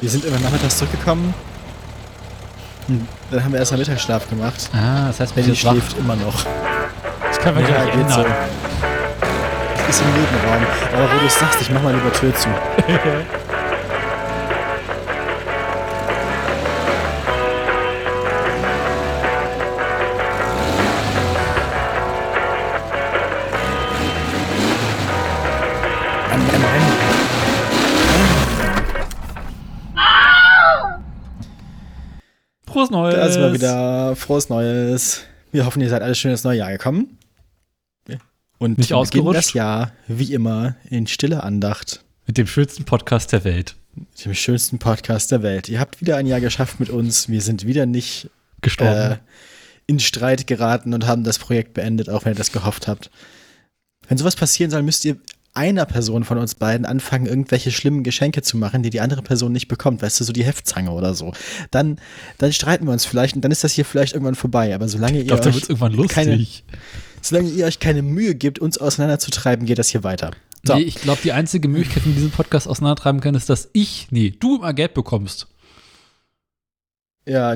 Wir sind immer nachmittags zurückgekommen. Hm, Dann haben wir erst mal Mittagsschlaf gemacht. Ah, das heißt, Benny schläft immer noch. Das können wir Ja, gleich geht so. ändern. Ist im Nebenraum. Aber wo du es sagst, ich mach mal lieber Tür zu. Neues. Wieder. Frohes Neues. Wir hoffen, ihr seid alle schön ins neue Jahr gekommen. Und Nicht ausgerutscht? das Jahr, wie immer, in stille Andacht. Mit dem schönsten Podcast der Welt. Dem schönsten Podcast der Welt. Ihr habt wieder ein Jahr geschafft mit uns. Wir sind wieder nicht Gestorben. äh, in Streit geraten und haben das Projekt beendet, auch wenn ihr das gehofft habt. Wenn sowas passieren soll, müsst ihr einer Person von uns beiden anfangen, irgendwelche schlimmen Geschenke zu machen, die die andere Person nicht bekommt. Weißt du, so die Heftzange oder so. Dann, dann streiten wir uns vielleicht und dann ist das hier vielleicht irgendwann vorbei. Aber solange ich ihr glaube, da euch keine- solange ihr euch keine Mühe gibt, uns auseinanderzutreiben, geht das hier weiter. So. Nee, ich glaube, die einzige Möglichkeit, wie diesen Podcast auseinandertreiben können, ist, dass ich, nee, du immer Geld bekommst. Ja,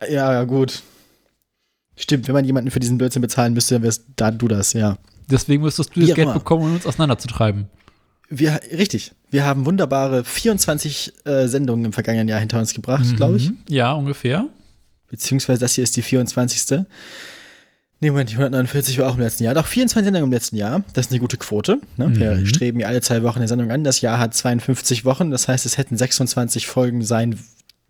ja, ja, gut. Stimmt, wenn man jemanden für diesen Blödsinn bezahlen müsste, dann wärst da du das, ja. Deswegen müsstest du das Geld bekommen, um uns auseinanderzutreiben. Wir, richtig. Wir haben wunderbare 24 äh, Sendungen im vergangenen Jahr hinter uns gebracht, glaube ich. Mhm. Ja, ungefähr. Beziehungsweise das hier ist die 24. Nee, Moment, die 149 war auch im letzten Jahr. Doch 24 Sendungen im letzten Jahr. Das ist eine gute Quote. Ne? Wir Mhm. streben ja alle zwei Wochen eine Sendung an. Das Jahr hat 52 Wochen. Das heißt, es hätten 26 Folgen sein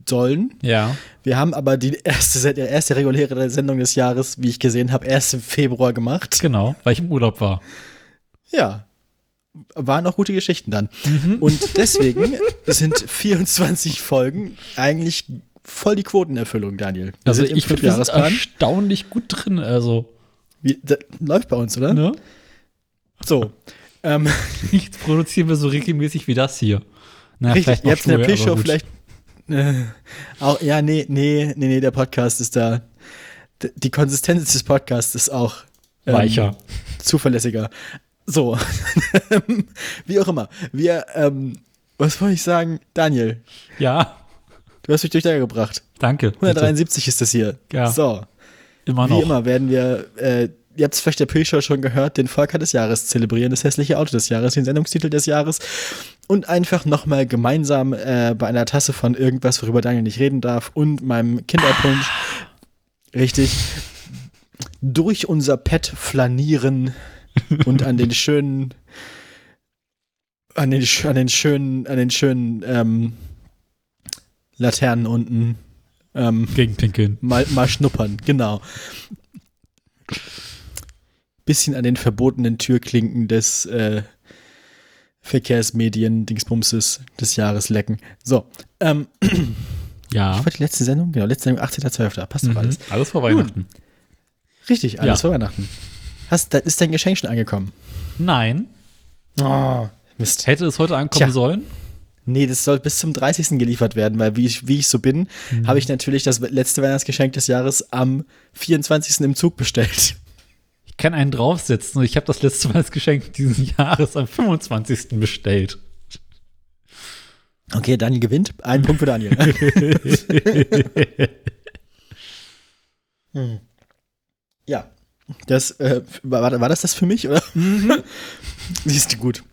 sollen. Ja. Wir haben aber die erste, die erste reguläre Sendung des Jahres, wie ich gesehen habe, erst im Februar gemacht. Genau, weil ich im Urlaub war. Ja. Waren auch gute Geschichten dann. Und deswegen sind 24 Folgen eigentlich voll die Quotenerfüllung, Daniel. Wir Also ich finde, wir sind erstaunlich gut drin. Also, Wie, läuft bei uns, oder? ne? So. Ähm, Nichts produzieren wir so regelmäßig wie das hier. Na, richtig, ihr habt in der P-Show vielleicht. Äh, auch, ja, nee, nee, nee, nee, der Podcast ist da. d- Die Konsistenz des Podcasts ist auch ähm, Weicher. zuverlässiger. So. Wie auch immer. Wir, ähm, was wollte ich sagen? Daniel, Ja, du hast mich durch Ärger gebracht. danke. bitte. 173 ist das hier. Ja. So. Immer Wie noch. immer werden wir, äh, ihr habt es vielleicht der Pre-Show schon gehört, den Volker des Jahres zelebrieren, das hässliche Auto des Jahres, den Sendungstitel des Jahres und einfach nochmal gemeinsam äh, bei einer Tasse von irgendwas, worüber Daniel nicht reden darf und meinem Kinderpunsch richtig durch unser Pad flanieren und an den schönen an den, an den schönen an den schönen ähm, Laternen unten ähm, Gegen Pinkeln. mal, mal schnuppern, genau. Bisschen an den verbotenen Türklinken des äh, Verkehrsmedien-Dingsbumses des Jahres lecken. So, ähm, Ja. war die letzte Sendung? Genau, letzte Sendung, 18.12. Passt doch Mhm. alles. Alles vor Weihnachten. Richtig, alles Ja. vor Weihnachten. Hast, da ist dein Geschenk schon angekommen. Nein. Oh, Mist. Hätte es heute ankommen Tja. sollen? Nee, das soll bis zum 30. geliefert werden, weil wie ich, wie ich so bin, Mhm. habe ich natürlich das letzte Weihnachtsgeschenk des Jahres am 24. im Zug bestellt. Ich kann einen draufsetzen und ich habe das letzte Mal das Geschenk dieses Jahres am 25. bestellt. Okay, Daniel gewinnt. Ein Punkt für Daniel. Hm. Ja. Das, äh, war, war das das für mich, oder? Siehst du gut.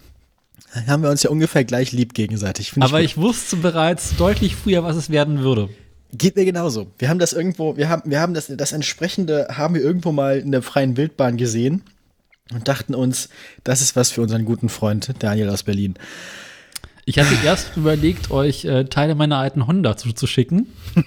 Dann haben wir uns ja ungefähr gleich lieb gegenseitig. Find Aber gut. ich wusste bereits deutlich früher, was es werden würde. Geht mir genauso. Wir haben das irgendwo, wir haben, wir haben das, das entsprechende haben wir irgendwo mal in der freien Wildbahn gesehen und dachten uns, das ist was für unseren guten Freund Daniel aus Berlin. Ich hatte erst überlegt, euch äh, Teile meiner alten Honda zuzuschicken.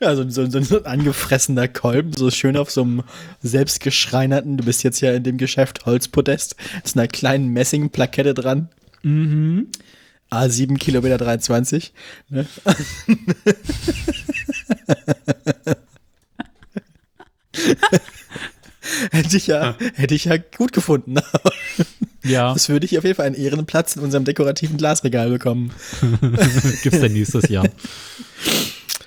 Ja, so, so, so ein angefressener Kolben, so schön auf so einem selbstgeschreinerten, du bist jetzt ja in dem Geschäft Holzpodest, ist einer kleinen Messingplakette dran. Mhm. A7 Kilometer 23. Ne? hätte ich ja, hätte ich ja gut gefunden. Ja, Das würde ich auf jeden Fall einen Ehrenplatz in unserem dekorativen Glasregal bekommen. gibt's dann nächstes Jahr.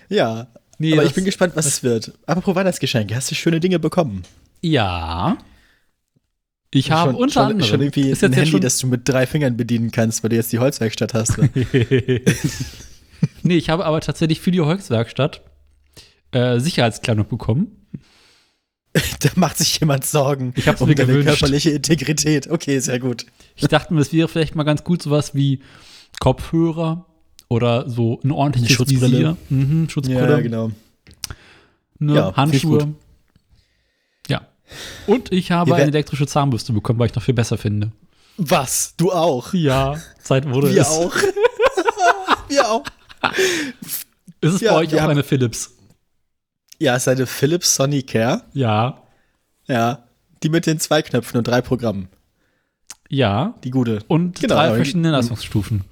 Ja. Nee, aber ich bin gespannt, was es wird. Apropos Weihnachtsgeschenke, hast du schöne Dinge bekommen? Ja. Ich habe unter schon, anderem. schon irgendwie ist ein ja Handy, schon, das du mit drei Fingern bedienen kannst, weil du jetzt die Holzwerkstatt hast. nee, ich habe aber tatsächlich für die Holzwerkstatt äh, Sicherheitskleidung bekommen. da macht sich jemand Sorgen Ich hab's um mir deine gewünscht. körperliche Integrität. Okay, sehr gut. Ich dachte mir, es wäre vielleicht mal ganz gut, sowas wie Kopfhörer oder so ein ordentliches Schutzbrille. Visier. Mhm, Schutzbrille. genau. ne, Ja, Handschuhe. Und ich habe eine elektrische Zahnbürste bekommen, weil ich noch viel besser finde. Was? Du auch? Ja, Zeit wurde Wir es. auch. Wir auch. Ist es Ja, bei euch auch haben- eine Philips? Ja, es ist eine Philips Sonicare. Ja. Ja. Die mit den zwei Knöpfen und drei Programmen. Ja. Die gute. Und Genau, drei verschiedene Leistungsstufen.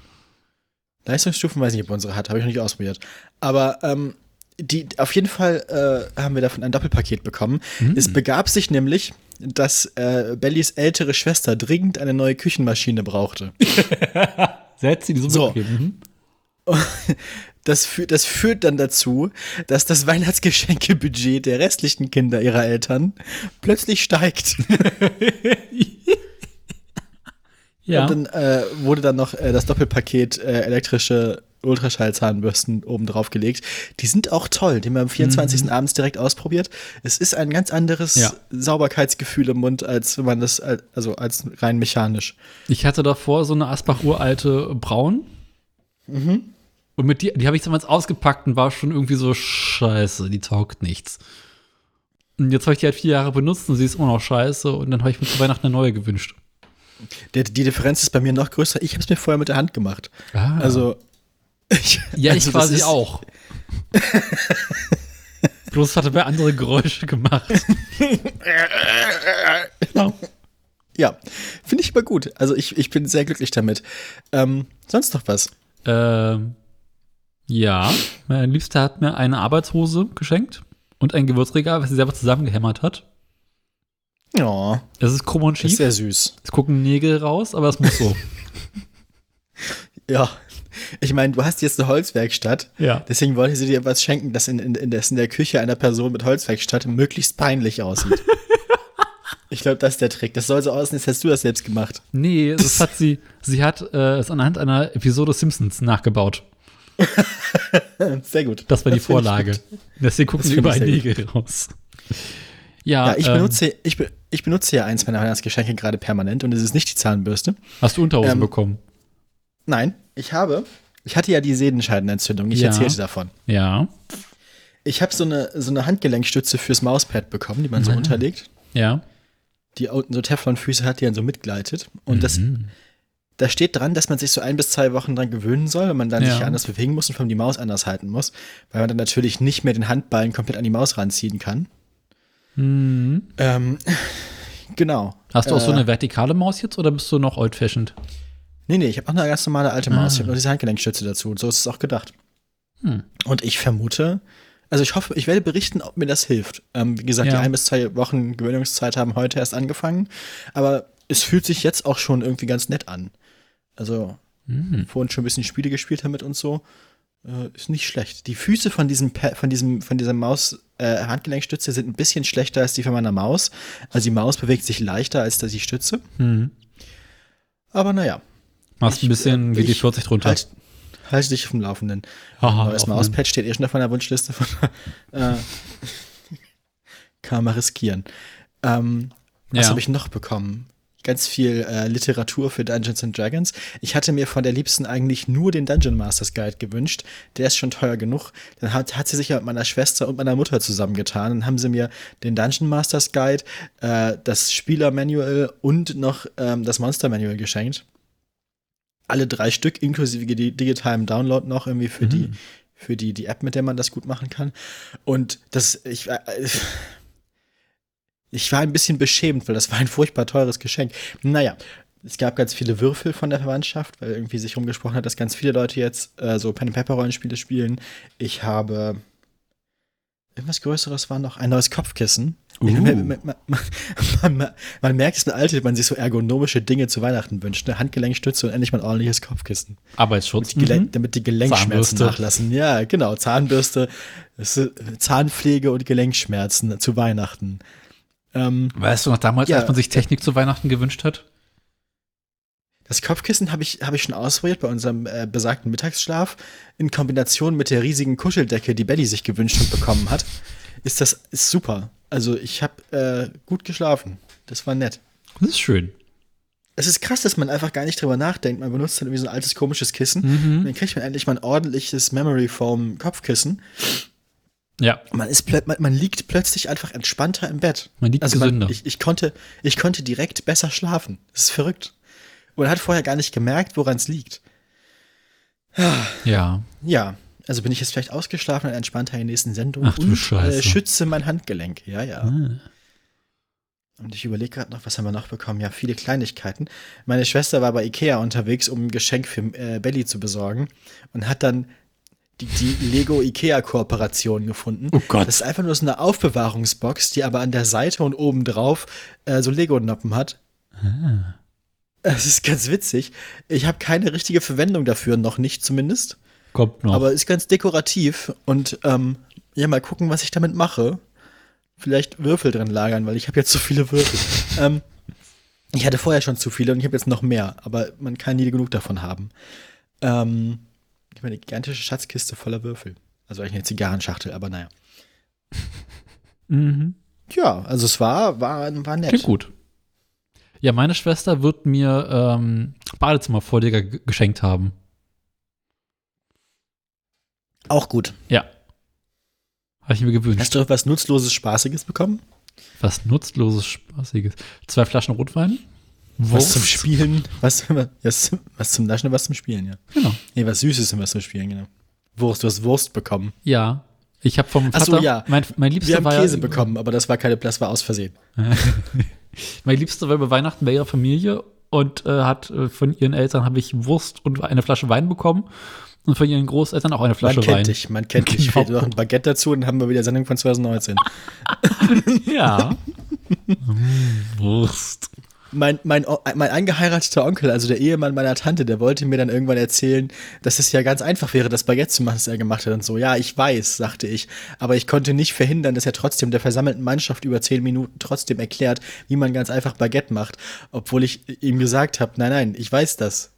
Leistungsstufen weiß ich nicht, ob unsere hat. Habe ich noch nicht ausprobiert. Aber ähm, die, auf jeden Fall äh, haben wir davon ein Doppelpaket bekommen. Mhm. Es begab sich nämlich, dass äh, Bellys ältere Schwester dringend eine neue Küchenmaschine brauchte. Setzt sie die so, So. Mhm. Das, fü das führt dann dazu, dass das Weihnachtsgeschenkebudget der restlichen Kinder ihrer Eltern plötzlich steigt. Ja. Und dann äh, wurde dann noch äh, das Doppelpaket äh, elektrische Ultraschallzahnbürsten oben drauf gelegt. Die sind auch toll. Die haben wir am 24. abends direkt ausprobiert. Es ist ein ganz anderes Ja. Sauberkeitsgefühl im Mund, als wenn man das, al- also als rein mechanisch. Ich hatte davor so eine Asbach uralte Braun. Mhm. Und mit die, die habe ich damals ausgepackt und war schon irgendwie so scheiße, die taugt nichts. Und jetzt habe ich die halt vier Jahre benutzt und sie ist immer noch scheiße und dann habe ich mir zu Weihnachten eine neue gewünscht. Der, die Differenz ist bei mir noch größer. Ich habe es mir vorher mit der Hand gemacht. Ah. Also. Ich, ja, also ich quasi auch. Bloß hatte bei andere Geräusche gemacht. genau. Ja, finde ich aber gut. Also ich, ich bin sehr glücklich damit. Ähm, sonst noch was? Ähm, ja, mein Liebster hat mir eine Arbeitshose geschenkt und ein Gewürzregal, was sie selber zusammengehämmert hat. Ja, Es ist krumm und das ist schief. sehr süß. Es gucken Nägel raus, aber es muss so. Ja. Ich meine, du hast jetzt eine Holzwerkstatt. ja. Deswegen wollte sie dir was schenken, das in, in, in, das in der Küche einer Person mit Holzwerkstatt möglichst peinlich aussieht. ich glaube, das ist der Trick. Das soll so aussehen, als hättest du das selbst gemacht. Nee, das hat sie, sie hat äh, es anhand einer Episode Simpsons nachgebaut. Sehr gut. Das war die ich Vorlage. Deswegen gucken Das überall ich sehr Nägel raus. Ja, Ja, ich ähm, benutze, ich, ich benutze ja eins meiner Weihnachtsgeschenke gerade permanent und es ist nicht die Zahnbürste. Hast du Unterhosen ähm, bekommen? Nein, ich habe, ich hatte ja die Sehenscheidenentzündung. Ich Ja. erzählte davon. Ja. Ich habe so eine, so eine Handgelenkstütze fürs Mauspad bekommen, die man so Mhm. unterlegt, Ja. die unten so Teflonfüße hat, die dann so mitgleitet. Und das, Mhm. da steht dran, dass man sich so ein bis zwei Wochen dran gewöhnen soll, wenn man dann Ja. sich anders bewegen muss und vor allem die Maus anders halten muss, weil man dann natürlich nicht mehr den Handballen komplett an die Maus ranziehen kann. Mhm. Ähm, genau. Hast du auch so Äh, eine vertikale Maus jetzt oder bist du noch old-fashioned? Nee, nee, ich habe auch eine ganz normale alte Maus. Ah. Ich habe nur diese Handgelenkstütze dazu und so ist es auch gedacht. Hm. Und ich vermute, also ich hoffe, ich werde berichten, ob mir das hilft. Ähm, wie gesagt, Ja. die ein bis zwei Wochen Gewöhnungszeit haben heute erst angefangen, aber es fühlt sich jetzt auch schon irgendwie ganz nett an. Also Mhm. vorhin schon ein bisschen Spiele gespielt damit und so. Äh, ist nicht schlecht. Die Füße von diesem von diesem von dieser Maus äh, Handgelenkstütze sind ein bisschen schlechter als die von meiner Maus. Also die Maus bewegt sich leichter als die Stütze. Mhm. Aber naja, Machst ein bisschen äh, wie die ich 40 drunter. halt, halt dich auf dem Laufenden. Haha, Neues Mauspad steht eh schon auf meiner Wunschliste. Von, äh, kann man riskieren. Ähm, was Ja. habe ich noch bekommen? Ganz viel äh, Literatur für Dungeons and Dragons. Ich hatte mir von der Liebsten eigentlich nur den Dungeon Masters Guide gewünscht. Der ist schon teuer genug. Dann hat, hat sie sich ja mit meiner Schwester und meiner Mutter zusammengetan. Dann haben sie mir den Dungeon Masters Guide, äh, das Spieler-Manual und noch ähm, das Monster-Manual geschenkt. Alle drei Stück, inklusive di- digitalem Download noch irgendwie für Mhm. die für die, die App, mit der man das gut machen kann. Und das, ich, äh, ich war ein bisschen beschämt, weil das war ein furchtbar teures Geschenk. Naja, es gab ganz viele Würfel von der Verwandtschaft, weil irgendwie sich rumgesprochen hat, dass ganz viele Leute jetzt äh, so Pen Pepper Rollenspiele spielen. Ich habe irgendwas Größeres war noch ein neues Kopfkissen. Uh. man, man, man, man, merkt es mit Alter, wenn man sich so ergonomische Dinge zu Weihnachten wünscht. Eine Handgelenkstütze und endlich mal ein ordentliches Kopfkissen. Arbeitsschutz. Die Gelen Mhm. Damit die Gelenkschmerzen Zahnbürste. nachlassen. Ja, genau. Zahnbürste, äh, Zahnpflege und Gelenkschmerzen zu Weihnachten. Ähm, Weißt du noch damals, Ja. als man sich Technik zu Weihnachten gewünscht hat? Das Kopfkissen habe ich, hab ich schon ausprobiert bei unserem äh, besagten Mittagsschlaf. In Kombination mit der riesigen Kuscheldecke, die Belly sich gewünscht und bekommen hat, ist das ist super. Also ich habe äh, gut geschlafen. Das war nett. Das ist schön. Es ist krass, dass man einfach gar nicht drüber nachdenkt. Man benutzt dann irgendwie so ein altes komisches Kissen. Mhm. Und dann kriegt man endlich mal ein ordentliches Memory Foam Kopfkissen. Ja, Man, ist man, man liegt plötzlich einfach entspannter im Bett. man liegt Also gesünder. man, ich, ich, konnte, ich konnte direkt besser schlafen. Das ist verrückt. Und man hat vorher gar nicht gemerkt, woran es liegt. ja. Ja, also bin ich jetzt vielleicht ausgeschlafen und entspannter in der nächsten Sendung Ach du und Scheiße. Äh, schütze mein Handgelenk. Ja, ja. Ah. Und ich überlege gerade noch, was haben wir noch bekommen? Ja, viele Kleinigkeiten. Meine Schwester war bei Ikea unterwegs, um ein Geschenk für äh, Belly zu besorgen und hat dann die, die Lego-Ikea-Kooperation gefunden. Oh Gott. Das ist einfach nur so eine Aufbewahrungsbox, die aber an der Seite und oben drauf äh, so Lego-Noppen hat. Ah. Es ist ganz witzig. Ich habe keine richtige Verwendung dafür, noch nicht zumindest. Kommt noch. Aber ist ganz dekorativ und ähm, ja, mal gucken, was ich damit mache. Vielleicht Würfel drin lagern, weil ich habe jetzt so viele Würfel. ähm, ich hatte vorher schon zu viele und ich habe jetzt noch mehr, aber man kann nie genug davon haben. Ähm, ich habe eine gigantische Schatzkiste voller Würfel. Also eigentlich eine Zigarrenschachtel, aber naja. mhm. Ja, also es war, war, war nett. Klingt gut. Ja, meine Schwester wird mir ähm, Badezimmervorleger geschenkt haben. Auch gut. Ja. Habe ich mir gewünscht. Hast du was Nutzloses, Spaßiges bekommen? Was nutzloses, spaßiges. Zwei Flaschen Rotwein. Was zum Wurst. Spielen? Was, was, was zum Naschen und was zum Spielen, ja. Genau. Nee, was Süßes und was zum Spielen, genau. Wurst, du hast Wurst bekommen. Ja. Ich habe vom Ach Vater, so, ja. mein, mein Liebster Wir haben war Käse ja, bekommen, aber das war keine, das war aus Versehen. Mein Liebster war über Weihnachten bei ihrer Familie und äh, hat äh, von ihren Eltern habe ich Wurst und eine Flasche Wein bekommen und von ihren Großeltern auch eine Flasche man kennt Wein. dich, man kennt dich. Genau. Fehlt noch ein Baguette dazu und dann haben wir wieder Sendung von 2019. Ja. Wurst. Mein, mein, mein angeheirateter Onkel, also der Ehemann meiner Tante, der wollte mir dann irgendwann erzählen, dass es ja ganz einfach wäre, das Baguette zu machen, das er gemacht hat und so. Ja, ich weiß, sagte ich. Aber ich konnte nicht verhindern, dass er trotzdem der versammelten Mannschaft über zehn Minuten trotzdem erklärt, wie man ganz einfach Baguette macht. Obwohl ich ihm gesagt habe, nein, nein, ich weiß das.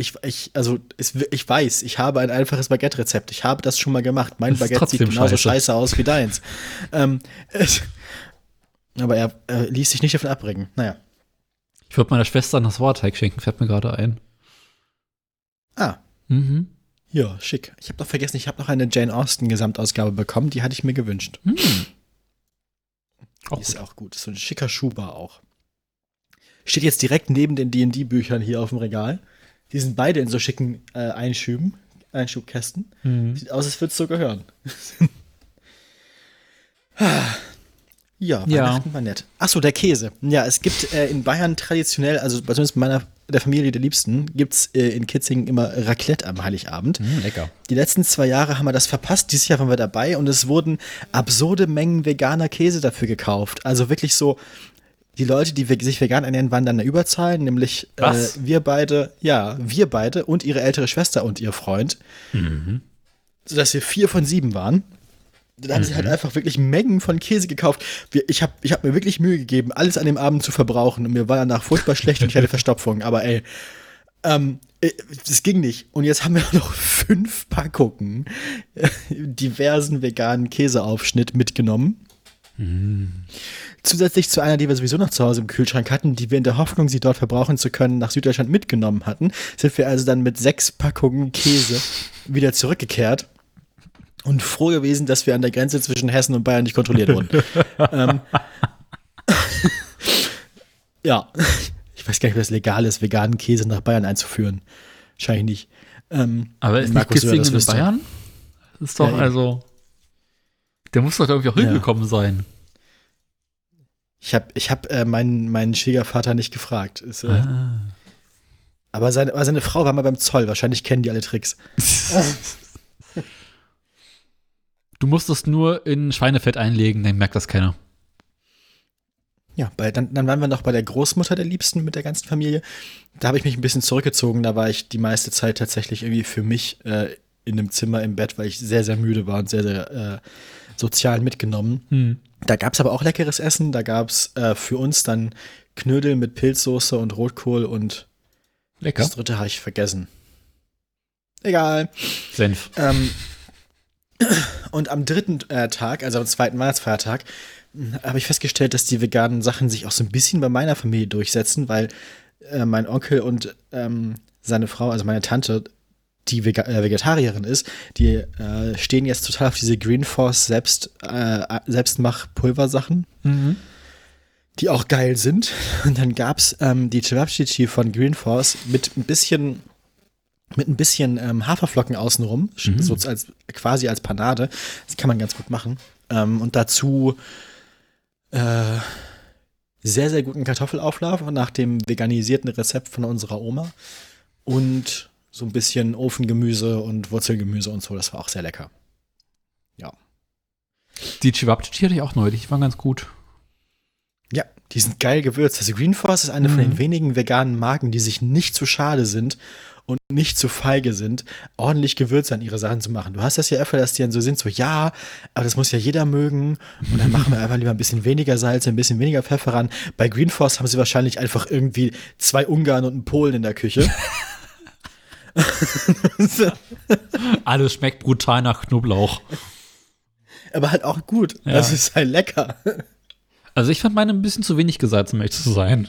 Ich, ich, also, es, ich weiß, ich habe ein einfaches Baguette-Rezept. Ich habe das schon mal gemacht. Mein Das Baguette sieht genauso scheiße. scheiße aus wie deins. ähm, es, aber er äh, ließ sich nicht davon abbringen. Naja. Ich würde meiner Schwester das Sauerteig schenken, fällt mir gerade ein. Ah, Mhm. ja, schick. Ich habe noch vergessen, ich habe noch eine Jane Austen Gesamtausgabe bekommen, die hatte ich mir gewünscht. Hm. Die Auch ist gut. auch gut. Ist so ein schicker Schuhbar auch. Steht jetzt direkt neben den D&D-Büchern hier auf dem Regal. Die sind beide in so schicken äh, Einschüben, Einschubkästen. Mhm. Sieht aus, als würde es so gehören. ja, Ja. Weihnachten war nett. Achso, der Käse. Ja, es gibt äh, in Bayern traditionell, also zumindest bei meiner der Familie der Liebsten, gibt es äh, in Kitzingen immer Raclette am Heiligabend. Hm, lecker. Die letzten zwei Jahre haben wir das verpasst. Dieses Jahr waren wir dabei und es wurden absurde Mengen veganer Käse dafür gekauft. Also wirklich so, die Leute, die sich vegan ernähren, waren dann eine Überzahl, nämlich äh, wir beide, ja, wir beide und ihre ältere Schwester und ihr Freund. Sodass wir vier von sieben waren. Dann haben sie halt einfach wirklich Mengen von Käse gekauft. Wir, ich habe ich hab mir wirklich Mühe gegeben, alles an dem Abend zu verbrauchen. Und mir war danach furchtbar schlecht und ich hatte Verstopfung. Aber ey, ähm, äh, das ging nicht. Und jetzt haben wir noch fünf Packungen äh, diversen veganen Käseaufschnitt mitgenommen. Zusätzlich zu einer, die wir sowieso noch zu Hause im Kühlschrank hatten, die wir in der Hoffnung, sie dort verbrauchen zu können, nach Süddeutschland mitgenommen hatten, sind wir also dann mit sechs Packungen Käse wieder zurückgekehrt und froh gewesen, dass wir an der Grenze zwischen Hessen und Bayern nicht kontrolliert wurden. ähm, ja, ich weiß gar nicht, ob das legal ist, veganen Käse nach Bayern einzuführen. Wahrscheinlich nicht. Ähm, Aber ist nicht Markus Kitzingen das in. Bayern? Das ist doch Ja, also. Der muss doch irgendwie auch Ja. hingekommen sein. Ich habe ich hab, äh, meinen, meinen Schwiegervater nicht gefragt. Ist, äh, Ah. aber, seine, aber seine Frau war mal beim Zoll. Wahrscheinlich kennen die alle Tricks. Du musst es nur in Schweinefett einlegen, dann merkt das keiner. Ja, bei, dann, dann waren wir noch bei der Großmutter der Liebsten mit der ganzen Familie. Da habe ich mich ein bisschen zurückgezogen. Da war ich die meiste Zeit tatsächlich irgendwie für mich äh, in einem Zimmer im Bett, weil ich sehr, sehr müde war und sehr, sehr äh, sozial mitgenommen. Hm. Da gab es aber auch leckeres Essen. Da gab es äh, für uns dann Knödel mit Pilzsoße und Rotkohl und Lecker. das dritte habe ich vergessen. Egal. Senf. Ähm, und am dritten äh, Tag, also am zweiten Weihnachtsfeiertag, mh, habe ich festgestellt, dass die veganen Sachen sich auch so ein bisschen bei meiner Familie durchsetzen, weil äh, mein Onkel und ähm, seine Frau, also meine Tante, die Vega äh, Vegetarierin ist, die äh, stehen jetzt total auf diese Green Force selbst, äh, Selbstmach-Pulversachen, Mhm. die auch geil sind. Und dann gab es ähm, die Cevapcici von Green Force mit ein bisschen mit ein bisschen ähm, Haferflocken außenrum, Mhm. so als, quasi als Panade. Das kann man ganz gut machen. Ähm, und dazu äh, sehr, sehr guten Kartoffelauflauf nach dem veganisierten Rezept von unserer Oma. Und so ein bisschen Ofengemüse und Wurzelgemüse und so. Das war auch sehr lecker. Ja. Die Chivapchichi hatte ich auch neulich, die waren ganz gut. Ja, die sind geil gewürzt. Also Green Force ist eine von Mhm. den wenigen veganen Marken, die sich nicht zu schade sind und nicht zu feige sind, ordentlich Gewürze an ihre Sachen zu machen. Du hast das ja öfter, dass die dann so sind, so ja, aber das muss ja jeder mögen. Und dann machen wir einfach lieber ein bisschen weniger Salz, ein bisschen weniger Pfeffer ran. Bei Green Force haben sie wahrscheinlich einfach irgendwie zwei Ungarn und einen Polen in der Küche. Alles schmeckt brutal nach Knoblauch. aber halt auch gut. Ja. Das ist halt lecker. Also ich fand meine ein bisschen zu wenig gesalzen, um ehrlich zu sein.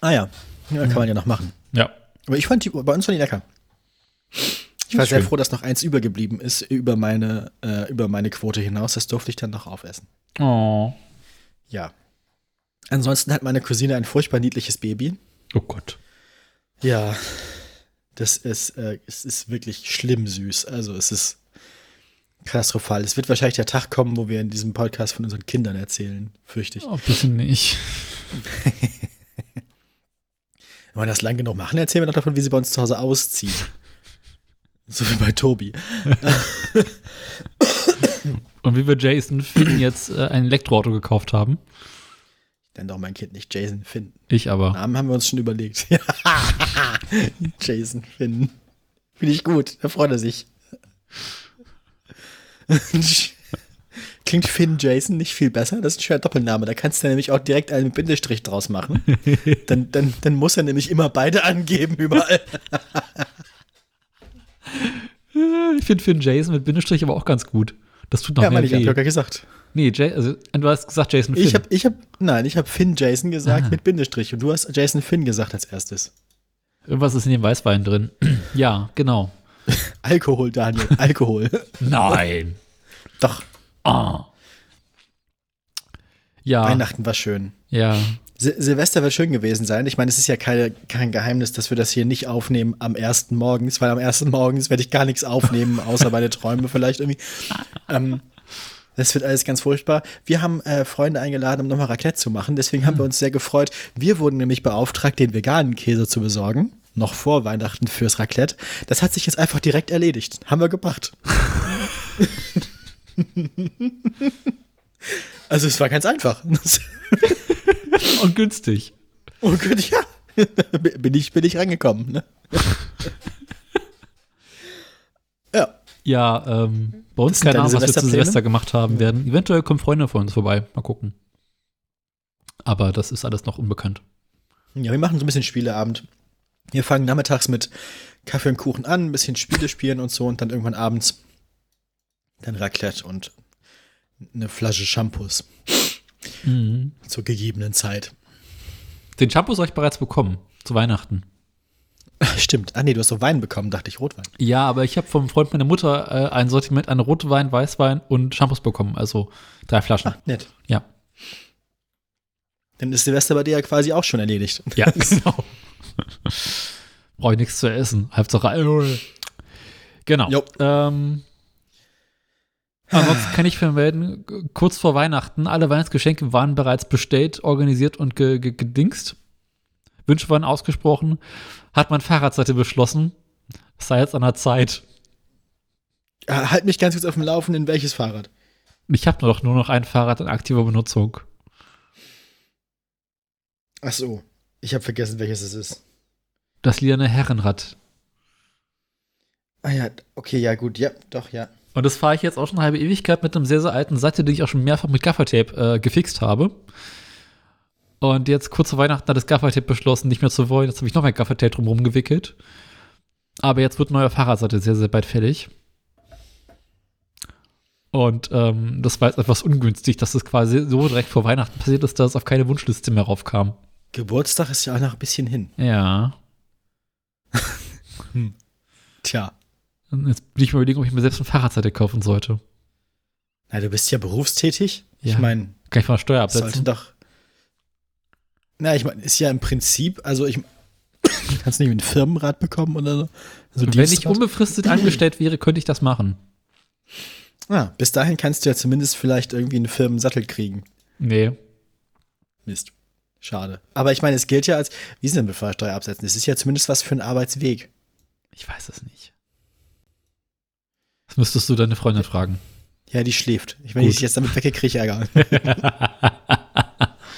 Ah ja, ja kann man ja noch machen. Ja. Aber ich fand die, bei uns waren die lecker. Ich war sehr froh, dass noch eins übergeblieben ist über meine, äh, über meine Quote hinaus. Das durfte ich dann noch aufessen. Oh. Ja. Ansonsten hat meine Cousine ein furchtbar niedliches Baby. Oh Gott. Ja. Das ist, äh, es ist wirklich schlimm süß. Also es ist katastrophal. Es wird wahrscheinlich der Tag kommen, wo wir in diesem Podcast von unseren Kindern erzählen, fürchte ich. Oh, bitte nicht. Wenn wir das lang genug machen, erzählen wir noch davon, wie sie bei uns zu Hause auszieht. So wie bei Tobi. Und wie wir Jason Finn jetzt äh, ein Elektroauto gekauft haben. Nenn doch mein Kind nicht Jason Finn. Ich aber. Namen haben wir uns schon überlegt. Jason Finn. Finde ich gut, da freut er sich. Klingt Finn Jason nicht viel besser? Das ist ein schöner Doppelname. Da kannst du nämlich auch direkt einen Bindestrich draus machen. Dann, dann, dann muss er nämlich immer beide angeben überall. Ich finde Finn Jason mit Bindestrich aber auch ganz gut. Das tut noch Ja, mehr ich, hab weh. ich hab ja gesagt. Nee, Jay, also, du hast gesagt Jason Finn. Ich habe, ich hab, nein, ich habe Finn Jason gesagt Ah. mit Bindestrich und du hast Jason Finn gesagt als erstes. Irgendwas ist in dem Weißwein drin. ja, genau. Alkohol, Daniel, Alkohol. Nein. Doch, Ah. Ja, Weihnachten war schön. ja. Sil Silvester wird schön gewesen sein. Ich meine, es ist ja keine, kein Geheimnis, dass wir das hier nicht aufnehmen am ersten Morgens, weil am ersten Morgens werde ich gar nichts aufnehmen, außer meine Träume vielleicht irgendwie. Ähm, das wird alles ganz furchtbar. Wir haben äh, Freunde eingeladen, um nochmal Raclette zu machen. Deswegen haben wir uns sehr gefreut. Wir wurden nämlich beauftragt, den veganen Käse zu besorgen. Noch vor Weihnachten fürs Raclette. Das hat sich jetzt einfach direkt erledigt. Haben wir gebracht. also es war ganz einfach. Und günstig. Oh Gott, ja. bin ich, bin ich rangekommen, ne? ja. Ja, ähm, bei uns keine Ahnung, was wir zu? Silvester gemacht haben werden. Eventuell kommen Freunde von uns vorbei. Mal gucken. Aber das ist alles noch unbekannt. Ja, wir machen so ein bisschen Spieleabend. Wir fangen nachmittags mit Kaffee und Kuchen an, ein bisschen Spiele spielen und so und dann irgendwann abends dann Raclette und eine Flasche Shampoos Mhm. zur gegebenen Zeit. Den Shampoo soll ich bereits bekommen. Zu Weihnachten. Stimmt. Ah nee, du hast doch Wein bekommen, dachte ich Rotwein. Ja, aber ich habe vom Freund meiner Mutter äh, ein Sortiment an Rotwein, Weißwein und Shampoos bekommen. Also drei Flaschen. Ah, nett. Ja. Dann ist Silvester bei dir ja quasi auch schon erledigt. Ja, genau. Brauche ich nichts zu essen. Hauptsache Alkohol. Genau. Ähm, ansonsten kann ich vermelden, kurz vor Weihnachten, alle Weihnachtsgeschenke waren bereits bestellt, organisiert und ge ge gedingst. Wünsche waren ausgesprochen. Hat mein Fahrradseite beschlossen. Es sei jetzt an der Zeit. Äh, Halt mich ganz kurz auf dem Laufenden, welches Fahrrad? Ich habe doch nur noch ein Fahrrad in aktiver Benutzung. Ach so, ich habe vergessen, welches es ist. Das lilane Herrenrad. Ah ja, okay, ja gut, ja, doch, ja. Und das fahre ich jetzt auch schon eine halbe Ewigkeit mit einem sehr, sehr alten Sattel, den ich auch schon mehrfach mit Gaffertape äh, gefixt habe. Und jetzt kurz vor Weihnachten hat das Gaffertape beschlossen, nicht mehr zu wollen. Jetzt habe ich noch mehr Gaffertape drumherum gewickelt. Aber jetzt wird ein neuer Fahrradsattel sehr, sehr bald fällig. Und ähm, das war jetzt etwas ungünstig, dass das quasi so direkt vor Weihnachten passiert ist, dass es auf keine Wunschliste mehr raufkam. Geburtstag ist ja auch noch ein bisschen hin. Ja. Tja. Und jetzt bin ich mal überlegen, ob ich mir selbst ein Fahrradsattel kaufen sollte. Na, du bist ja berufstätig. Ja. Ich meine, Kann ich von der Steuer sollte absetzen? doch. Na, ich meine, ist ja im Prinzip, also ich kannst nicht einen Firmenrat bekommen oder so. Also Wenn ich Dienstrat? unbefristet angestellt wäre, könnte ich das machen. Ah, bis dahin kannst du ja zumindest vielleicht irgendwie einen Firmensattel kriegen. Nee. Mist. Schade. Aber ich meine, es gilt ja als, wie ist denn bevor Steuer absetzen? Es ist ja zumindest was für einen Arbeitsweg. Ich weiß es nicht. Das müsstest du deine Freundin fragen. Ja, die schläft. Ich, wenn Gut. ich jetzt damit wecke, kriege ich Ärger.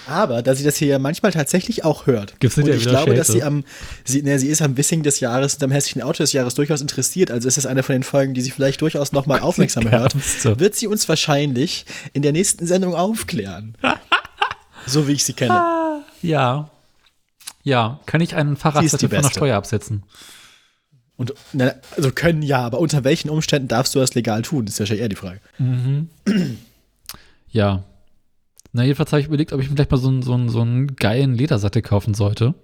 Aber da sie das hier ja manchmal tatsächlich auch hört. Gibt's und hinterher ich glaube, dass Schelte? sie am, sie, ne, sie ist am Wissing des Jahres und am hässlichen Auto des Jahres durchaus interessiert. Also ist es eine von den Folgen, die sie vielleicht durchaus nochmal aufmerksam hört. Wird sie uns wahrscheinlich in der nächsten Sendung aufklären. so wie ich sie kenne. Ja. Ja, kann ich einen die von der. Steuer absetzen? Und na, also können ja, aber unter welchen Umständen darfst du das legal tun? Das ist wahrscheinlich eher die Frage. Ja. Na, jedenfalls habe ich überlegt, ob ich mir gleich mal so einen, so einen, so einen geilen Ledersattel kaufen sollte.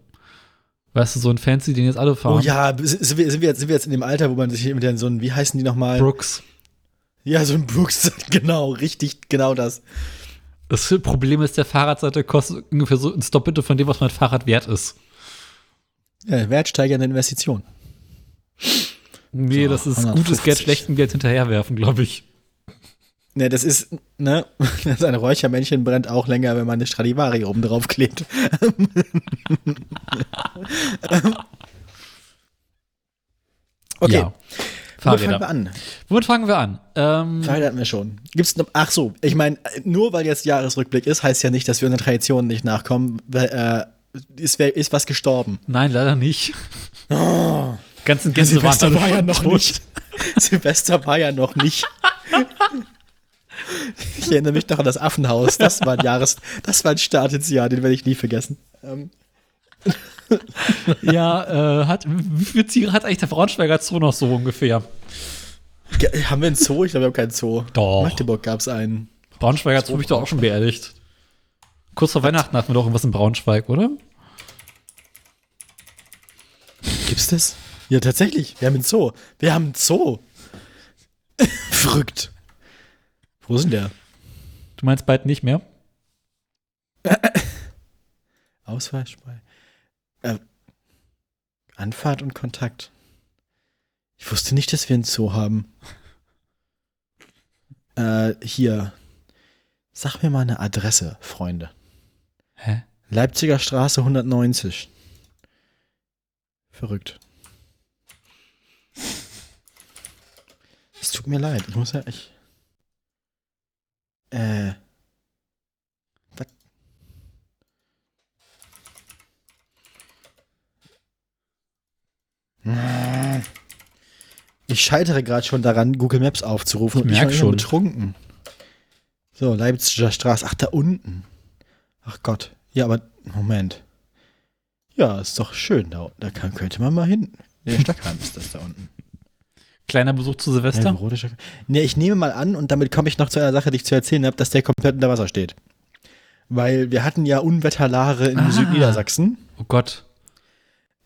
Weißt du, so ein fancy, den jetzt alle fahren. Oh ja, sind wir, sind, wir jetzt, sind wir jetzt in dem Alter, wo man sich mit den so einen, wie heißen die nochmal? Brooks. Ja, so ein Brooks, genau, richtig, genau das. Das Problem ist, der Fahrradsattel kostet ungefähr so ein Doppelte von dem, was mein Fahrrad wert ist. Ja, wertsteigernde Investition. Nee, So, das ist 150. gutes Geld, schlechtem Geld hinterherwerfen, glaube ich. Ne, das ist, ne, das ein Räuchermännchen brennt auch länger, wenn man eine Stradivari oben drauf klebt. okay, Ja. womit fangen wir Fahrräder. an? Womit fangen wir an? Ähm, Fahrräder hatten wir schon. Gibt's noch, ach so, ich meine, nur weil jetzt Jahresrückblick ist, heißt ja nicht, dass wir unseren Traditionen nicht nachkommen. Weil, äh, ist, ist was gestorben. nein, leider nicht. Ganzen Gänse waren Silvester alle war ja noch tot. nicht. Silvester war ja noch nicht. Ich erinnere mich noch an das Affenhaus. Das war ein Jahres, das war ein Start ins Jahr, den werde ich nie vergessen. Ähm, Ja, äh, hat, wie viele Tiere hat eigentlich der Braunschweiger Zoo noch so ungefähr? ge- haben wir einen Zoo? Ich glaube, wir haben keinen Zoo. Doch. In Magdeburg gab es einen. Braunschweiger Zoo habe ich doch auch schon beerdigt. Kurz vor Weihnachten hatten wir doch irgendwas in Braunschweig, oder? Gibt's das? Ja, tatsächlich. Wir haben einen Zoo. Wir haben einen Zoo. Verrückt. Wo ist denn der? Du meinst bald nicht mehr? Ausweis bei. Äh, Anfahrt und Kontakt. Ich wusste nicht, dass wir einen Zoo haben. Äh, hier. Sag mir mal eine Adresse, Freunde. Hä? Leipziger Straße 190. Verrückt. Es tut mir leid. Ich muss ja. Ich, äh. Was? Ich scheitere gerade schon daran, Google Maps aufzurufen Ich und ich merk bin schon. betrunken. So, Leipziger Straße. Ach, da unten. Ach Gott. Ja, aber Moment. Ja, ist doch schön da. Da kann, könnte man mal hin. Der Stockheim ist das da unten. Kleiner Besuch zu Silvester? Stockheim. Nee, ich nehme mal an, und damit komme ich noch zu einer Sache, die ich zu erzählen habe, dass der komplett unter Wasser steht. Weil wir hatten ja Unwetterlare in Ah. Südniedersachsen. Oh Gott.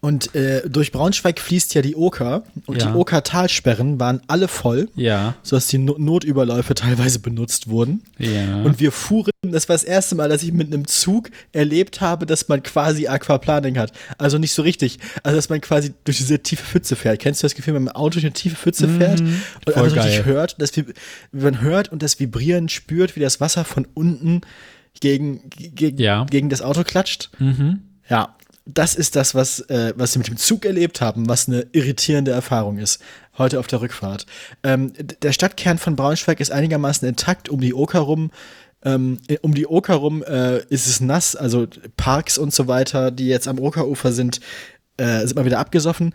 Und äh, durch Braunschweig fließt ja die Oker. Und Ja. die Oker-Talsperren waren alle voll, Ja. sodass die no Notüberläufe teilweise benutzt wurden. Ja. Und wir fuhren, das war das erste Mal, dass ich mit einem Zug erlebt habe, dass man quasi Aquaplaning hat. Also nicht so richtig. Also, dass man quasi durch diese tiefe Pfütze fährt. Kennst du das Gefühl, wenn man im Auto durch eine tiefe Pfütze fährt? Und voll also geil. richtig hört, dass man hört und das Vibrieren spürt, wie das Wasser von unten gegen, gegen, Ja. gegen das Auto klatscht. mhm. Ja, das ist das, was, äh, was wir mit dem Zug erlebt haben, was eine irritierende Erfahrung ist. Heute auf der Rückfahrt. Ähm, der Stadtkern von Braunschweig ist einigermaßen intakt. Um die Oker rum, ähm, äh, um die Oker rum äh, ist es nass. Also Parks und so weiter, die jetzt am Okerufer sind, äh, sind mal wieder abgesoffen.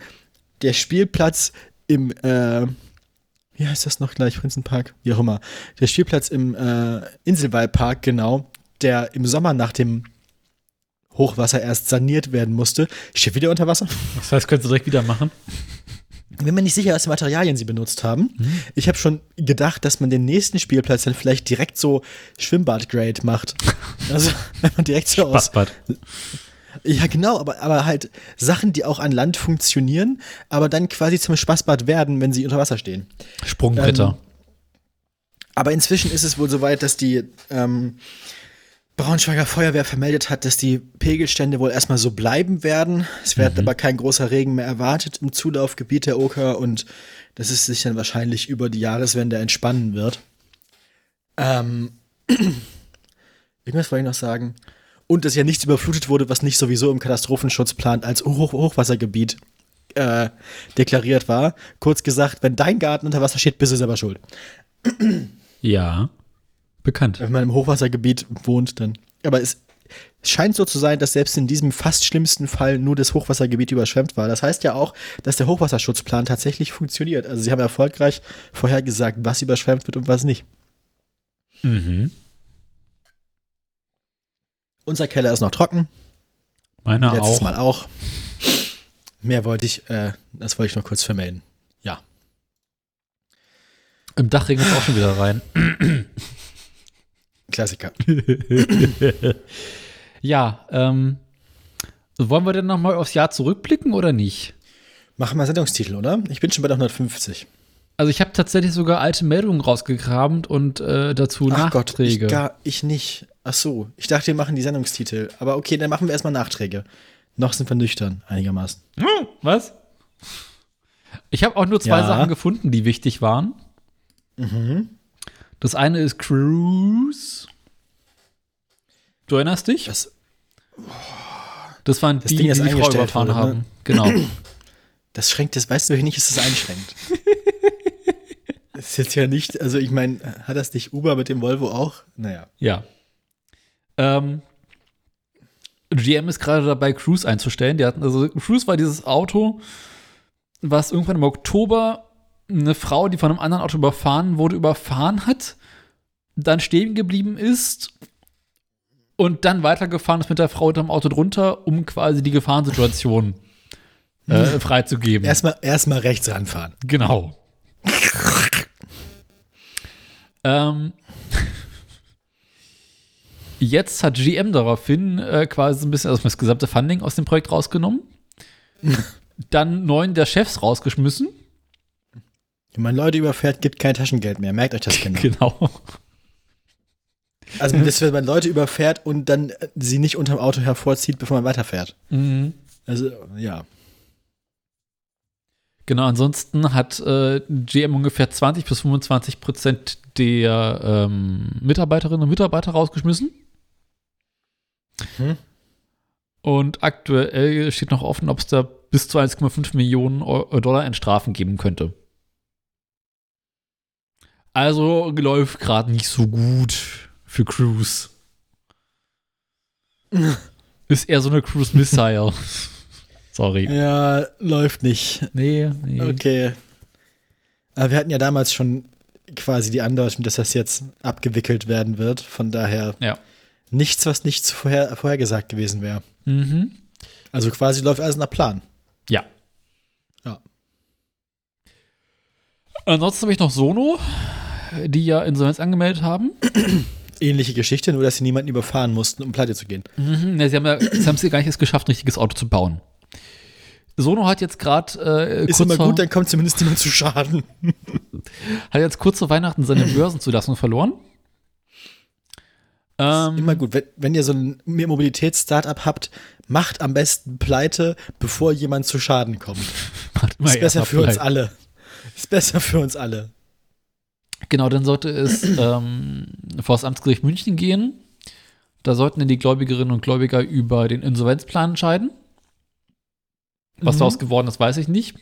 Der Spielplatz im, äh, wie heißt das noch gleich, Prinzenpark? Wie auch immer. Der Spielplatz im äh, Inselwaldpark, genau, der im Sommer nach dem Hochwasser erst saniert werden musste, steht wieder unter Wasser. Das heißt, könntest du direkt wieder machen. Ich bin mir nicht sicher, was für Materialien sie benutzt haben. Mhm. Ich habe schon gedacht, dass man den nächsten Spielplatz dann vielleicht direkt so Schwimmbad-Grade macht. Also, wenn man direkt so aus. Spaßbad. Ja, genau, aber, aber halt Sachen, die auch an Land funktionieren, aber dann quasi zum Spaßbad werden, wenn sie unter Wasser stehen. Sprungbretter. Aber inzwischen ist es wohl soweit, dass die ähm, Braunschweiger Feuerwehr vermeldet hat, dass die Pegelstände wohl erstmal so bleiben werden. Es wird aber kein großer Regen mehr erwartet im Zulaufgebiet der Oker und dass es sich dann wahrscheinlich über die Jahreswende entspannen wird. Ähm, irgendwas wollte ich noch sagen. Und dass ja nichts überflutet wurde, was nicht sowieso im Katastrophenschutzplan als Hoch Hochwassergebiet äh, deklariert war. Kurz gesagt, wenn dein Garten unter Wasser steht, bist du selber schuld. ja. Bekannt. Wenn man im Hochwassergebiet wohnt, dann. Aber es scheint so zu sein, dass selbst in diesem fast schlimmsten Fall nur das Hochwassergebiet überschwemmt war. Das heißt ja auch, dass der Hochwasserschutzplan tatsächlich funktioniert. Also sie haben erfolgreich vorhergesagt, was überschwemmt wird und was nicht. Mhm. Unser Keller ist noch trocken. Meiner Letztes auch. Mal auch. Mehr wollte ich, äh, das wollte ich noch kurz vermelden. Ja. Im Dach regnet es auch schon wieder rein. Klassiker. ja, ähm, wollen wir denn nochmal aufs Jahr zurückblicken oder nicht? Machen wir Sendungstitel, oder? Ich bin schon bei der 150. Also ich habe tatsächlich sogar alte Meldungen rausgegraben und äh, dazu Ach Gott, ich, Nachträge. gar, ich nicht. Ach so, ich dachte, wir machen die Sendungstitel. Aber okay, dann machen wir erstmal Nachträge. Noch sind wir nüchtern, einigermaßen. Was? Ich habe auch nur zwei Ja. Sachen gefunden, die wichtig waren. Mhm. Das eine ist Cruise. Du erinnerst dich? Das, Das waren Das die, Ding, die die Frau überfahren wurde, ne? haben. Genau. das schränkt, das weißt du nicht, ist das einschränkt. das ist jetzt ja nicht, also ich meine, hat das nicht Uber mit dem Volvo auch? Naja. Ja. Ähm, GM ist gerade dabei, Cruise einzustellen. Die hatten, also Cruise war dieses Auto, was irgendwann im Oktober eine Frau, die von einem anderen Auto überfahren wurde, überfahren hat, dann stehen geblieben ist und dann weitergefahren ist mit der Frau unterm Auto drunter, um quasi die Gefahrensituation äh, freizugeben. Erstmal erstmal rechts ranfahren. Genau. ähm, jetzt hat GM daraufhin äh, quasi so ein bisschen also das gesamte Funding aus dem Projekt rausgenommen. Dann neun der Chefs rausgeschmissen. Wenn man Leute überfährt, gibt kein Taschengeld mehr. Merkt euch das genau. Genau. Also, das, wenn man Leute überfährt und dann sie nicht unterm Auto hervorzieht, bevor man weiterfährt. Mhm. Also, ja. Genau, ansonsten hat äh, GM ungefähr 20 bis 25 Prozent der ähm, Mitarbeiterinnen und Mitarbeiter rausgeschmissen. Mhm. Und aktuell steht noch offen, ob es da bis zu 1,5 Millionen Dollar in Strafen geben könnte. Also läuft gerade nicht so gut für Cruise. Ist eher so eine Cruise Missile. Sorry. Ja, läuft nicht. Nee, nee. Okay. Aber wir hatten ja damals schon quasi die Andeutung, dass das jetzt abgewickelt werden wird. Von daher Ja. nichts, was nicht vorher, vorhergesagt gewesen wäre. Mhm. Also quasi läuft alles nach Plan. Ja. Ja. Ansonsten habe ich noch Sono, die ja Insolvenz angemeldet haben. Ähnliche Geschichte, nur dass sie niemanden überfahren mussten, um pleite zu gehen. Mhm, ja, sie haben ja, sie haben es ja gar nicht erst geschafft, ein richtiges Auto zu bauen. Sono hat jetzt gerade äh, Ist immer gut, dann kommt zumindest niemand zu Schaden. hat jetzt kurz vor Weihnachten seine Börsenzulassung verloren. Ähm, Immer gut. Wenn, wenn ihr so ein Mobilitäts-Startup habt, macht am besten pleite, bevor jemand zu Schaden kommt. Ist besser für uns Pleite. alle. Ist besser für uns alle. Genau, dann sollte es ähm, vor das Amtsgericht München gehen. Da sollten dann die Gläubigerinnen und Gläubiger über den Insolvenzplan entscheiden. Was Mhm. daraus geworden ist, weiß ich nicht.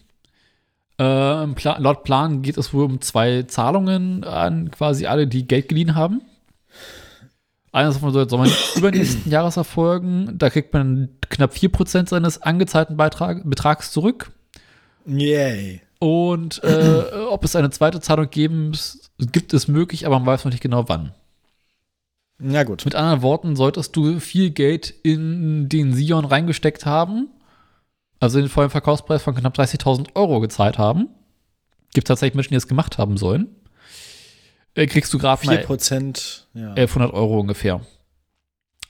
Äh, Pla laut Plan geht es wohl um zwei Zahlungen an quasi alle, die Geld geliehen haben. Eines davon soll, soll man übernächsten Jahres erfolgen. Da kriegt man knapp 4% seines angezahlten Beitrag, Betrags zurück. Yay. Und äh, ob es eine zweite Zahlung geben, gibt es möglich, aber man weiß noch nicht genau wann. Na gut. Mit anderen Worten, solltest du viel Geld in den Sion reingesteckt haben, also den vollen Verkaufspreis von knapp 30.000 Euro gezahlt haben, gibt tatsächlich Menschen, die das gemacht haben sollen, äh, kriegst du gerade mal 4%, ja. 1100 Euro ungefähr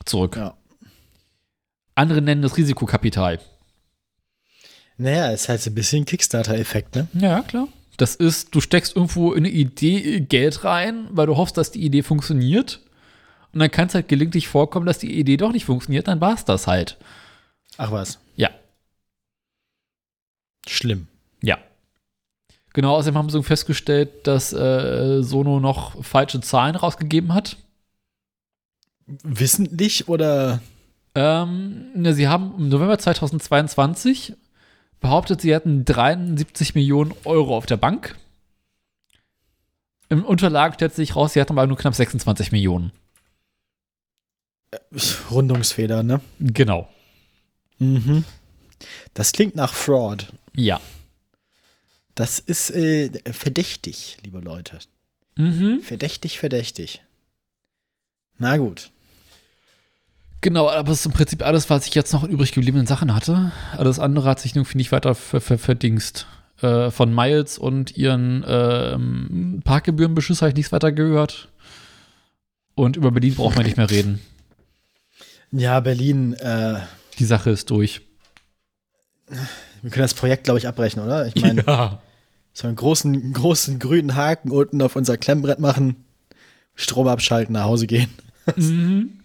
zurück. ja. Andere nennen das Risikokapital. Naja, ist halt so ein bisschen Kickstarter-Effekt, ne? Ja, klar. Das ist, du steckst irgendwo in eine Idee Geld rein, weil du hoffst, dass die Idee funktioniert. Und dann kann es halt gelegentlich vorkommen, dass die Idee doch nicht funktioniert, dann war es das halt. Ach was. Ja, Schlimm. ja. Genau, außerdem haben sie festgestellt, dass äh, Sono noch falsche Zahlen rausgegeben hat. Wissentlich oder? Ähm, ne, sie haben im November 2022 behauptet, sie hätten 73 Millionen Euro auf der Bank. Im Unterlagen stellt sich raus, sie hatten aber nur knapp 26 Millionen. Rundungsfehler, ne? Genau. Mhm. Das klingt nach Fraud. Ja. Das ist äh, verdächtig, liebe Leute. Mhm. Verdächtig, verdächtig. Na gut. Genau, aber es ist im Prinzip alles, was ich jetzt noch in übrig gebliebenen Sachen hatte. Alles andere hat sich irgendwie nicht weiter ver ver verdingst. Äh, von Miles und ihren ähm, Parkgebührenbeschuss habe ich nichts weiter gehört. Und über Berlin braucht man nicht mehr reden. Ja, Berlin, äh, Die Sache ist durch. wir können das Projekt, glaube ich, abbrechen, oder? Ich meine, ja. so einen großen, großen grünen Haken unten auf unser Klemmbrett machen, Strom abschalten, nach Hause gehen. Mhm.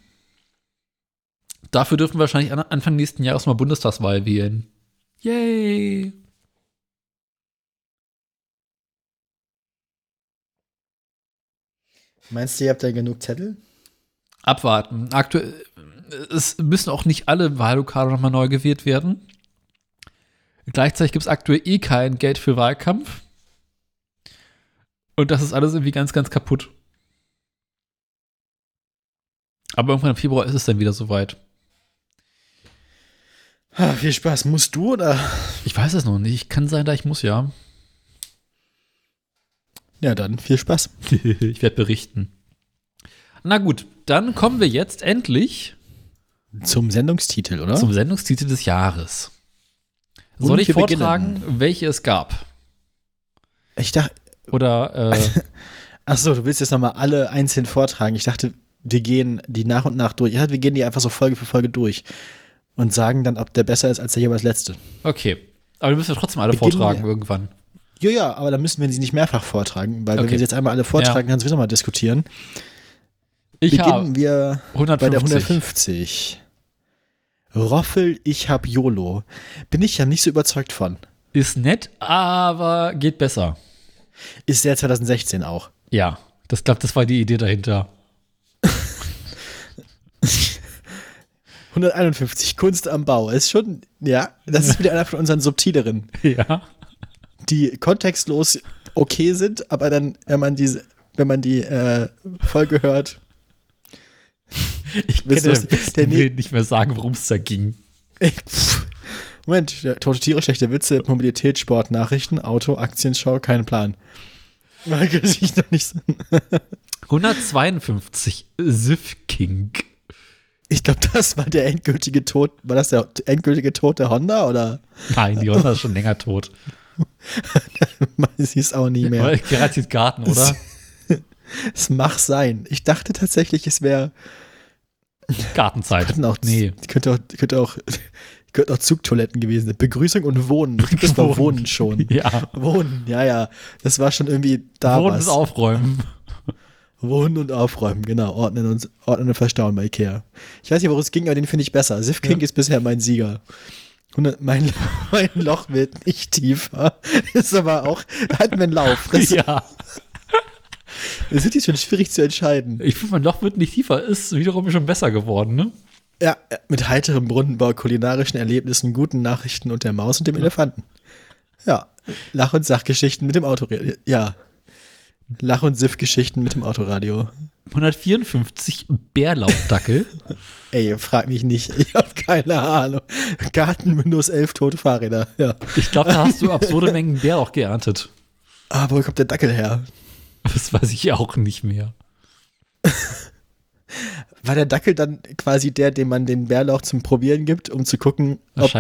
Dafür dürfen wir wahrscheinlich an Anfang nächsten Jahres mal Bundestagswahl wählen. Yay! Meinst du, ihr habt da genug Zettel? Abwarten. Aktuell es müssen auch nicht alle Wahllokale nochmal neu gewählt werden. Gleichzeitig gibt es aktuell eh kein Geld für Wahlkampf. Und das ist alles irgendwie ganz, ganz kaputt. Aber irgendwann im Februar ist es dann wieder soweit. Ah, viel Spaß. Musst du oder? Ich weiß es noch nicht. Kann sein, da ich muss, ja. Ja, dann viel Spaß. ich werde berichten. Na gut, dann kommen wir jetzt endlich Zum Sendungstitel, oder? zum Sendungstitel des Jahres. Und Soll ich vortragen, welche es gab? ich dachte, Oder äh, ach so, du willst jetzt nochmal alle einzeln vortragen. Ich dachte, wir gehen die nach und nach durch. Ich dachte, wir gehen die einfach so Folge für Folge durch und sagen dann, ob der besser ist als der jeweils letzte. okay. Aber wir müssen ja trotzdem alle Beginnen vortragen wir. irgendwann. Ja, ja, aber dann müssen wir sie nicht mehrfach vortragen, weil wenn Okay. wir sie jetzt einmal alle vortragen, kannst du wieder mal diskutieren. Ich Beginnen habe wir 150. bei der 150. Roffel, ich hab YOLO. Bin ich ja nicht so überzeugt von. Ist nett, aber geht besser. Ist der 2016 auch. Ja, das glaube, das war die Idee dahinter. 151, Kunst am Bau. Ist schon, ja, das ist wieder einer von unseren subtileren, Ja. die kontextlos okay sind, aber dann, wenn man diese, wenn man die äh, Folge hört, Ich kann der will nicht mehr sagen, worum es da ging. Moment, tote Tiere, schlechte Witze, Mobilität, Sport, Nachrichten, Auto, Aktienschau, kein Plan. Kann sich noch nicht so. 152 Sif King. Ich glaube, das war der endgültige Tod. War das der endgültige Tod der Honda oder? Nein, die Honda ist schon länger tot. Sieht es auch nie mehr. Gerhard Garten, oder? Es mag sein. Ich dachte tatsächlich, es wäre. Gartenzeit. Könnten auch, nee. könnte auch, könnte auch, könnte auch Zugtoiletten gewesen sein. Begrüßung und Wohnen. Das war Wohnen. Wohnen schon. Ja. Wohnen, ja, ja. Das war schon irgendwie da Wohnen was. ist aufräumen. Wohnen und aufräumen, genau. Ordnen und, ordnen und verstauen bei Ikea. Ich weiß nicht, worum es ging, aber den finde ich besser. Sif King Ja. ist bisher mein Sieger. 100, mein, mein Loch wird nicht tiefer. Ist aber auch, hatten wir einen Lauf. Das, ja. das ist jetzt schon schwierig zu entscheiden. Ich finde, mein Loch wird nicht tiefer. Ist wiederum schon besser geworden, ne? Ja, mit heiterem Brunnenbau, kulinarischen Erlebnissen, guten Nachrichten und der Maus und dem Elefanten. Ja, Lach- und Sachgeschichten mit dem Auto. Ja, Lach- und Siff-Geschichten mit dem Autoradio. 154 Bärlaubdackel. Ey, frag mich nicht. Ich habe keine Ahnung. Garten Windows 11 tote Fahrräder. Ja. Ich glaube, da hast du absurde Mengen Bär auch geerntet. Aber wo kommt der Dackel her? Das weiß ich auch nicht mehr. War der Dackel dann quasi der, dem man den Bärlauch zum Probieren gibt, um zu gucken, ob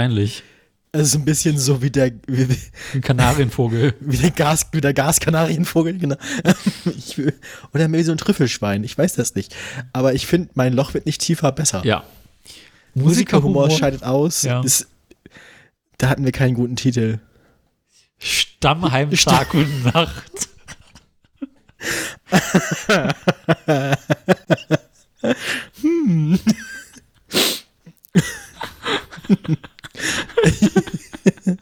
Wahrscheinlich. also ein bisschen so wie der wie, Ein Kanarienvogel. wie der Gas wie der Gaskanarienvogel genau. Ich, oder mehr wie so ein Trüffelschwein. Ich weiß das nicht. Aber ich finde, mein Loch wird nicht tiefer besser. Ja. Musikerhumor scheidet aus. Ja. Ist, da hatten wir keinen guten Titel. Stammheim Tag und Nacht.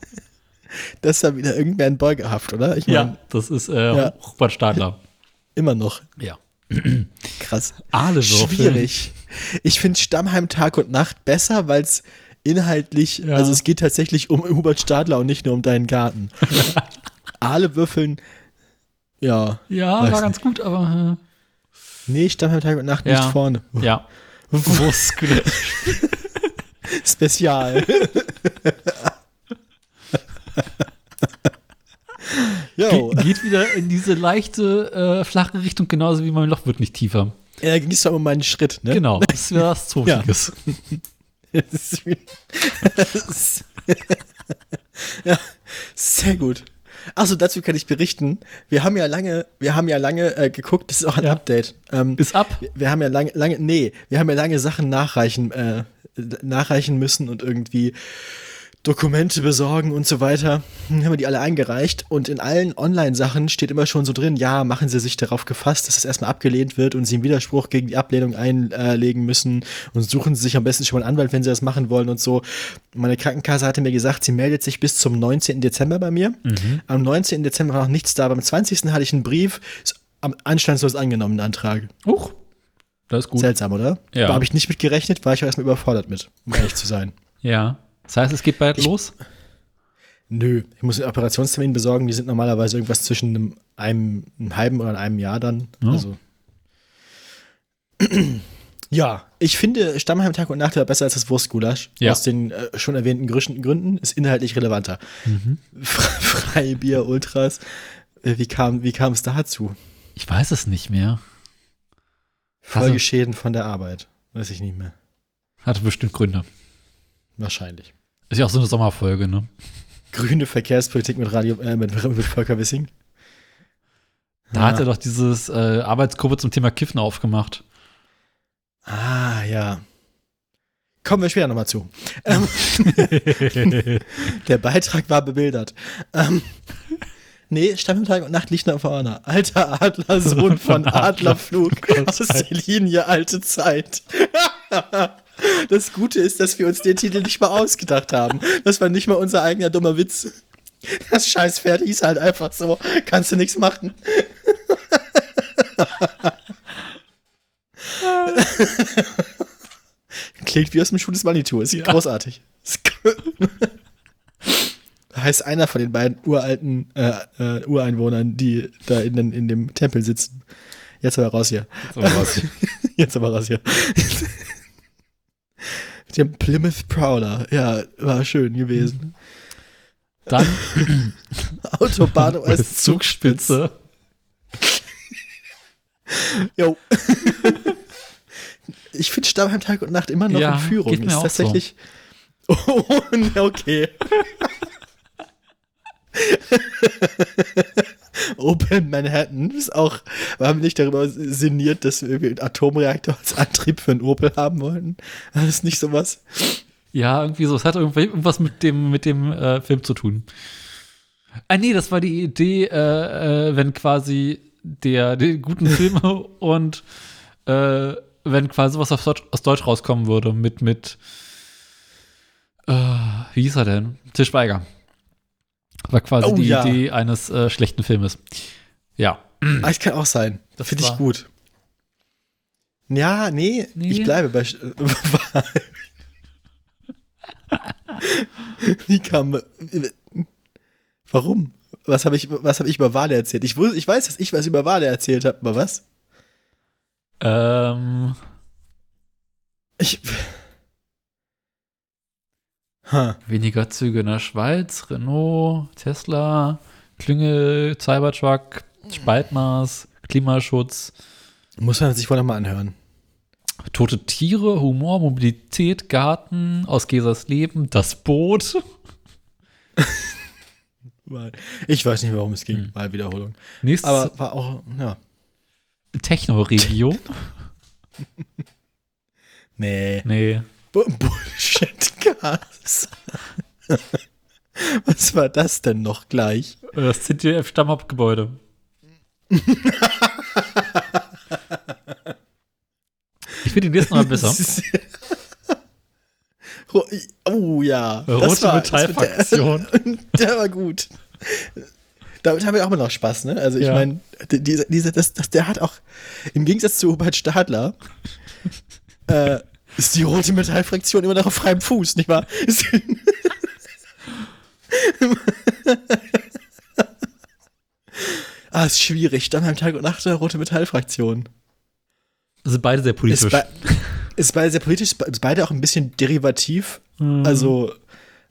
Das ist ja wieder irgendwer in Beugehaft, oder? Ich Ja, mein, das ist äh, Ja. Hubert Stadler. immer noch. Ja. Krass. Ahlewürfel. Schwierig. Ich finde Stammheim Tag und Nacht besser, weil es inhaltlich, Ja. also es geht tatsächlich um Hubert Stadler und nicht nur um deinen Garten. Aale würfeln, ja. Ja, war ganz gut, aber Nee, Stammheim Tag und Nacht nicht Ja. vorne. äh, ja. Muskel. Spezial. Ge geht wieder in diese leichte, äh, flache Richtung, genauso wie mein Loch wird nicht tiefer. er ging es doch um meinen Schritt, ne? Genau, das wäre was Zofiges. Ist ist- ja, sehr gut. Achso, dazu kann ich berichten. Wir haben ja lange, wir haben ja lange äh, geguckt, das ist auch ein Ja. Update. Ähm, Ist ab. wir haben ja lange, lange, nee, wir haben ja lange Sachen nachreichen, äh, nachreichen müssen und irgendwie Dokumente besorgen und so weiter. Dann haben wir die alle eingereicht und in allen Online-Sachen steht immer schon so drin, ja, machen Sie sich darauf gefasst, dass das erstmal abgelehnt wird und Sie einen Widerspruch gegen die Ablehnung einlegen müssen und suchen Sie sich am besten schon mal einen Anwalt, wenn Sie das machen wollen und so. Meine Krankenkasse hatte mir gesagt, sie meldet sich bis zum 19. Dezember bei mir. Am 19. Dezember war noch nichts da, beim 20. hatte ich einen Brief, am anstandslos angenommen, den Antrag. Huch. Das ist gut. Seltsam, oder? Ja. Da habe ich nicht mit gerechnet, war ich auch erstmal überfordert mit, um ehrlich zu sein. Ja. Das heißt, es geht bald los? Nö, ich muss einen Operationstermin besorgen, die sind normalerweise irgendwas zwischen einem, einem, einem halben oder einem Jahr dann. Oh. Also. Ja, ich finde Stammheim Tag und Nacht war besser als das Wurstgulasch. Ja. Aus den äh, schon erwähnten Gründen, ist inhaltlich relevanter. Mhm. Fre- Freibier, Ultras. Äh, Wie kam, wie kam es dazu? Ich weiß es nicht mehr. Folgeschäden von der Arbeit. Weiß ich nicht mehr. Hatte bestimmt Gründe. Wahrscheinlich. Ist ja auch so eine Sommerfolge, ne? Grüne Verkehrspolitik mit Radio, äh, mit, mit Volker Wissing. Da Ja. hat er doch dieses äh, Arbeitsgruppe zum Thema Kiffen aufgemacht. Ah, ja. Kommen wir später nochmal zu. Ähm, der Beitrag war bebildert. Ähm, nee, Stammtag und Nacht liegt nach vorne. Alter Adler, Sohn von Adlerflug aus der Linie Alte Zeit. Das Gute ist, dass wir uns den Titel nicht mal ausgedacht haben. Das war nicht mal unser eigener dummer Witz. Das scheiß Pferd hieß halt einfach so. Kannst du nichts machen. Klingt wie aus dem Schuh des Manitou. Ist großartig. Ist g- Da heißt einer von den beiden uralten äh, äh, Ureinwohnern, die da in, den, in dem Tempel sitzen. Jetzt aber raus hier. Jetzt aber raus hier. Mit dem Plymouth Prowler. Ja, war schön gewesen. Dann Autobahn als Zugspitze. Jo. ich finde Stammheim Tag und Nacht immer noch Ja, in Führung. geht mir ist auch tatsächlich. Oh, ne, okay. Open Manhattan ist auch, wir haben nicht darüber sinniert, dass wir einen Atomreaktor als Antrieb für einen Opel haben wollten. Das ist nicht sowas. Ja, irgendwie so. Es hat irgendwas mit dem, mit dem äh, Film zu tun. Ah, nee, das war die Idee, äh, äh, wenn quasi der, die guten Filme und äh, wenn quasi was Deutsch, aus Deutsch rauskommen würde mit, mit äh, wie hieß er denn? Til Schweiger. War quasi Oh, die ja. Idee eines äh, schlechten Filmes. Ja. Ah, das kann auch sein. Das finde ich gut. Ja, nee, Nee. ich bleibe bei. Wie kam. Warum? Was habe ich, was hab ich über Wale erzählt? Ich, ich weiß, dass ich was über Wale erzählt habe, aber was? Ähm, Ich. Weniger Züge in der Schweiz, Renault, Tesla, Klüngel, Cybertruck, Spaltmaß, Klimaschutz, Muss man sich wohl nochmal anhören. tote Tiere, Humor, Mobilität, Garten, aus Gesers Leben, das Boot. Ich weiß nicht, warum es ging. Hm. Mal Wiederholung. Nächstes Aber war auch, ja. Techno-Region. Nee. nee. Bu- Bullshit-Gas. Was war das denn noch gleich? Das ZDF-Stammhauptgebäude. ich finde den nächsten mal besser. Oh ja. Rote Metallfraktion. Der, der war gut. Damit haben wir auch immer noch Spaß, ne? Also ich Ja. meine, die- diese, diese, das, das, der hat auch, im Gegensatz zu Hubert Stadler, äh, ist die rote Metallfraktion immer noch auf freiem Fuß, nicht wahr? Ah, ist schwierig. Stammheim Tag und Nacht rote Metallfraktion? sind beide sehr politisch. Ist, bei, ist beide sehr politisch, ist beide auch ein bisschen derivativ, Mhm. also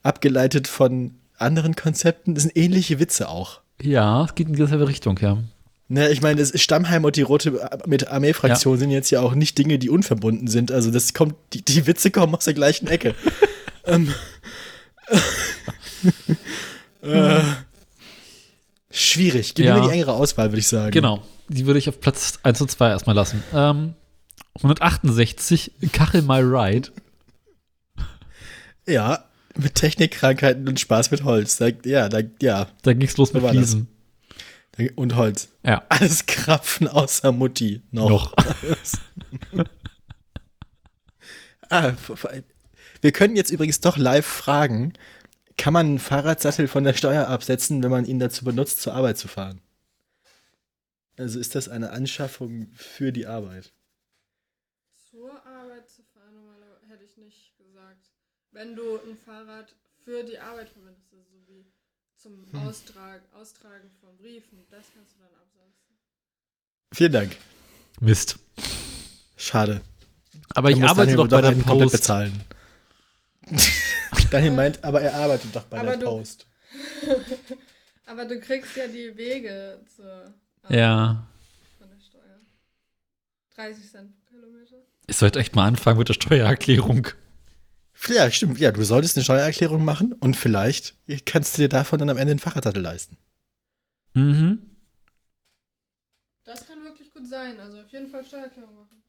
abgeleitet von anderen Konzepten. Das sind ähnliche Witze auch. ja, es geht in dieselbe Richtung, ja. Ne, ich meine, das Stammheim und die rote mit Armeefraktion sind jetzt ja auch nicht Dinge, die unverbunden sind. Also das kommt, die, die Witze kommen aus der gleichen Ecke. ähm, äh, schwierig. Gib Ja. mir die engere Auswahl, würde ich sagen. Genau. Die würde ich auf Platz 1 und 2 erstmal lassen. Ähm, 168, Kachel My Ride. Ja, mit Technikkrankheiten und Spaß mit Holz. Da, ja, da, ja. Da ging's los mit? Fliesen. Und Holz. Ja. Alles Krapfen außer Mutti. Noch. Noch. Ah, wir können jetzt übrigens doch live fragen, kann man einen Fahrradsattel von der Steuer absetzen, wenn man ihn dazu benutzt, zur Arbeit zu fahren? Also ist das eine Anschaffung für die Arbeit? Zur Arbeit zu fahren, hätte ich nicht gesagt. Wenn du ein Fahrrad für die Arbeit verwendest, also so wie zum Hm. Austrag, Austragen von Briefen, das kannst du dann absetzen. Vielen Dank. Mist. Schade. Aber ich Da muss arbeite doch bei der Post. bezahlen. Daniel meint, aber er arbeitet doch bei Aber der du- Post. Aber du kriegst ja die Wege zur Arbeit Ja. von der Steuer. 30 Cent pro Kilometer. Ich sollte echt mal anfangen mit der Steuererklärung. Ja, stimmt. Ja, du solltest eine Steuererklärung machen und vielleicht kannst du dir davon dann am Ende einen Fahrradsattel leisten. Mhm. Das kann wirklich gut sein. Also auf jeden Fall Steuererklärung machen.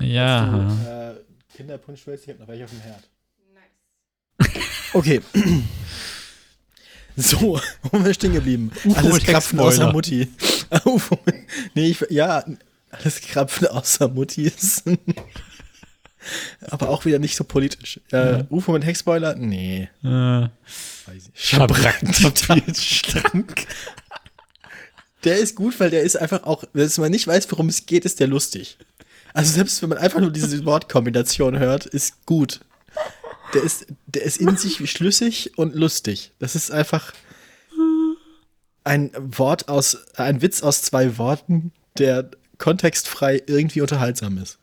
Ja. Hast du, äh, Kinderpunschwölze, ich hab noch welche auf dem Herd. Nice. Okay. So, wo sind wir stehen geblieben? UFO alles Krapfen außer Mutti. UFO nee, ich, ja, alles Krapfen außer Mutti ist. Aber auch wieder nicht so politisch. Äh, Ja. UFO mit Heckspoiler? Nee. Äh. Schabrackentapetschrank. Der ist gut, weil der ist einfach auch, wenn man nicht weiß, worum es geht, ist der lustig. Also selbst wenn man einfach nur diese Wortkombination hört, ist gut. Der ist, der ist in sich schlüssig und lustig. Das ist einfach ein Wort aus, ein Witz aus zwei Worten, der kontextfrei irgendwie unterhaltsam ist.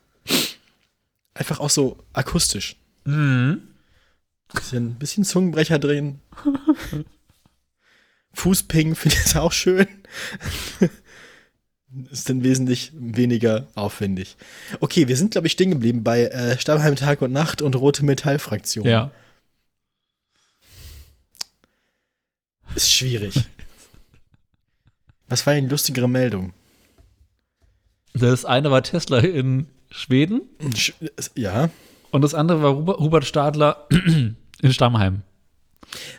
Einfach auch so akustisch. Mhm. Bisschen, bisschen Zungenbrecher drehen. Fußping finde ich auch schön. Ist dann wesentlich weniger aufwendig. Okay, wir sind, glaube ich, stehen geblieben bei äh, Stammheim Tag und Nacht und Rote Metallfraktion. Ja. Ist schwierig. Was war denn lustigere Meldung? Das eine war Tesla in Schweden Sch- Ja. und das andere war Hubert, Hubert Stadler in Stammheim.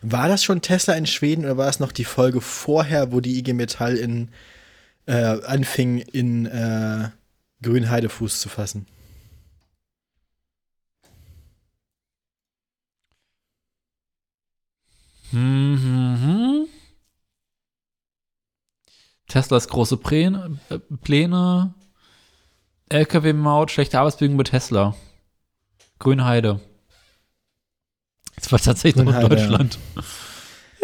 War das schon Tesla in Schweden oder war es noch die Folge vorher, wo die IG Metall in, äh, anfing, in äh, Grünheide Fuß zu fassen? Mhm. Teslas große Pläne, äh, Pläne LKW-Maut, schlechte Arbeitsbedingungen bei Tesla. Grünheide. Das war tatsächlich noch in Grünheide, Deutschland.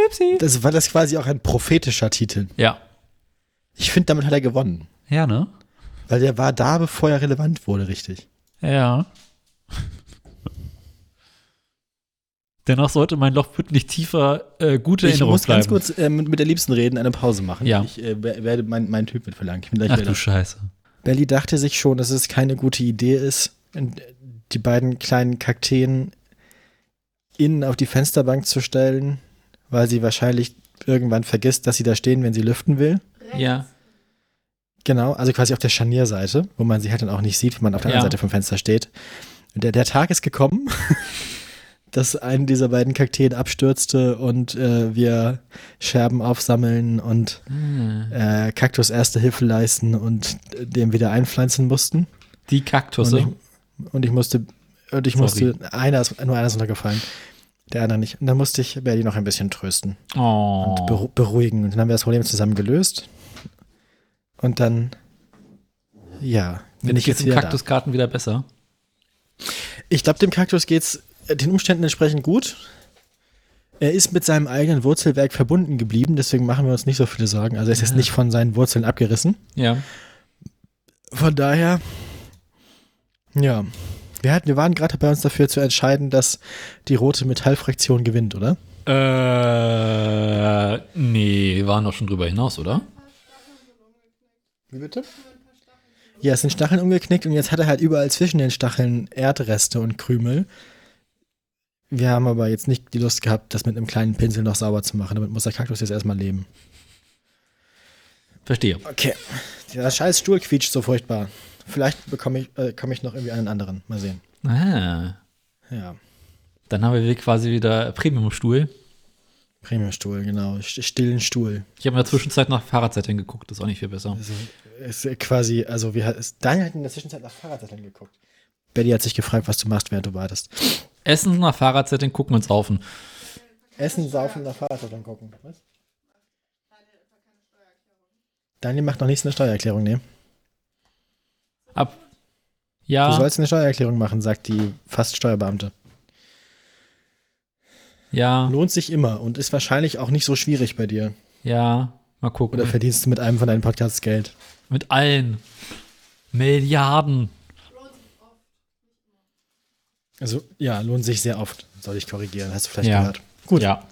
Upsi. Das war das quasi auch ein prophetischer Titel. Ja. Ich finde, damit hat er gewonnen. Ja, ne? Weil der war da, bevor er relevant wurde, richtig. Ja. Dennoch sollte mein Lochput nicht tiefer äh, gute Ich Erinnerung muss bleiben. ganz kurz äh, mit, mit der Liebsten reden, eine Pause machen. Ja. Ich äh, wer- werde meinen mein Typ mit verlangen. Ich bin gleich Ach wieder. du Scheiße. Belly dachte sich schon, dass es keine gute Idee ist, die beiden kleinen Kakteen innen auf die Fensterbank zu stellen, weil sie wahrscheinlich irgendwann vergisst, dass sie da stehen, wenn sie lüften will. Ja. Genau, also quasi auf der Scharnierseite, wo man sie halt dann auch nicht sieht, wenn man auf der Ja. anderen Seite vom Fenster steht. Der, der Tag ist gekommen, dass ein dieser beiden Kakteen abstürzte und äh, wir Scherben aufsammeln und Hm. äh, Kaktus erste Hilfe leisten und äh, dem wieder einpflanzen mussten. Die Kaktusse. Und ich, und ich musste, und ich Sorry. musste, einer ist, nur einer ist runtergefallen, der andere nicht. Und dann musste ich Berli noch ein bisschen trösten oh. und beru beruhigen. Und dann haben wir das Problem zusammen gelöst. Und dann, ja, bin Bin ich jetzt da. Kaktuskarten wieder besser? Ich glaube, dem Kaktus geht's den Umständen entsprechend gut. Er ist mit seinem eigenen Wurzelwerk verbunden geblieben, deswegen machen wir uns nicht so viele Sorgen. Also er ist jetzt Ja. nicht von seinen Wurzeln abgerissen. Ja. Von daher, ja. Wir, hatten, wir waren gerade bei uns dafür zu entscheiden, dass die rote Metallfraktion gewinnt, oder? Äh, nee, wir waren doch schon drüber hinaus, oder? Wie bitte? Ja, es sind Stacheln umgeknickt und jetzt hat er halt überall zwischen den Stacheln Erdreste und Krümel. Wir haben aber jetzt nicht die Lust gehabt, das mit einem kleinen Pinsel noch sauber zu machen. Damit muss der Kaktus jetzt erstmal leben. Verstehe. Okay. Der scheiß Stuhl quietscht so furchtbar. Vielleicht bekomme ich, äh, komme ich noch irgendwie einen anderen. Mal sehen. Ah, Ja. dann haben wir quasi wieder Premium-Stuhl. Premiumstuhl, genau. St- Stillen Stuhl. Ich habe in der Zwischenzeit nach Fahrradsetting geguckt, das ist auch nicht viel besser. Also, ist quasi, also wie hat es, Daniel hat in der Zwischenzeit nach Fahrradsätteln geguckt. Betty hat sich gefragt, was du machst, während du wartest. Essen nach Fahrradsetting, gucken und saufen. Essen, saufen, nach Fahrradsätteln gucken. Was? Daniel macht noch nicht eine Steuererklärung, ne? Ab. Du Ja, sollst eine Steuererklärung machen, sagt die fast Steuerbeamte. ja, Lohnt sich immer und ist wahrscheinlich auch nicht so schwierig bei dir. ja. Mal gucken. Oder verdienst du mit einem von deinen Podcasts Geld? Mit allen. Milliarden. Also, ja, lohnt sich sehr oft, soll ich korrigieren. Hast du vielleicht Ja. gehört. Gut. Ja.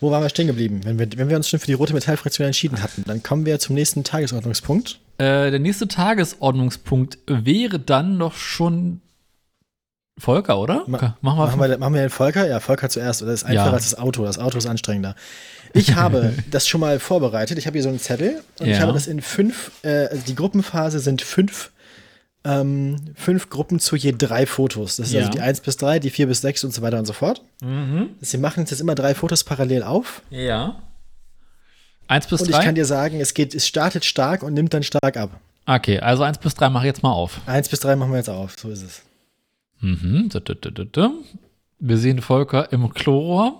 Wo waren wir stehen geblieben? Wenn wir, wenn wir uns schon für die rote Metallfraktion entschieden hatten, dann kommen wir zum nächsten Tagesordnungspunkt. Äh, der nächste Tagesordnungspunkt wäre dann noch schon Volker, oder? Ma- Machen wir, Machen wir, machen wir den Volker? Ja, Volker zuerst. Das ist einfacher Ja. als das Auto. Das Auto ist anstrengender. Ich habe das schon mal vorbereitet. Ich habe hier so einen Zettel und ich Ja. habe das in fünf, äh, also die Gruppenphase sind fünf, ähm, fünf Gruppen zu je drei Fotos. Das ist Ja. also die 1 bis 3, die 4 bis 6 und so weiter und so fort. Mhm. Sie machen jetzt immer drei Fotos parallel auf. Ja. Eins bis Und ich drei? kann dir sagen, es geht, es startet stark und nimmt dann stark ab. okay, also eins bis drei mache ich jetzt mal auf. 1 bis 3 machen wir jetzt auf. So ist es. Mhm. Wir sehen Volker im Chlor.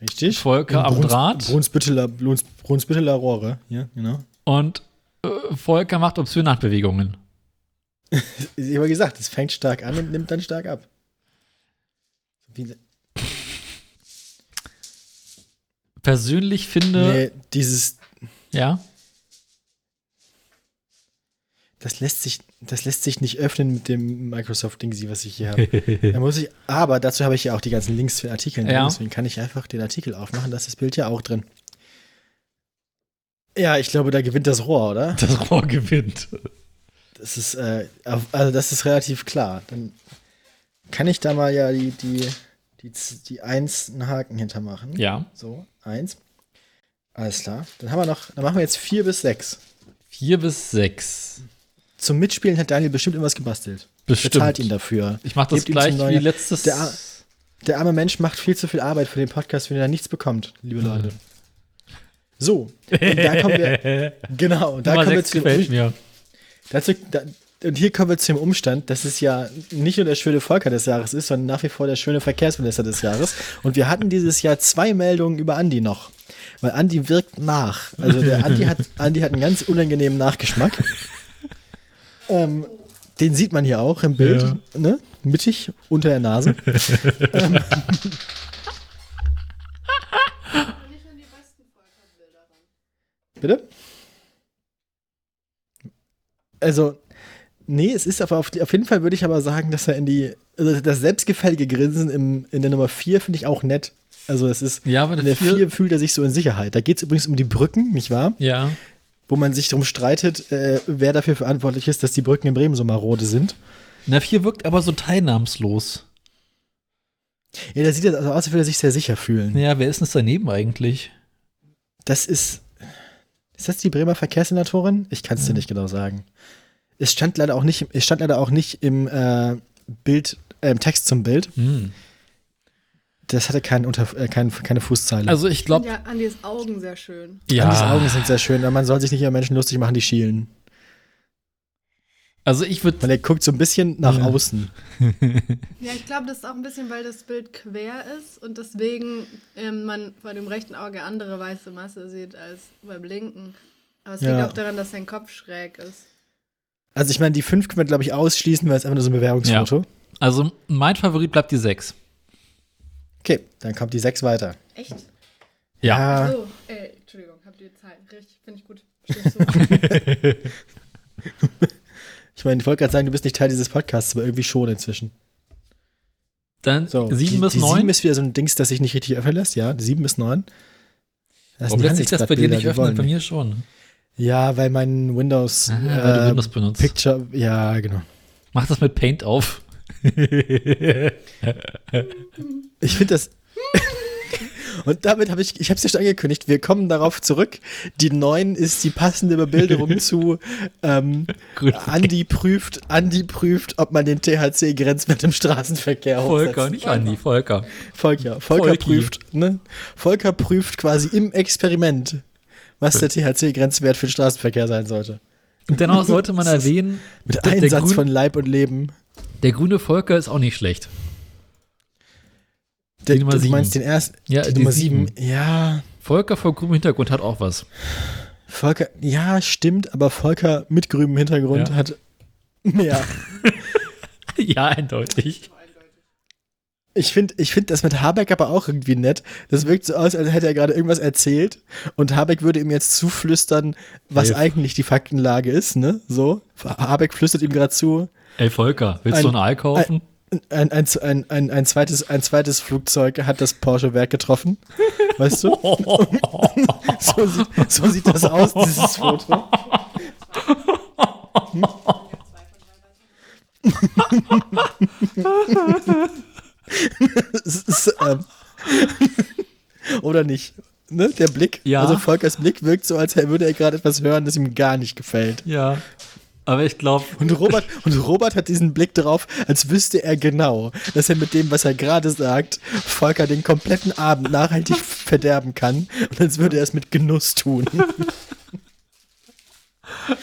Richtig. Volker Im am Bruns- Draht. Brunsbütteler, Bruns, Brunsbütteler Rohre. Ja, genau. Und äh, Volker macht obszöne Handbewegungen. Ich habe gesagt, es fängt stark an und nimmt dann stark ab. Wie, Persönlich finde. nee, dieses, Ja. das lässt sich, das lässt sich nicht öffnen mit dem Microsoft-Ding, was ich hier habe. da muss ich, aber dazu habe ich ja auch die ganzen Links für Artikel. drin, Ja. Deswegen kann ich einfach den Artikel aufmachen, da ist das Bild ja auch drin. Ja, ich glaube, da gewinnt das Rohr, oder? Das Rohr gewinnt. Das ist, äh, also das ist relativ klar. Dann kann ich da mal ja die, die, die, die Eins einen Haken hintermachen. Ja. So, eins. Alles klar. Dann haben wir noch, dann machen wir jetzt vier bis sechs. Vier bis sechs. Zum Mitspielen hat Daniel bestimmt irgendwas gebastelt. Bestimmt. Bezahlt ihn dafür. Ich mache das Gebt gleich wie letztes. Der, der arme Mensch macht viel zu viel Arbeit für den Podcast, wenn er nichts bekommt, liebe Leute. So, und da kommen wir, genau, und da Nummer kommen wir zu dem, gefällt mir. Dazu, da, und hier kommen wir zum Umstand, dass es ja nicht nur der schöne Volker des Jahres ist, sondern nach wie vor der schöne Verkehrsminister des Jahres. Und wir hatten dieses Jahr zwei Meldungen über Andi noch. Weil Andi wirkt nach. Also der Andi hat, Andi hat einen ganz unangenehmen Nachgeschmack. ähm, den sieht man hier auch im Bild, ja. ne? Mittig, unter der Nase. ähm, Bitte? Also, nee, es ist aber auf, auf jeden Fall würde ich aber sagen, dass er in die, also das selbstgefällige Grinsen im, in der Nummer 4 finde ich auch nett. Also es ist, Ja, aber in der 4 fühlt er sich so in Sicherheit. Da geht es übrigens um die Brücken, nicht wahr? Ja. Wo man sich darum streitet, äh, wer dafür verantwortlich ist, dass die Brücken in Bremen so marode sind. Na, 4 wirkt aber so teilnahmslos. Ja, da sieht er also aus, als würde er sich sehr sicher fühlen. Ja, wer ist denn das daneben eigentlich? Das ist. Ist das die Bremer Verkehrssenatorin? Ich kann es dir nicht genau sagen. Es stand leider auch nicht, es stand leider auch nicht im äh, Bild, äh, im Text zum Bild. Hm. Das hatte kein Unter, äh, kein, keine Fußzeile. Also ich glaube, Ja, Andys Augen sehr schön. ja, Andys Augen sind sehr schön, aber man soll sich nicht über Menschen lustig machen, die schielen. Also ich würde Weil er guckt so ein bisschen nach Ja. außen. Ja, ich glaube, das ist auch ein bisschen, weil das Bild quer ist und deswegen ähm, man bei dem rechten Auge andere weiße Masse sieht als beim linken. Aber es Ja. liegt auch daran, dass sein Kopf schräg ist. Also ich meine, die fünf können wir, glaube ich, ausschließen, weil es einfach nur so ein Bewerbungsfoto. also mein Favorit bleibt die 6. Okay, dann kommt die sechs weiter. Echt? Ja. So, ey, Entschuldigung, habt ihr Zeit? Richtig, finde ich gut. Ich meine, ich wollte gerade sagen, du bist nicht Teil dieses Podcasts, aber irgendwie schon inzwischen. Dann So, 7 die, bis die 9. sieben ist wieder so ein Dings, das sich nicht richtig öffnen lässt, ja. Die sieben bis neun. Das Warum lässt sich das bei dir nicht öffnen? Bei mir schon. Ja, weil mein Windows, Ah, weil du äh, Windows benutzt. Picture, ja, genau. Mach das mit Paint auf. Ich finde das. Und damit habe ich, ich habe es ja schon angekündigt, wir kommen darauf zurück. Die 9 ist die passende Bebilderung zu ähm. Andi prüft, Andi prüft, ob man den THC-Grenzwert im Straßenverkehr Volker, hochsetzt. nicht Andi, Volker. Volker, Volker Volki. prüft, ne? Volker prüft quasi im Experiment, was der THC-Grenzwert für den Straßenverkehr sein sollte. Und dennoch sollte man erwähnen, Mit Einsatz grün, von Leib und Leben. der grüne Volker ist auch nicht schlecht. Der, Nummer du sieben. meinst den ersten, Ja, die, die Nummer sieben. 7. Ja, Volker vor grünem Hintergrund hat auch was. Volker, ja, stimmt, aber Volker mit grünem Hintergrund Ja. hat mehr. ja, eindeutig. Ich finde ich find das mit Habeck aber auch irgendwie nett. Das wirkt so aus, als hätte er gerade irgendwas erzählt und Habeck würde ihm jetzt zuflüstern, was Elf. eigentlich die Faktenlage ist, ne? So. Habeck flüstert ihm gerade zu, Ey, Volker, willst Ein- du ein Ei kaufen? ein, ein, ein, ein, ein, zweites, ein zweites Flugzeug hat das Porsche-Werk getroffen. Weißt du? So sieht, so sieht das aus, dieses Foto. Ist, ähm, oder nicht? Ne? Der Blick, Ja. also Volkers Blick wirkt so, als würde er gerade etwas hören, das ihm gar nicht gefällt. ja. Aber ich glaube, Und Robert, und Robert hat diesen Blick drauf, als wüsste er genau, dass er mit dem, was er gerade sagt, Volker den kompletten Abend nachhaltig verderben kann. Und als würde er es mit Genuss tun.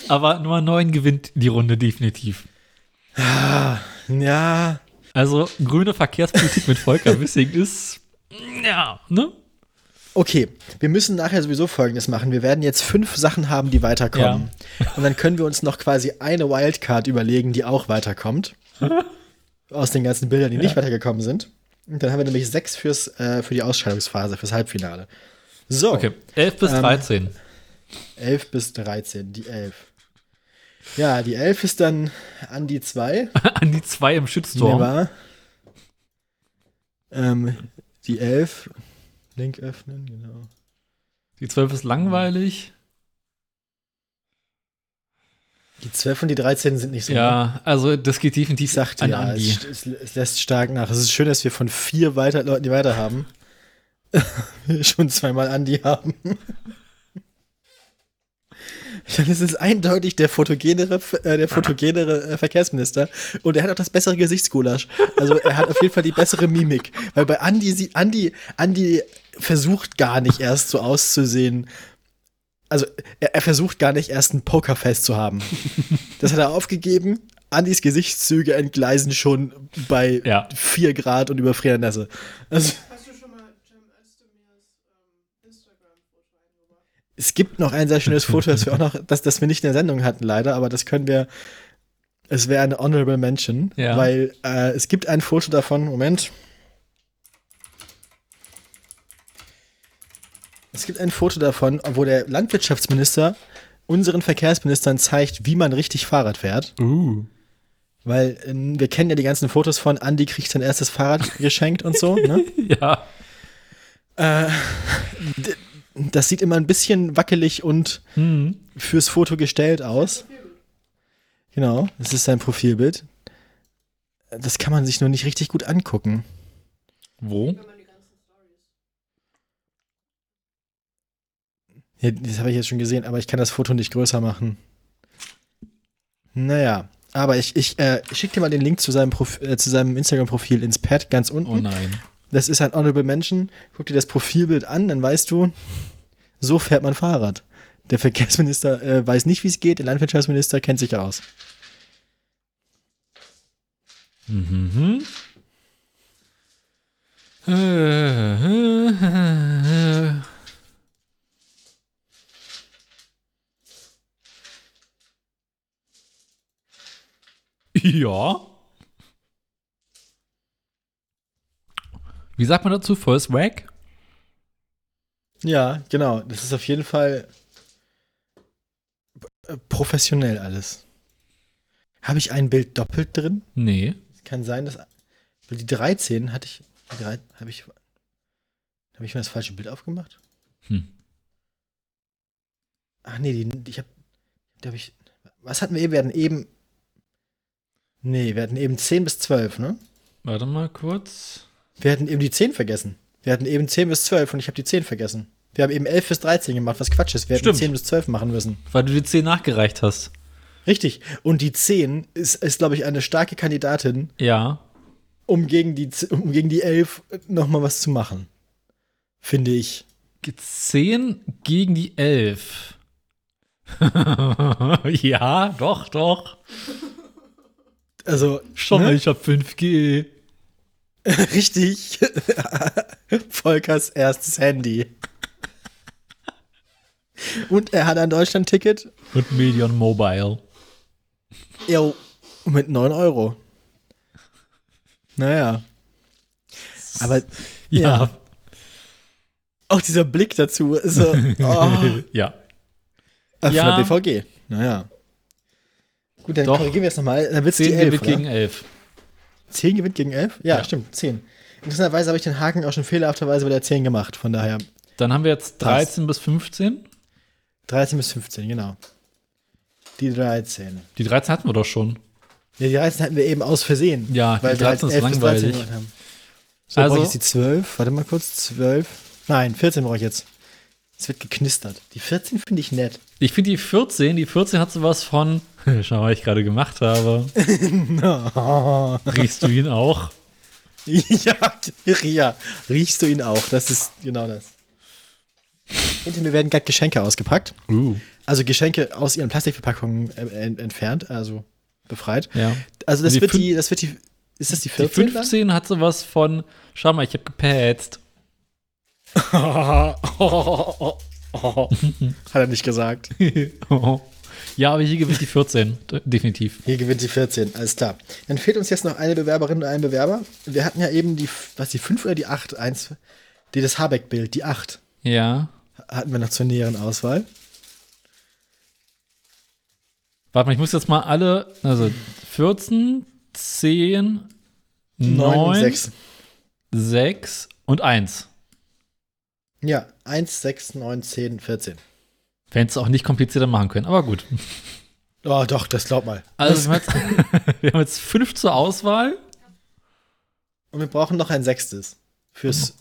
aber Nummer 9 gewinnt die Runde definitiv. Ja. Also grüne Verkehrspolitik mit Volker Wissing ist, ja, ne? Okay, wir müssen nachher sowieso Folgendes machen. Wir werden jetzt fünf Sachen haben, die weiterkommen. Und dann können wir uns noch quasi eine Wildcard überlegen, die auch weiterkommt. Aus den ganzen Bildern, die nicht weitergekommen sind. Und dann haben wir nämlich sechs fürs, äh, für die Ausscheidungsphase, fürs Halbfinale. So, Okay, 11 bis Ähm, 13. 11 bis 13, die 11. Ja, die 11 ist dann an die 2. An die 2 im Shitstorm. Never. Ähm, die 11. Link öffnen, genau. Die 12 ist langweilig. Die 12 und die 13 sind nicht so. Ja, also das geht Ich definitiv sagte an ja, Andi. es, es, es lässt stark nach. Es ist schön, dass wir von vier weiter Leuten, die weiter haben, schon zweimal Andi haben. Dann ist es eindeutig der fotogenere, äh, der fotogenere äh, Verkehrsminister und er hat auch das bessere Gesichtsgulasch. Also er hat auf jeden Fall die bessere Mimik. Weil bei Andi sieht Andi, Andi versucht gar nicht erst so auszusehen. Also er, er versucht gar nicht erst ein Pokerface zu haben. Das hat er aufgegeben. Andis Gesichtszüge entgleisen schon bei Ja. 4 Grad und überfrierender Nässe. Also, Hast du schon mal Cem Özdemirs ähm, Instagram-Foto eingebracht? es gibt noch ein sehr schönes Foto, das wir auch noch, das, das wir nicht in der Sendung hatten, leider, aber das können wir. Es wäre eine Honorable Mention, Ja. weil äh, es gibt ein Foto davon. Moment. Es gibt ein Foto davon, wo der Landwirtschaftsminister unseren Verkehrsministern zeigt, wie man richtig Fahrrad fährt. Uh. Weil ähm, wir kennen ja die ganzen Fotos von Andy kriegt sein erstes Fahrrad geschenkt und so. Ne? Ja. Das sieht immer ein bisschen wackelig und Hm. fürs Foto gestellt aus. Genau, das ist sein Profilbild. Das kann man sich nur nicht richtig gut angucken. Wo? Ja, das habe ich jetzt schon gesehen, aber ich kann das Foto nicht größer machen. Naja, aber ich, ich äh, schicke dir mal den Link zu seinem, äh, zu seinem Instagram-Profil ins Pad ganz unten. Oh nein. Das ist ein Honorable Mention. Guck dir das Profilbild an, dann weißt du, so fährt man Fahrrad. Der Verkehrsminister äh, weiß nicht, wie es geht, der Landwirtschaftsminister kennt sich aus. Mhm. Ja. Wie sagt man dazu? First Wag? Ja, genau. Das ist auf jeden Fall äh, professionell alles. Habe ich ein Bild doppelt drin? Nee. Es kann sein, dass die 13 hatte ich. Habe ich. Habe ich mir das falsche Bild aufgemacht? Hm. Ach nee, die, ich habe. Da hab ich. Was hatten wir eben? Wir hatten eben. Nee, wir hatten eben 10 bis 12, ne? Warte mal kurz. Wir hatten eben die 10 vergessen. Wir hatten eben 10 bis 12 und ich habe die 10 vergessen. Wir haben eben 11 bis 13 gemacht, was Quatsch ist. Wir hätten Stimmt. 10 bis 12 machen müssen. Weil du die 10 nachgereicht hast. Richtig. Und die 10 ist, ist glaube ich, eine starke Kandidatin, Ja. um gegen die, um gegen die 11 nochmal was zu machen. Finde ich. 10 gegen die 11. ja, doch, doch. Also, Schon, ne? ich hab 5G. richtig. Volkers erstes Handy. Und er hat ein Deutschland-Ticket. Und Medion Mobile. Jo, mit 9 Euro. Naja. Aber Ja. Ja. auch dieser Blick dazu ist so, oh, Ja. äh, von Ja. der BVG. Naja. Gut, dann Doch. korrigieren wir es nochmal. Dann wird's 10 die 11, gewinnt oder? gegen 11. 10 gewinnt gegen 11? Ja, Ja. stimmt, 10. Interessanterweise habe ich den Haken auch schon fehlerhafterweise bei der 10 gemacht. Von daher Dann haben wir jetzt Passt. 13 bis 15. 13 bis 15, genau. Die 13. Die 13 hatten wir doch schon. Ja, die 13 hatten wir eben aus Versehen. Ja, die weil wir halt 13 ist 11 bis 13 langweilig. haben. So, Also- brauche ich jetzt die 12? Warte mal kurz, 12. Nein, 14 brauche ich jetzt. Es wird geknistert. Die 14 finde ich nett. Ich finde die 14, die 14 hat sowas von, schau mal, was ich gerade gemacht habe. Riechst du ihn auch? ja, ja, riechst du ihn auch. Das ist genau das. Hinter mir werden gerade Geschenke ausgepackt. Uh. Also Geschenke aus ihren Plastikverpackungen ent- entfernt, also befreit. Ja. Also das Die wird die, das wird die, ist das die Die 14? dann? 15 hat sowas von, schau mal, ich habe gepatzt. Hat er nicht gesagt. Ja, aber hier gewinnt die 14, d- definitiv. Hier gewinnt die 14, alles klar. Dann fehlt uns jetzt noch eine Bewerberin und ein Bewerber. Wir hatten ja eben die, was, die 5 oder die 8? Eins, die, das Habeck-Bild, die 8 Ja. hatten wir noch zur näheren Auswahl. Warte mal, ich muss jetzt mal alle, also 14, 10, 9, 9 und 6. 6 und 1. Ja, 1, 6, 9, 10, 14. Wenn es auch nicht komplizierter machen können, aber gut. Oh, doch, das glaub mal. Also wir haben, jetzt, wir haben jetzt fünf zur Auswahl. Und wir brauchen noch ein sechstes. Fürs,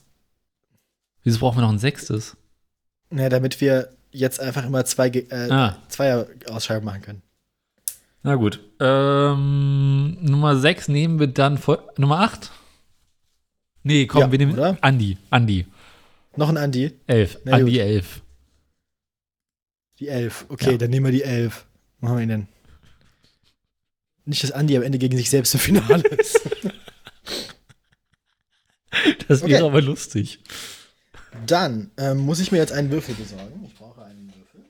Wieso brauchen wir noch ein sechstes? na, damit wir jetzt einfach immer zwei, äh, Ah. Zweier-Ausschreibungen machen können. Na gut. Ähm, Nummer 6 nehmen wir dann vor, Nummer 8? Nee, komm, Ja, wir nehmen oder? Andi. Andi. Noch ein Andi, 11. Na Andi gut. 11. die 11. Okay, Ja. dann nehmen wir die 11. Machen wir ihn denn? Nicht, dass Andi am Ende gegen sich selbst im Finale ist. Das wäre Okay. aber lustig. Dann ähm, muss ich mir jetzt einen Würfel besorgen. Ich brauche einen Würfel.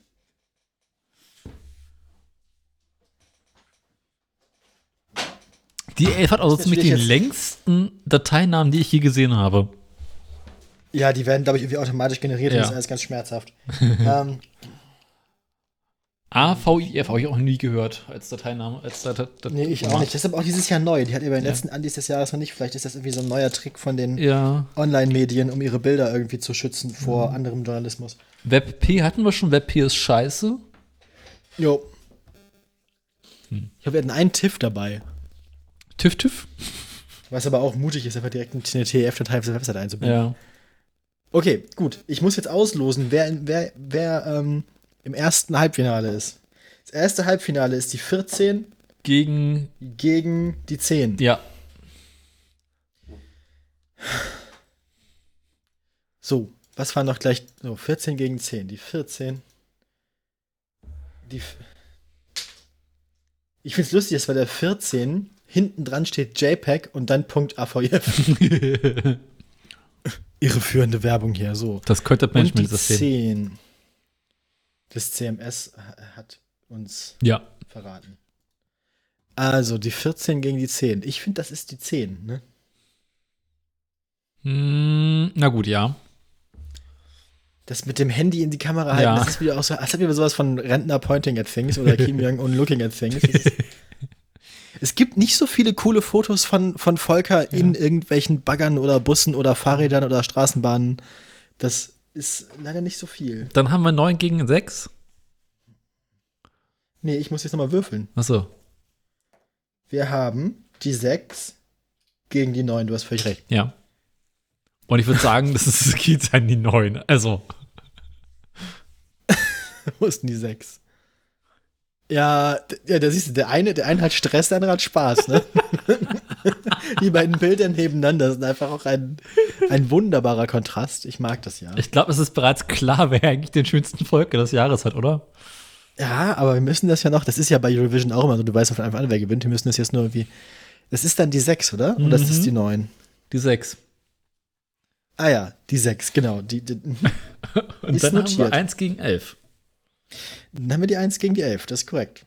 Die 11 hat also Das ist ziemlich den längsten Dateinamen, die ich je gesehen habe. Ja, die werden, glaube ich, irgendwie automatisch generiert Ja. und das ist alles ganz schmerzhaft. ähm, AVIF habe ich auch nie gehört als Dateiname. Als Dat Dat nee, ich auch nicht. Deshalb auch dieses Jahr neu. Die hat ihr bei den Ja. letzten Andis des Jahres noch nicht. Vielleicht ist das irgendwie so ein neuer Trick von den Ja. Online-Medien, um ihre Bilder irgendwie zu schützen vor Mhm. anderem Journalismus. WebP hatten wir schon. WebP ist scheiße. Jo. Hm. Ich glaube, wir hatten einen TIFF dabei. TÜV TÜV. Was aber auch mutig ist, einfach direkt eine TF-Datei auf der Website einzubinden. Ja. Okay, gut. Ich muss jetzt auslosen, wer, wer, wer ähm, im ersten Halbfinale ist. Das erste Halbfinale ist die 14 Gegen. gegen die 10. Ja. So, was war noch gleich? So, 14 gegen 10. Die 14. Die. Ich finde es lustig, dass bei der 14 hinten dran steht JPEG und dann Punkt AVF. Irreführende Werbung hier, so. Das könnte Management-System. 10. Das CMS hat uns Ja. verraten. Also, die 14 gegen die 10. Ich finde, das ist die 10, ne? Hm, na gut, ja. Das mit dem Handy in die Kamera halten, Ja. das ist wieder auch so, das hat wieder sowas von Rentner pointing at things oder Kim Jong-un looking at things. Ist, es gibt nicht so viele coole Fotos von, von Volker in irgendwelchen Baggern oder Bussen oder Fahrrädern oder Straßenbahnen. Das ist leider nicht so viel. Dann haben wir 9 gegen 6. Nee, ich muss jetzt nochmal würfeln. Achso. Wir haben die 6 gegen die 9, du hast völlig recht. Ja. Und ich würde sagen, das ist geht an die 9. Also. Wo ist denn die 6? Ja, ja, da siehst du, der eine, der eine hat Stress, der andere hat Spaß, ne? die beiden Bilder nebeneinander sind einfach auch ein, ein wunderbarer Kontrast. Ich mag das ja. Ich glaube, es ist bereits klar, wer eigentlich den schönsten Folge des Jahres hat, oder? Ja, aber wir müssen das ja noch, das ist ja bei Eurovision auch immer so, du weißt von Anfang an, wer gewinnt, wir müssen das jetzt nur irgendwie. Das ist dann die 6, oder? Und das Mhm. ist die 9. Die 6. Ah ja, die 6, genau. Die, die, Und Ist dann haben notiert. wir 1 gegen 11. dann haben wir die 1 gegen die 11, das ist korrekt.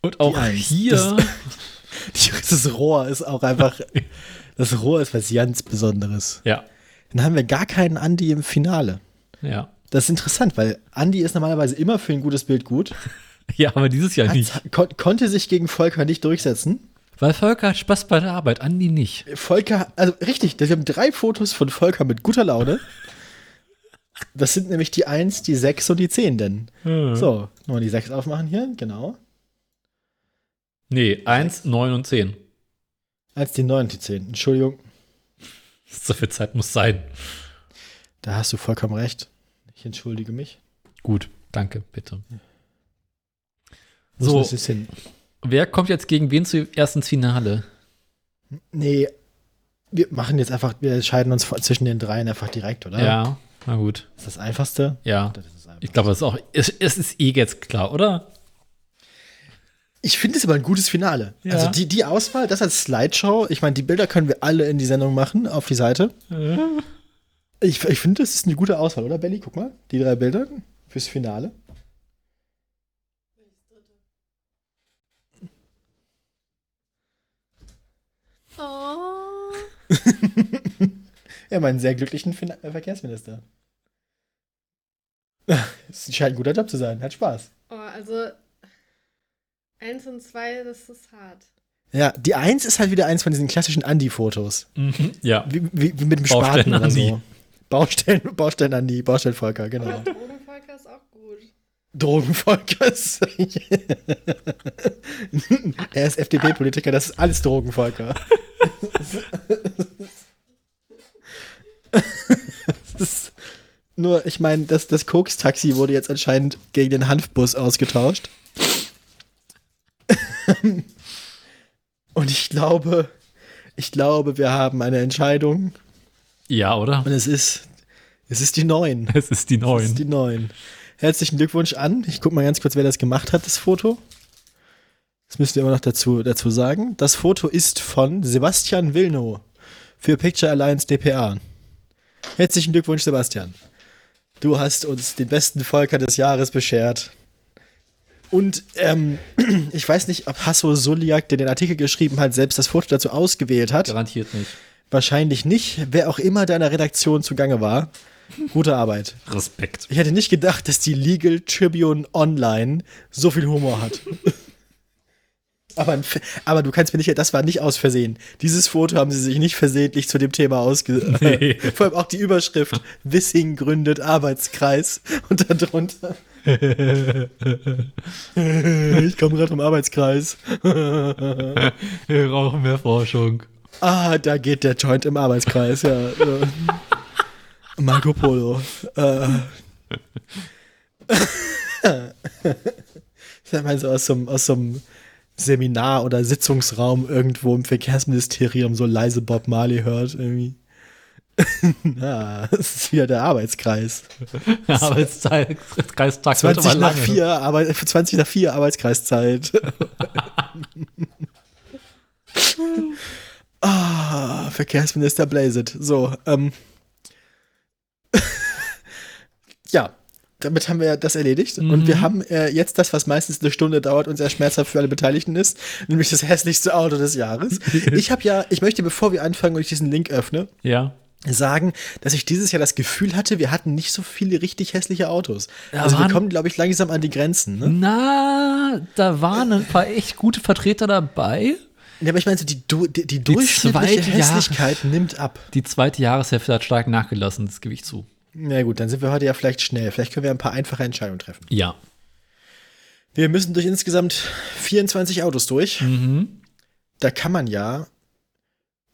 Und auch hier. Das Rohr ist auch einfach, das Rohr ist was ganz Besonderes. ja. Dann haben wir gar keinen Andi im Finale. Ja. Das ist interessant, weil Andi ist normalerweise immer für ein gutes Bild gut. Ja, aber dieses Jahr nicht. Hat, kon konnte sich gegen Volker nicht durchsetzen. Weil Volker hat Spaß bei der Arbeit, Andi nicht. Volker, also richtig, wir haben drei Fotos von Volker mit guter Laune. Das sind nämlich die 1, die 6 und die 10 denn. So, nochmal die 6 aufmachen hier, genau. Nee, 1, 9 und 10. Als die 9 und die 10. Entschuldigung, So viel Zeit muss sein. da hast du vollkommen recht. Ich entschuldige mich. Gut, danke, bitte. Wo So. ist hin? Wer kommt jetzt gegen wen zuerst ins Finale? Nee, wir machen jetzt einfach, wir entscheiden uns zwischen den dreien einfach direkt, oder? Ja, na gut. Das ist das Einfachste. Ja. Das ist das Einfachste. Ich glaube, es ist auch. Es, es ist eh jetzt klar, oder? Ich finde es aber ein gutes Finale. Ja. Also die, die Auswahl, das als Slideshow, ich meine, die Bilder können wir alle in die Sendung machen, auf die Seite. Ich, ich finde, das ist eine gute Auswahl, oder Belly? Guck mal, die drei Bilder fürs Finale. Oh. Ja, meinen sehr glücklichen fin äh, Verkehrsminister. Es scheint ein guter Job zu sein, hat Spaß. oh, also eins und zwei, das ist hart. Ja, die Eins ist halt wieder eins von diesen klassischen Andi-Fotos. Mhm. Ja. Wie, wie, wie mit dem Baustellen Spaten oder Andi. so. Baustellen, Baustellen Andi, Baustellenvolker, genau. Drogenvolker ist auch gut. Drogenvolkers. er ist FDP-Politiker, das ist alles Drogenvolker. das ist nur, ich meine, das, das Koks-Taxi wurde jetzt anscheinend gegen den Hanfbus ausgetauscht. Und ich glaube, ich glaube, wir haben eine Entscheidung. Ja, oder? Und es ist, es ist die 9. Es ist die Das ist 9. die 9. Herzlichen Glückwunsch an. Ich gucke mal ganz kurz, wer das gemacht hat, das Foto. Das müssen wir immer noch dazu, dazu sagen. Das Foto ist von Sebastian Wilnow für Picture Alliance DPA. Herzlichen Glückwunsch, Sebastian. Du hast uns den besten Volker des Jahres beschert. Und ähm, ich weiß nicht, ob Hasso Suliak, der den Artikel geschrieben hat, selbst das Foto dazu ausgewählt hat. Garantiert nicht. Wahrscheinlich nicht. Wer auch immer deiner Redaktion zugange war, gute Arbeit. Respekt. Ich hätte nicht gedacht, dass die Legal Tribune Online so viel Humor hat. aber, aber du kannst mir nicht, das war nicht aus Versehen. Dieses Foto haben sie sich nicht versehentlich zu dem Thema ausge. Nee. Vor allem auch die Überschrift: Wissing gründet Arbeitskreis und darunter. ich komme gerade vom Arbeitskreis. Wir brauchen mehr Forschung. Ah, da geht der Joint im Arbeitskreis, ja. Marco Polo. Äh. Ich meine so aus so, aus so einem Seminar oder Sitzungsraum irgendwo im Verkehrsministerium so leise Bob Marley hört irgendwie. ah, das ist wieder der Arbeitskreis. Arbeitszeit, Kreistag 20 nach 4, Arbeit, 20 nach 4 Arbeitskreiszeit. ah, Verkehrsminister Blazet. So, ähm. ja, damit haben wir das erledigt. Und wir haben äh, jetzt das, was meistens eine Stunde dauert und sehr schmerzhaft für alle Beteiligten ist, nämlich das hässlichste Auto des Jahres. Ich habe ja, ich möchte, bevor wir anfangen und ich diesen Link öffne, Ja. Sagen, dass ich dieses Jahr das Gefühl hatte, wir hatten nicht so viele richtig hässliche Autos. Ja, also wir waren- kommen, glaube ich, langsam an die Grenzen. Ne? Na, da waren ein paar echt gute Vertreter dabei. Ja, aber ich meine, so die, die, die durchschnittliche Jahr- Hässlichkeit nimmt ab. Die zweite Jahreshälfte hat stark nachgelassen, das gebe ich zu. Na gut, dann sind wir heute ja vielleicht schnell. Vielleicht können wir ein paar einfache Entscheidungen treffen. Ja. Wir müssen durch insgesamt 24 Autos durch. Mhm. Da kann man ja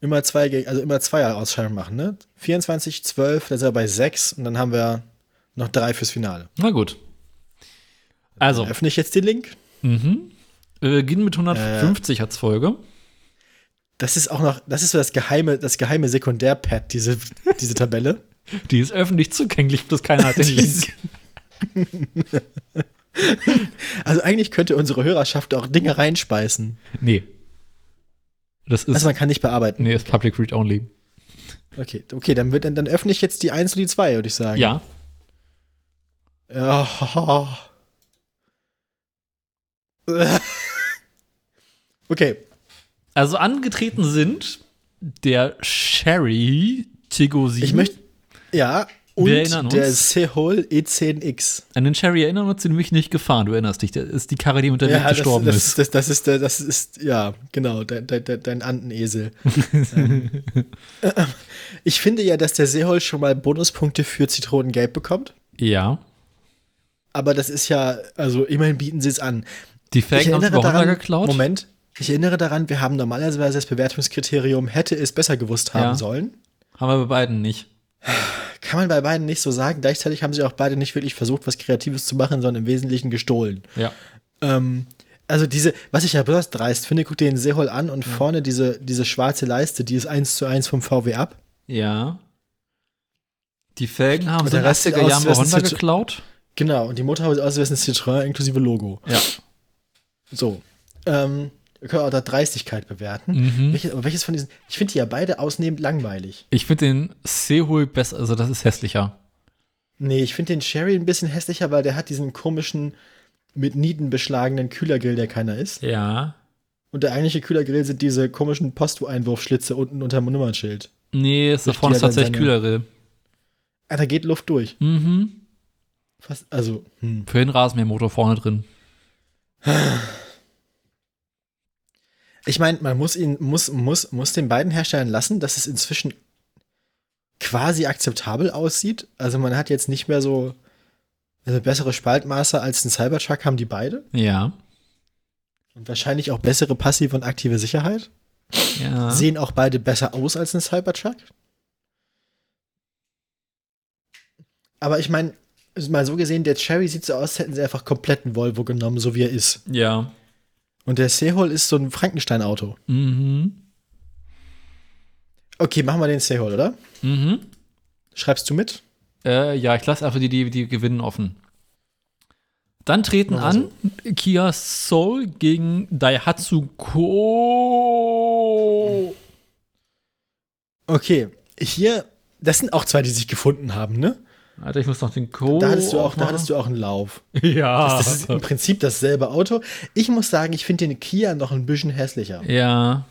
immer zwei, also immer zwei Ausscheidungen machen, ne? 24, 12, da sind wir bei 6 und dann haben wir noch drei fürs Finale. Na gut. Also, Öffne ich jetzt den Link? mhm. wir beginnen mit 150 als Folge. Das ist auch noch, das ist so das geheime, das geheime Sekundärpad, diese, diese Tabelle. Die ist öffentlich zugänglich, bloß keiner hat den Link. Also eigentlich könnte unsere Hörerschaft auch Dinge reinspeisen. Nee. Das ist, Also man kann nicht bearbeiten. nee, ist Public Read Only. Okay, okay, dann, wird, dann öffne ich jetzt die 1 und die 2, würde ich sagen. Ja. Ja. Okay. Also angetreten sind der Sherry Tigo 7. Ich möchte. Ja, und der Seoul E10X. An den Sherry erinnern wir uns nämlich nicht gefahren, du erinnerst dich. Das ist die Karre, die unter dem Ja, das, gestorben das, ist. das, das ist der, das ist, ja, genau, dein, dein, dein- dein Antenesel. ähm, äh, ich finde ja, dass der Seehol schon mal Bonuspunkte für Zitronengelb bekommt. Ja. Aber das ist ja, also immerhin bieten sie es an. Die Felgen haben Honda geklaut. Moment, ich erinnere daran, wir haben normalerweise das Bewertungskriterium hätte es besser gewusst haben Ja. sollen. Haben wir bei beiden nicht. Kann man bei beiden nicht so sagen. Gleichzeitig haben sie auch beide nicht wirklich versucht, was Kreatives zu machen, sondern im Wesentlichen gestohlen. Ja. Ähm, also diese, was ich ja besonders dreist finde, guck dir den Seehol an und vorne diese, diese schwarze Leiste, die ist eins zu eins vom VW ab. Ja. Die Felgen haben sie in der den Rest sieht 80er aus, Jahren bei Honda geklaut. Genau, und die Motorhaube sieht aus, es ein Citroën inklusive Logo. Ja. So. Ähm, wir können auch da Dreistigkeit bewerten. Mhm. Welches, aber welches von diesen, ich finde die ja beide ausnehmend langweilig. Ich finde den Seehul besser, also das ist hässlicher. Nee, ich finde den Sherry ein bisschen hässlicher, weil der hat diesen komischen, mit Nieten beschlagenen Kühlergrill, der keiner ist. Ja. Und der eigentliche Kühlergrill sind diese komischen Posteinwurfschlitze unten unter dem Nummernschild. Nee, ist da vorne ist tatsächlich seine- Kühlergrill. Ah, da geht Luft durch. Mhm. Fast, also, hm. Für den Rasenmähermotor vorne drin. Ich meine, man muss ihn, muss, muss, muss den beiden Herstellern lassen, dass es inzwischen quasi akzeptabel aussieht. Also man hat jetzt nicht mehr so also bessere Spaltmaße als ein Cybertruck haben die beide. Ja. Und wahrscheinlich auch bessere passive und aktive Sicherheit. Ja. Sehen auch beide besser aus als ein Cybertruck. Aber ich meine, mal so gesehen, der Cherry sieht so aus, als hätten sie einfach kompletten Volvo genommen, so wie er ist. ja. Und der Seehol ist so ein Frankenstein-Auto. Mhm. Okay, machen wir den Seehol, oder? Mhm. Schreibst du mit? Äh, ja, ich lasse einfach die, die, die gewinnen offen. Dann treten Mach an Kia Soul gegen Daihatsu Ko. Okay, hier, das sind auch zwei, die sich gefunden haben, ne? Alter, ich muss noch den Ko. Da hattest du auch, da hattest du auch einen Lauf. Ja. Das ist im Prinzip dasselbe Auto. Ich muss sagen, ich finde den Kia noch ein bisschen hässlicher. ja.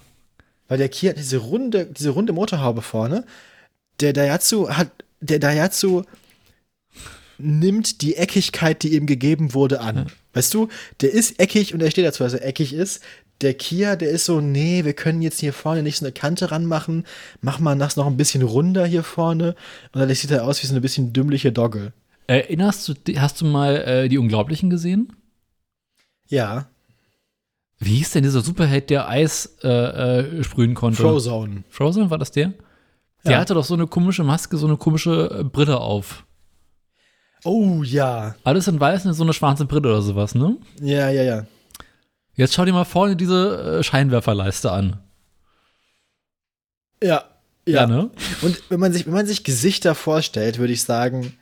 Weil der Kia hat diese runde, diese runde Motorhaube vorne. Der Daihatsu hat, der Daihatsu nimmt die Eckigkeit, die ihm gegeben wurde, an. Weißt du, der ist eckig und er steht dazu, dass er eckig ist. Der Kia, der ist so, nee, wir können jetzt hier vorne nicht so eine Kante ranmachen. Mach mal das noch ein bisschen runder hier vorne. Und dann sieht er aus wie so eine bisschen dümmliche Dogge. Erinnerst du, hast du mal äh, die Unglaublichen gesehen? Ja, Wie hieß denn dieser Superheld, der Eis äh, äh, sprühen konnte? Frozone. Frozen, war das der? Der Ja. hatte doch so eine komische Maske, so eine komische äh, Brille auf. Oh ja. Alles in weiß und so eine schwarze Brille oder sowas, ne? Ja, ja, ja. Jetzt schau dir mal vorne diese äh, Scheinwerferleiste an. Ja. Ja, ne? Und wenn man sich, wenn man sich Gesichter vorstellt, würde ich sagen,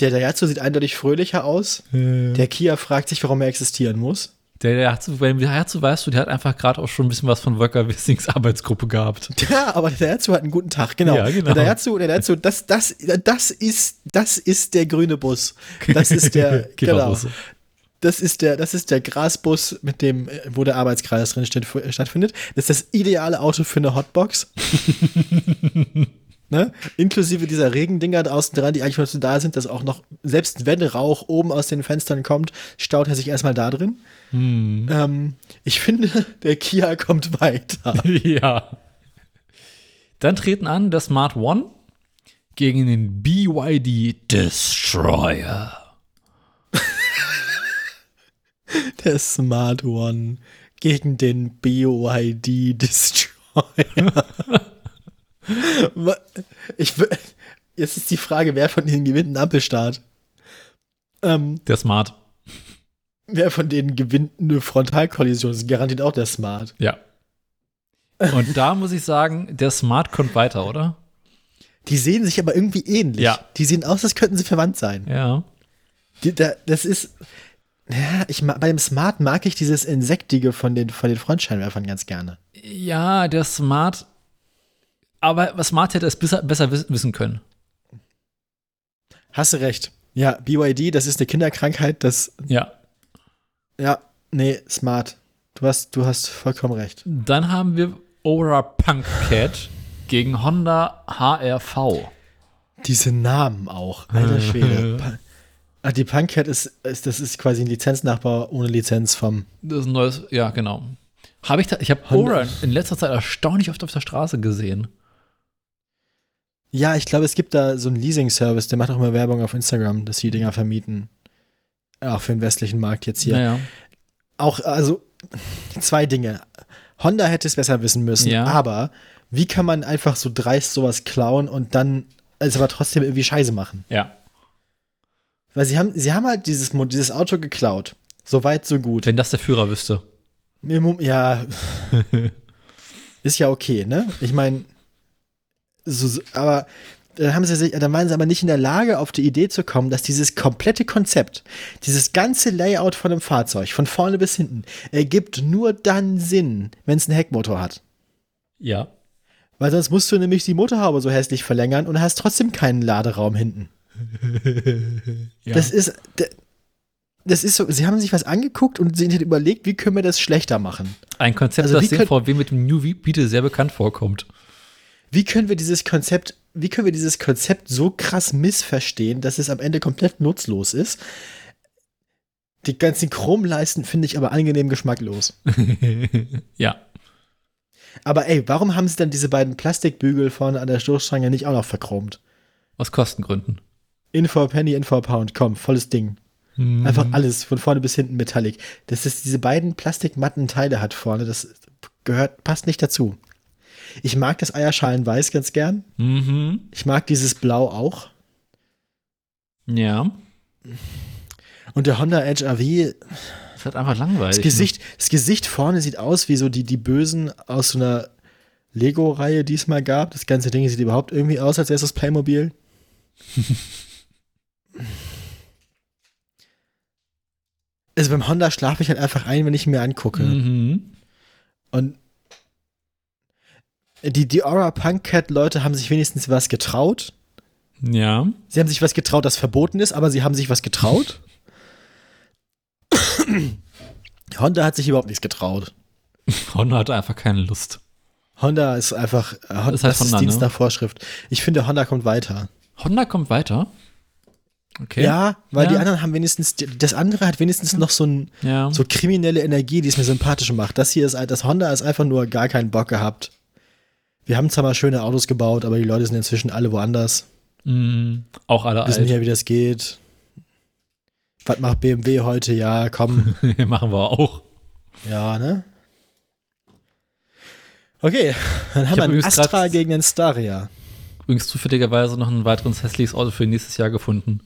der Daihatsu sieht eindeutig fröhlicher aus. Der Kia fragt sich, warum er existieren muss. Der, beim Herzu weißt du, der hat einfach gerade auch schon ein bisschen was von Volker Wissings Arbeitsgruppe gehabt. Ja, aber der Daihatsu hat einen guten Tag, genau. Ja, genau. Der Daihatsu, der Daihatsu, das, das, das ist, das ist der grüne Bus. Das ist der, genau. Das ist der, das ist der Grasbus, mit dem, äh, wo der Arbeitskreis drin steht, stattfindet. Das ist das ideale Auto für eine Hotbox. ne? Inklusive dieser Regendinger da außen dran, die eigentlich nur dazu da sind, dass auch noch, selbst wenn Rauch oben aus den Fenstern kommt, staut er sich erstmal da drin. Hm. Ähm, ich finde, der Kia kommt weiter. ja. Dann treten an der Smart One gegen den BYD Destroyer. Der Smart One gegen den BYD Destroyer. Ich, jetzt ist die Frage, wer von denen gewinnt einen Ampelstart? Ähm, Der Smart. wer von denen gewinnt eine Frontalkollision? Das ist garantiert auch der Smart. Ja. Und da muss ich sagen, der Smart kommt weiter, oder? Die sehen sich aber irgendwie ähnlich. Ja. Die sehen aus, als könnten sie verwandt sein. Ja. Die, da, das ist. Ja, ich, bei dem Smart mag ich dieses Insektige von den, von den Frontscheinwerfern ganz gerne. Ja, der Smart. Aber was Smart hätte es besser, besser wiss- wissen können. Hast du recht. Ja, BYD, das ist eine Kinderkrankheit, das. Ja. Ja, nee, smart. Du hast, du hast vollkommen recht. Dann haben wir Aura Punk Cat gegen Honda HRV. Diese Namen auch. Alter Schwede. Ach, die Punkcat ist, ist, das ist quasi ein Lizenznachbau ohne Lizenz vom. Das ist ein neues, ja, genau. Habe ich da, ich habe Aura in letzter Zeit erstaunlich oft auf der Straße gesehen. Ja, ich glaube, es gibt da so einen Leasing-Service, der macht auch immer Werbung auf Instagram, dass sie die Dinger vermieten. Auch für den westlichen Markt jetzt hier. Naja. Auch, also, zwei Dinge. Honda hätte es besser wissen müssen, Ja. aber wie kann man einfach so dreist sowas klauen und dann, also aber trotzdem irgendwie Scheiße machen? Ja. Weil sie haben, sie haben halt dieses, dieses Auto geklaut. So weit, so gut. Wenn das der Führer wüsste. Ja, ist ja okay, ne? Ich meine, so, so, aber dann haben sie sich, dann waren sie aber nicht in der Lage, auf die Idee zu kommen, dass dieses komplette Konzept, dieses ganze Layout von einem Fahrzeug, von vorne bis hinten, ergibt nur dann Sinn, wenn es einen Heckmotor hat. Ja. Weil sonst musst du nämlich die Motorhaube so hässlich verlängern und hast trotzdem keinen Laderaum hinten. ja. Das ist, das ist so, sie haben sich was angeguckt und sie haben überlegt, wie können wir das schlechter machen? ein Konzept, also das dem VW mit dem New Beetle sehr bekannt vorkommt. Wie können wir dieses Konzept, wie können wir dieses Konzept so krass missverstehen, dass es am Ende komplett nutzlos ist? Die ganzen Chromleisten finde ich aber angenehm geschmacklos. ja. Aber ey, warum haben sie dann diese beiden Plastikbügel vorne an der Stoßstange nicht auch noch verchromt? Aus Kostengründen. In for a Penny, in for a Pound, komm, volles Ding. Einfach alles, von vorne bis hinten Metallic. Dass es diese beiden plastikmatten Teile hat vorne, das gehört, passt nicht dazu. Ich mag das Eierschalenweiß ganz gern. Mhm. Ich mag dieses Blau auch. Ja. Und der Honda Edge AV, Das hat einfach langweilig. das Gesicht, das Gesicht vorne sieht aus wie so die, die Bösen aus so einer Lego-Reihe, die es mal gab. Das ganze Ding sieht überhaupt irgendwie aus, als wäre es das Playmobil. also beim Honda schlafe ich halt einfach ein, wenn ich ihn mir angucke. Mhm. Und die, die Aura Punk Cat Leute haben sich wenigstens was getraut. Ja. Sie haben sich was getraut, das verboten ist, aber sie haben sich was getraut. Honda hat sich überhaupt nichts getraut. Honda hatte einfach keine Lust. Honda ist einfach, äh, Honda, Ist halt das ist Honda, Dienst ne? nach Vorschrift. Ich finde, Honda kommt weiter. Honda kommt weiter. Okay. Ja, weil die Ja. anderen haben wenigstens, das andere hat wenigstens noch so ein, Ja. so kriminelle Energie, die es mir sympathisch macht. Das hier ist, ein- das Honda ist einfach nur gar keinen Bock gehabt. Wir haben zwar mal schöne Autos gebaut, aber die Leute sind inzwischen alle woanders. Mhm. Auch alle Wissen alt. ja, wie das geht. Was macht BMW heute? Ja, komm. Machen wir auch. ja, ne? Okay, dann haben hab wir einen Astra gegen den Staria. Übrigens zufälligerweise noch ein weiteres hässliches Auto für nächstes Jahr gefunden.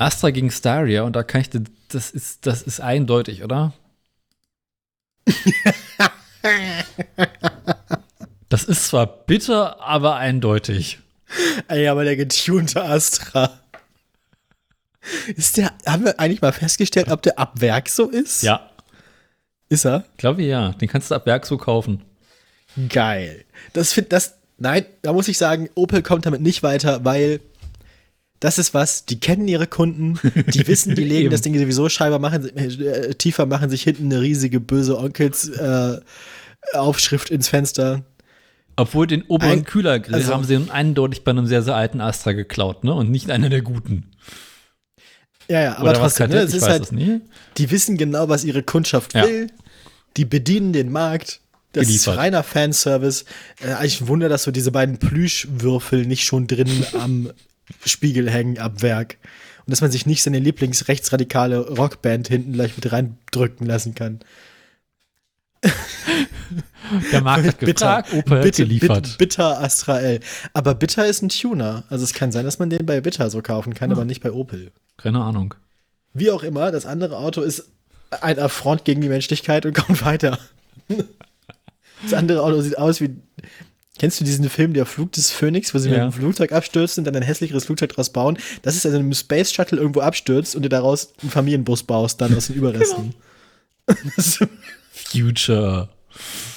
Astra gegen Staria und da kann ich, dir- das ist, das ist eindeutig, oder? das ist zwar bitter, aber eindeutig. Ey, aber der getunte Astra. Ist der, haben wir eigentlich mal festgestellt, ob der ab Werk so ist? Ja, Ist er? glaube ich ja. Den kannst du ab Werk so kaufen. Geil. Das find, das, nein, da muss ich sagen, Opel kommt damit nicht weiter, weil das ist was, die kennen ihre Kunden, die wissen, die legen das Ding sowieso scheinbar machen, äh, tiefer machen sich hinten eine riesige böse Onkels äh, Aufschrift ins Fenster. Obwohl den oberen Ein- Kühlergrill also- haben sie eindeutig bei einem sehr, sehr alten Astra geklaut, ne? Und nicht einer der guten. Ja, ja, aber Oder trotzdem, ne, es Ich ist weiß halt, die wissen genau, was ihre Kundschaft Ja. will. Die bedienen den Markt. Das Geliefert. ist reiner Fanservice. Äh, eigentlich ein Wunder, dass so diese beiden Plüschwürfel nicht schon drin am Spiegel hängen ab Werk. Und dass man sich nicht seine Lieblingsrechtsradikale Rockband hinten gleich mit reindrücken lassen kann. Der Markt hat gefragt, Opel hat bitte, geliefert. bitte, Bitter Astra L. Aber Bitter ist ein Tuner. Also es kann sein, dass man den bei Bitter so kaufen kann, aber nicht bei Opel. Keine Ahnung. Wie auch immer, das andere Auto ist ein Affront gegen die Menschlichkeit und kommt weiter. Das andere Auto sieht aus wie. Kennst du diesen Film Der Flug des Phönix, wo sie mit Ja. einem Flugzeug abstürzen und dann ein hässlicheres Flugzeug draus bauen? Das ist also ein Space Shuttle irgendwo abstürzt und du daraus einen Familienbus baust, dann aus den Überresten. Ist Future.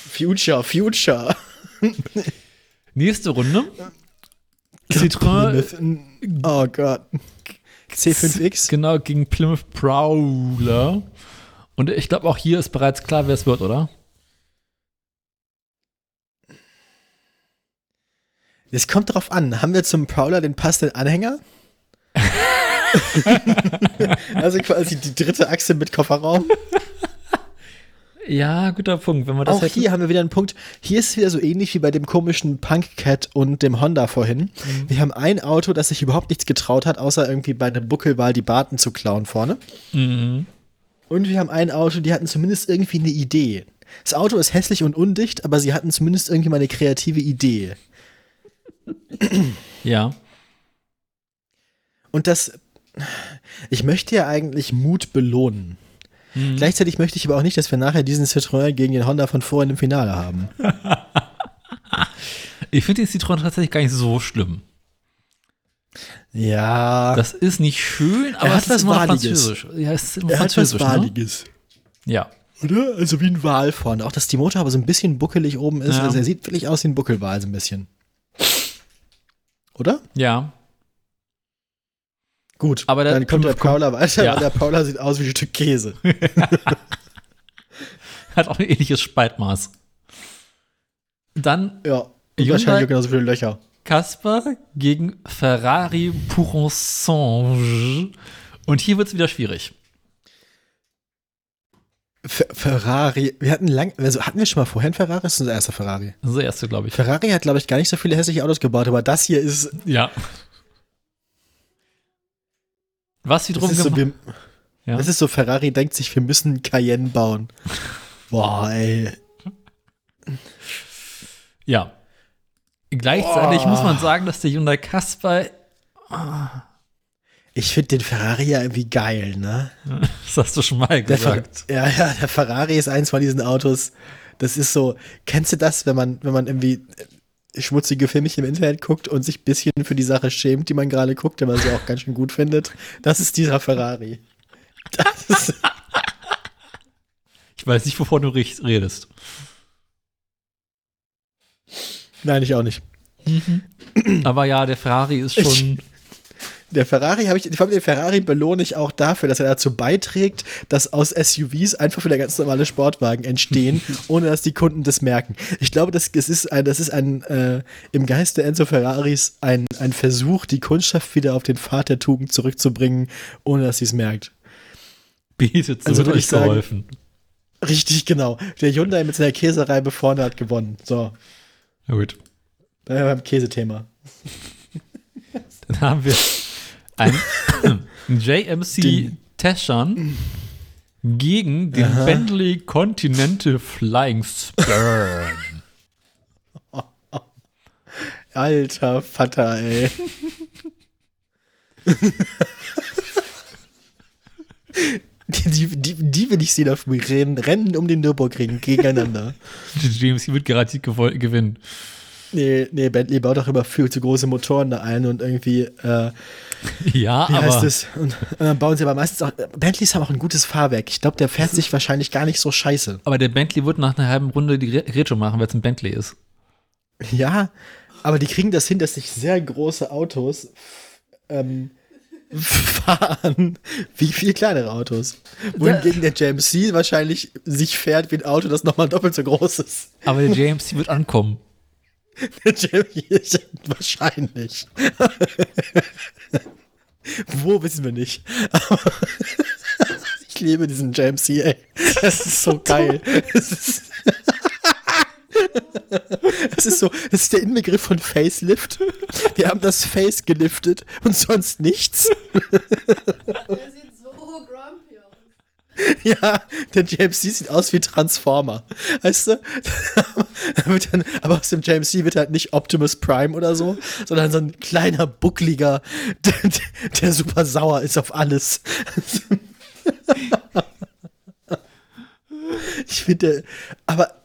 Future, Future. Nächste Runde. Citroën, Oh Gott. C5X? genau, gegen Plymouth Prowler. Und ich glaube, auch hier ist bereits klar, wer es wird, oder? Es kommt drauf an. Haben wir zum Prowler den passenden Anhänger? also quasi die dritte Achse mit Kofferraum. Ja, guter Punkt. Wenn wir das Auch hätten- hier haben wir wieder einen Punkt. Hier ist es wieder so ähnlich wie bei dem komischen Punk Cat und dem Honda vorhin. Wir haben ein Auto, das sich überhaupt nichts getraut hat, außer irgendwie bei einer Buckelwahl die Baten zu klauen vorne. Mhm. Und wir haben ein Auto, die hatten zumindest irgendwie eine Idee. Das Auto ist hässlich und undicht, aber sie hatten zumindest irgendwie mal eine kreative Idee. Ja. Und das, ich möchte ja eigentlich Mut belohnen. Mhm. Gleichzeitig möchte ich aber auch nicht, dass wir nachher diesen Citroën gegen den Honda von vorhin im Finale haben. Ich finde den Citroën tatsächlich gar nicht so schlimm. Ja, Das ist nicht schön, aber es ist immer noch Wahliges. französisch. Ja, es ist immer er hat was französisch, ne? Ja. Oder? Also wie ein Wal vorne. Auch dass die Motor aber so ein bisschen buckelig oben ist. Ja. Also er sieht wirklich aus wie ein Buckelwal so ein bisschen. Oder? Ja. Gut. Aber dann kommt der Paula weiter. Ja. Der Paula sieht aus wie ein Stück Käse. Hat auch ein ähnliches Spaltmaß. Dann Ja. Wahrscheinlich genauso viele Löcher. Kasper gegen Ferrari Purançonge. Und hier wird es wieder schwierig. Ferrari. Wir hatten lang, also hatten wir schon mal vorher einen Ferrari? Das ist unser erster Ferrari. Das ist der erste, glaube ich. Ferrari hat, glaube ich, gar nicht so viele hässliche Autos gebaut, aber das hier ist, Ja. Was das wiederum ist, so, wir, Ja. das ist so, Ferrari denkt sich, wir müssen Cayenne bauen. Boah, ey. Ja. Gleichzeitig Boah. muss man sagen, dass der Hyundai Kasper, Ich finde den Ferrari ja irgendwie geil, ne? das hast du schon mal Der gesagt. ja, ja, der Ferrari ist eins von diesen Autos. Das ist so, kennst du das, wenn man, wenn man irgendwie schmutzige Filmchen im Internet guckt und sich ein bisschen für die Sache schämt, die man gerade guckt, wenn man sie auch ganz schön gut findet? Das ist dieser Ferrari. Das ist, Ich weiß nicht, wovon du redest. nein, ich auch nicht. Aber ja, der Ferrari ist schon. Der Ferrari habe ich, ich glaube, den Ferrari belohne ich auch dafür, dass er dazu beiträgt, dass aus SUVs einfach wieder ganz normale Sportwagen entstehen, ohne dass die Kunden das merken. Ich glaube, das, das ist ein, das ist ein äh, im Geiste Enzo Ferraris ein, ein Versuch, die Kundschaft wieder auf den Pfad der Tugend zurückzubringen, ohne dass sie es merkt. Bietet Also so ich sagen- geholfen. Richtig, genau. Der Hyundai mit seiner Käsereibe vorne hat gewonnen. So, Na gut. da sind wir beim Käsethema. Dann haben wir ein JMC Den- Teschan gegen den Bentley Continental Flying Spur. Alter Vater, ey. Die, die, die, will ich sehen auf dem Rennen, Rennen um den Nürburgring gegeneinander. JMC wird garantiert gewinnen. Nee, nee, Bentley baut auch immer viel zu große Motoren da ein und irgendwie, äh, Ja, wie heißt aber es? Und, und dann bauen sie aber meistens auch, Bentleys haben auch ein gutes Fahrwerk. Ich glaube, der fährt sich wahrscheinlich gar nicht so scheiße. aber der Bentley wird nach einer halben Runde die Re- Retro machen, weil es ein Bentley ist. Ja, aber die kriegen das hin, dass sich sehr große Autos ähm, fahren wie viel kleinere Autos. Wohingegen der JMC wahrscheinlich sich fährt wie ein Auto, das nochmal doppelt so groß ist. Aber der JMC wird ankommen. Der JMC wahrscheinlich. Wo wissen wir nicht. Aber ich liebe diesen JMC, ey. Das ist so geil. Es ist, es ist so, das ist der Inbegriff von Facelift. Wir haben das Face geliftet und sonst nichts. Der sieht so grumpy aus. Ja, der JMC sieht aus wie Transformer. Weißt du? Dann, aber aus dem JMC wird halt nicht Optimus Prime oder so, sondern so ein kleiner, buckliger, der, der super sauer ist auf alles. Ich finde, aber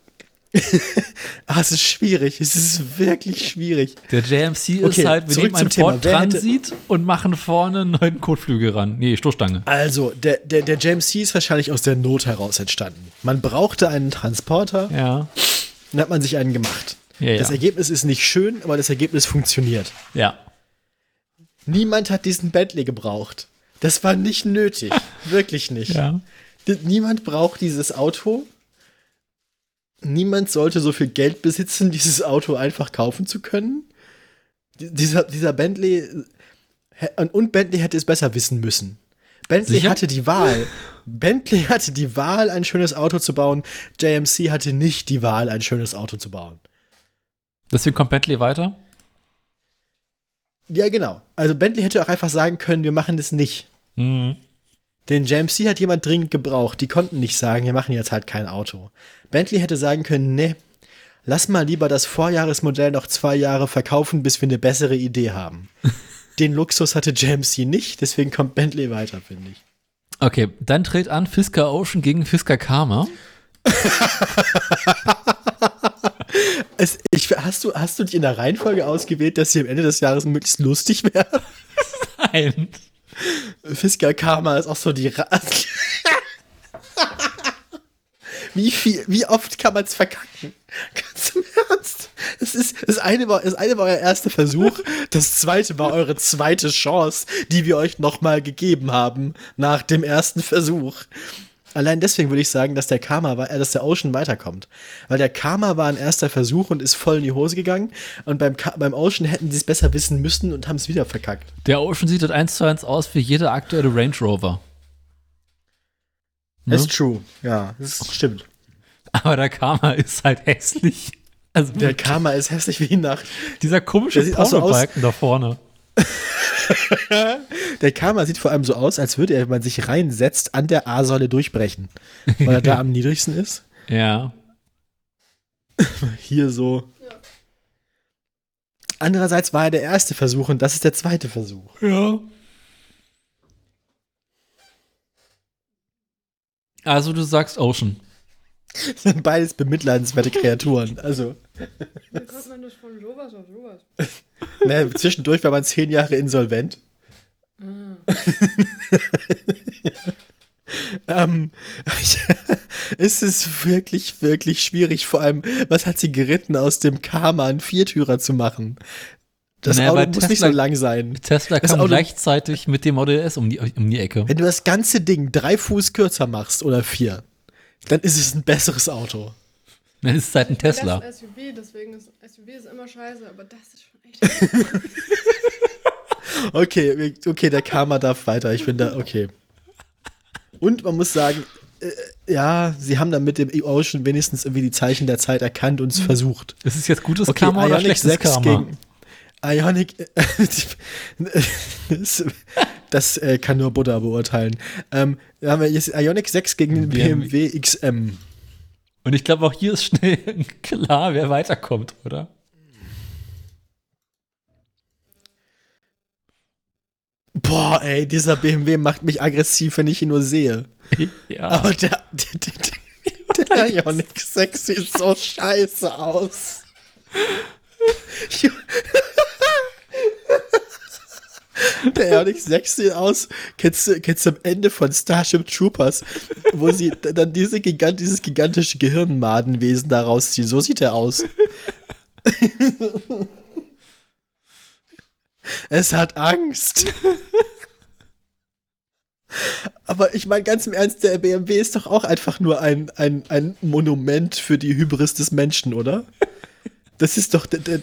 ah, es ist schwierig. Es ist wirklich schwierig. Der JMC Okay, ist halt, wir nehmen einen. Ford Transit und machen vorne einen neuen Kotflügel ran. Nee, Stoßstange. Also, der, der, der JMC ist wahrscheinlich aus der Not heraus entstanden. Man brauchte einen Transporter, Ja. dann hat man sich einen gemacht. Ja, ja. Das Ergebnis ist nicht schön, aber das Ergebnis funktioniert. Ja. Niemand hat diesen Bentley gebraucht. Das war nicht nötig. Wirklich nicht. Ja. Niemand braucht dieses Auto. Niemand sollte so viel Geld besitzen, dieses Auto einfach kaufen zu können. Dieser, dieser Bentley und Bentley hätte es besser wissen müssen. Bentley Sicher? hatte die Wahl. Bentley hatte die Wahl, ein schönes Auto zu bauen. JMC hatte nicht die Wahl, ein schönes Auto zu bauen. Deswegen kommt Bentley weiter. Ja, genau. Also Bentley hätte auch einfach sagen können, wir machen das nicht. Mhm. Den JMC hat jemand dringend gebraucht. Die konnten nicht sagen, wir machen jetzt halt kein Auto. Bentley hätte sagen können, nee, lass mal lieber das Vorjahresmodell noch zwei Jahre verkaufen, bis wir eine bessere Idee haben. Den Luxus hatte JMC nicht, deswegen kommt Bentley weiter, finde ich. Okay, dann tritt an Fisker Ocean gegen Fisker Karma. Es, ich, hast, du, hast du dich in der Reihenfolge ausgewählt, dass sie am Ende des Jahres möglichst lustig werden? Nein. Fisker Karma ist auch so die. Ra wie, viel, wie oft kann man es verkacken? Ganz im Ernst. Es ist, das, eine war, das eine war euer erster Versuch, das zweite war eure zweite Chance, die wir euch nochmal gegeben haben nach dem ersten Versuch. Allein deswegen würde ich sagen, dass der Karma war, äh, dass der Ocean weiterkommt. Weil der Karma war ein erster Versuch und ist voll in die Hose gegangen. Und beim, Ka beim Ocean hätten sie es besser wissen müssen und haben es wieder verkackt. Der Ocean sieht halt eins zu eins aus wie jeder aktuelle Range Rover. Ne? Ist true. Ja, das stimmt. Aber der Karma ist halt hässlich. Also Der Karma ist hässlich wie die Nacht. dieser komische auch so Pornobalken da vorne. Der Karma sieht vor allem so aus, als würde er, wenn man sich reinsetzt, an der A-Säule durchbrechen. Weil er da am niedrigsten ist. Ja. Hier so. Andererseits war er der erste Versuch und das ist der zweite Versuch. Ja. Also du sagst Ocean. Das sind beides bemitleidenswerte Kreaturen. Also, Wie kommt man das von sowas auf sowas? Ne, zwischendurch war man zehn Jahre insolvent. ähm, es ist wirklich, wirklich schwierig. Vor allem, was hat sie geritten, aus dem Karma einen Viertürer zu machen? Das Naja, Auto muss Tesla- nicht so lang sein. Tesla Das kam Auto- gleichzeitig mit dem Model S um die, um die Ecke. Wenn du das ganze Ding drei Fuß kürzer machst oder vier, dann ist es ein besseres Auto. Dann ist es halt ein Tesla. Das ist SUV, deswegen ist SUV ist immer scheiße, aber das ist schon echt. Okay, okay, der Karma darf weiter. Ich finde, okay. Und man muss sagen, äh, ja, sie haben dann mit dem Ocean wenigstens irgendwie die Zeichen der Zeit erkannt und es versucht. Ist es jetzt gutes Okay, Karma oder Ioniq schlechtes 6 Karma? gegen Ionic, das, das äh, kann nur Buddha beurteilen. Ähm, da haben wir jetzt Ionic 6 gegen den BMW. BMW XM. Und ich glaube, auch hier ist schnell klar, wer weiterkommt, oder? Boah, ey, dieser BMW macht mich aggressiv, wenn ich ihn nur sehe. Ja. Aber der, der, der, der Ioniq 6 sieht so scheiße aus. Der Ioniq 6 sieht aus, kennst du, kennst du am Ende von Starship Troopers, wo sie dann diese Gigant, dieses gigantische Gehirnmadenwesen da rausziehen. So sieht er aus. es hat Angst. Aber ich meine ganz im Ernst, der BMW ist doch auch einfach nur ein, ein, ein Monument für die Hybris des Menschen, oder? Das ist doch, der, der,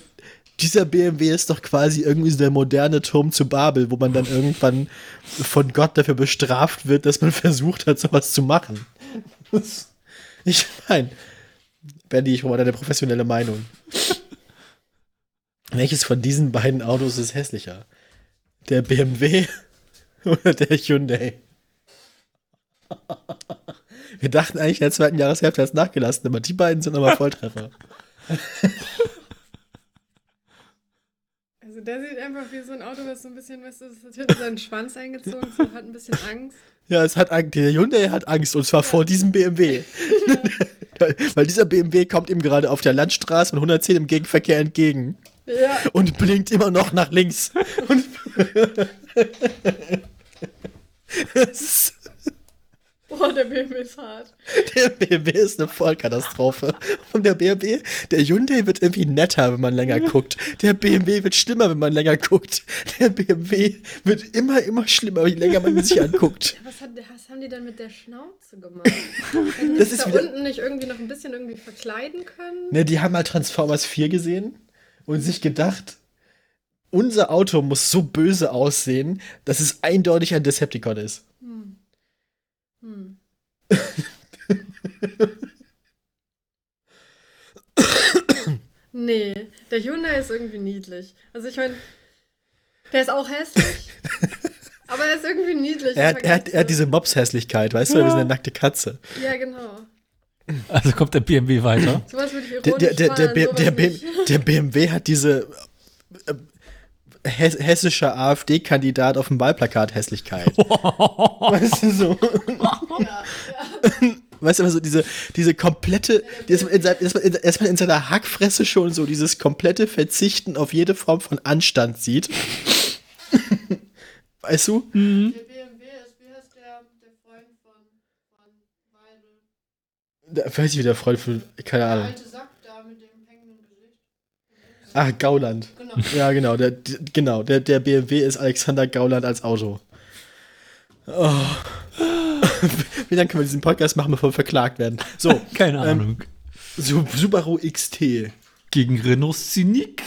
dieser BMW ist doch quasi irgendwie so der moderne Turm zu Babel, wo man dann irgendwann von Gott dafür bestraft wird, dass man versucht hat, sowas zu machen. Ich meine, Benny, ich brauche deine professionelle Meinung. Welches von diesen beiden Autos ist hässlicher? Der BMW oder der Hyundai? Wir dachten eigentlich in der zweiten Jahreshälfte hat es nachgelassen, aber die beiden sind aber Volltreffer. Der sieht einfach wie so ein Auto, was so ein bisschen, du, das hat hinten seinen Schwanz eingezogen, so hat ein bisschen Angst. Ja, es hat der Hyundai hat Angst und zwar vor diesem BMW. Weil dieser BMW kommt ihm gerade auf der Landstraße mit 110 im Gegenverkehr entgegen Ja, und blinkt immer noch nach links. Und Es ist- boah, der BMW ist hart. der BMW ist eine Vollkatastrophe. Und der BMW, der Hyundai wird irgendwie netter, wenn man länger guckt. Der BMW wird schlimmer, wenn man länger guckt. Der BMW wird immer, immer schlimmer, je länger man sich anguckt. Was, hat, was haben die denn mit der Schnauze gemacht? Hätten die Das ist da wieder- unten nicht irgendwie noch ein bisschen irgendwie verkleiden können? Ne, die haben mal Transformers 4 gesehen und sich gedacht, unser Auto muss so böse aussehen, dass es eindeutig ein Decepticon ist. Hm. Nee, der Hyundai ist irgendwie niedlich. Also ich meine, der ist auch hässlich, aber er ist irgendwie niedlich. Er er, hat, er hat diese Mobs-Hässlichkeit, weißt du, wir sind eine nackte Katze. Ja, genau. Also kommt der BMW weiter. Sowas würde ich Der, ironisch der, der, der, sowas der, nicht. der BMW hat diese hess, hessische AfD-Kandidat auf dem Wahlplakat Hässlichkeit. weißt du, so. Ja, ja. Weißt du, aber so diese, diese komplette, dass man, in seiner Hackfresse schon so dieses komplette Verzichten auf jede Form von Anstand sieht. weißt du? Der BMW ist, wie heißt der, der Freund von, von Weidel? Da weiß ich, wie der Freund von, keine Der Ahnung. alte Sack da mit dem hängenden Gesicht. Ach, Gauland. Genau. Ja, genau, der, genau, der, der BMW ist Alexander Gauland als Auto. Oh. Wie lange können wir diesen Podcast machen, bevor wir verklagt werden? So, Keine Ähm, Ahnung. Su- Subaru XT. Gegen Renault Scenic.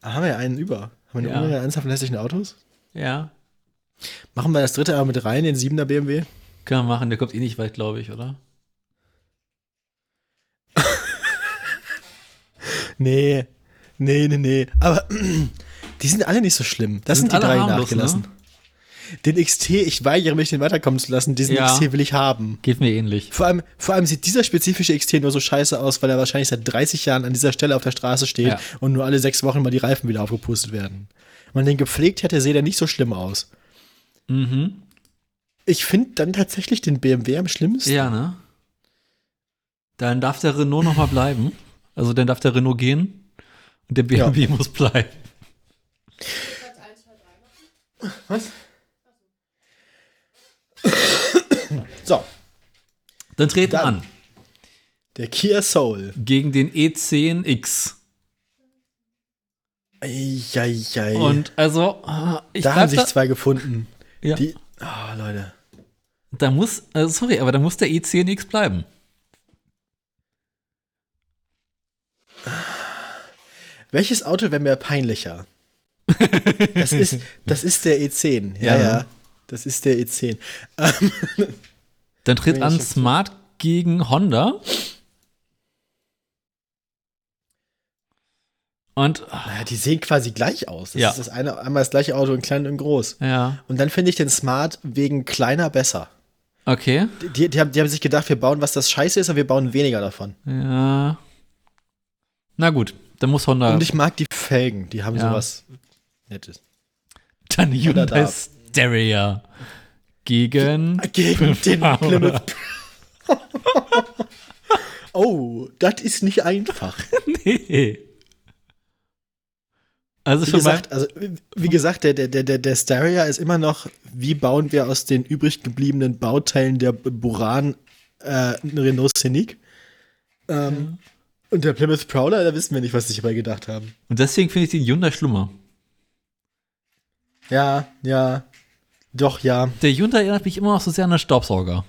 Ah, haben wir ja einen über. Haben wir Ja. eine ja. Anzahl von hässlichen Autos? Ja. Machen wir das dritte aber mit rein, den 7er BMW? Kann man machen, der kommt eh nicht weit, glaube ich, oder? Nee. Nee, nee, nee. Aber die sind alle nicht so schlimm. Das sind, Sind die drei nachgelassen. ne? Den XT, ich weigere mich, den weiterkommen zu lassen. Diesen Ja. XT will ich haben. Geht mir ähnlich. Vor allem, vor allem sieht dieser spezifische XT nur so scheiße aus, weil er wahrscheinlich seit 30 Jahren an dieser Stelle auf der Straße steht Ja. und nur alle sechs Wochen mal die Reifen wieder aufgepustet werden. Wenn man den gepflegt hätte, sähe der nicht so schlimm aus. Mhm. Ich finde dann tatsächlich den BMW am schlimmsten. Ja, ne? Dann darf der Renault noch mal bleiben. Also dann darf der Renault gehen und der BMW muss bleiben. Was? So, Dann treten Dann. an der Kia Soul. gegen den E E10X. Eieiei. Und also, äh, ich da haben sich da, zwei gefunden. Ja. Die, oh, Leute. da muss, äh, sorry, aber da muss der E10X bleiben. Welches Auto wäre mir peinlicher? Das ist, das ist der E10. Ja, Ja. ja. Das ist der E10. Ähm, Dann tritt an Smart gegen Honda. Und, naja, die sehen quasi gleich aus. Das Ja. ist das eine, einmal das gleiche Auto in klein und groß. ja, Und dann finde ich den Smart wegen kleiner besser. okay. Die, die, haben, die haben sich gedacht, wir bauen was das scheiße ist, aber wir bauen weniger davon. Ja. Na gut, dann muss Honda. Und ich mag die Felgen, die haben Ja. sowas Nettes. dann Hyundai da. Stereo gegen. Gegen den. Plymouth. oh, das ist nicht einfach. nee. Also Wie gesagt, also, wie gesagt, der, der, der, der Staria ist immer noch, wie bauen wir aus den übrig gebliebenen Bauteilen der Buran äh, Renault Scenic? Ähm, Und der Plymouth Prowler, da wissen wir nicht, was sie sich dabei gedacht haben. Und deswegen finde ich den Hyundai schlimmer. Ja, ja, doch, ja. Der Hyundai erinnert mich immer noch so sehr an einen Staubsauger.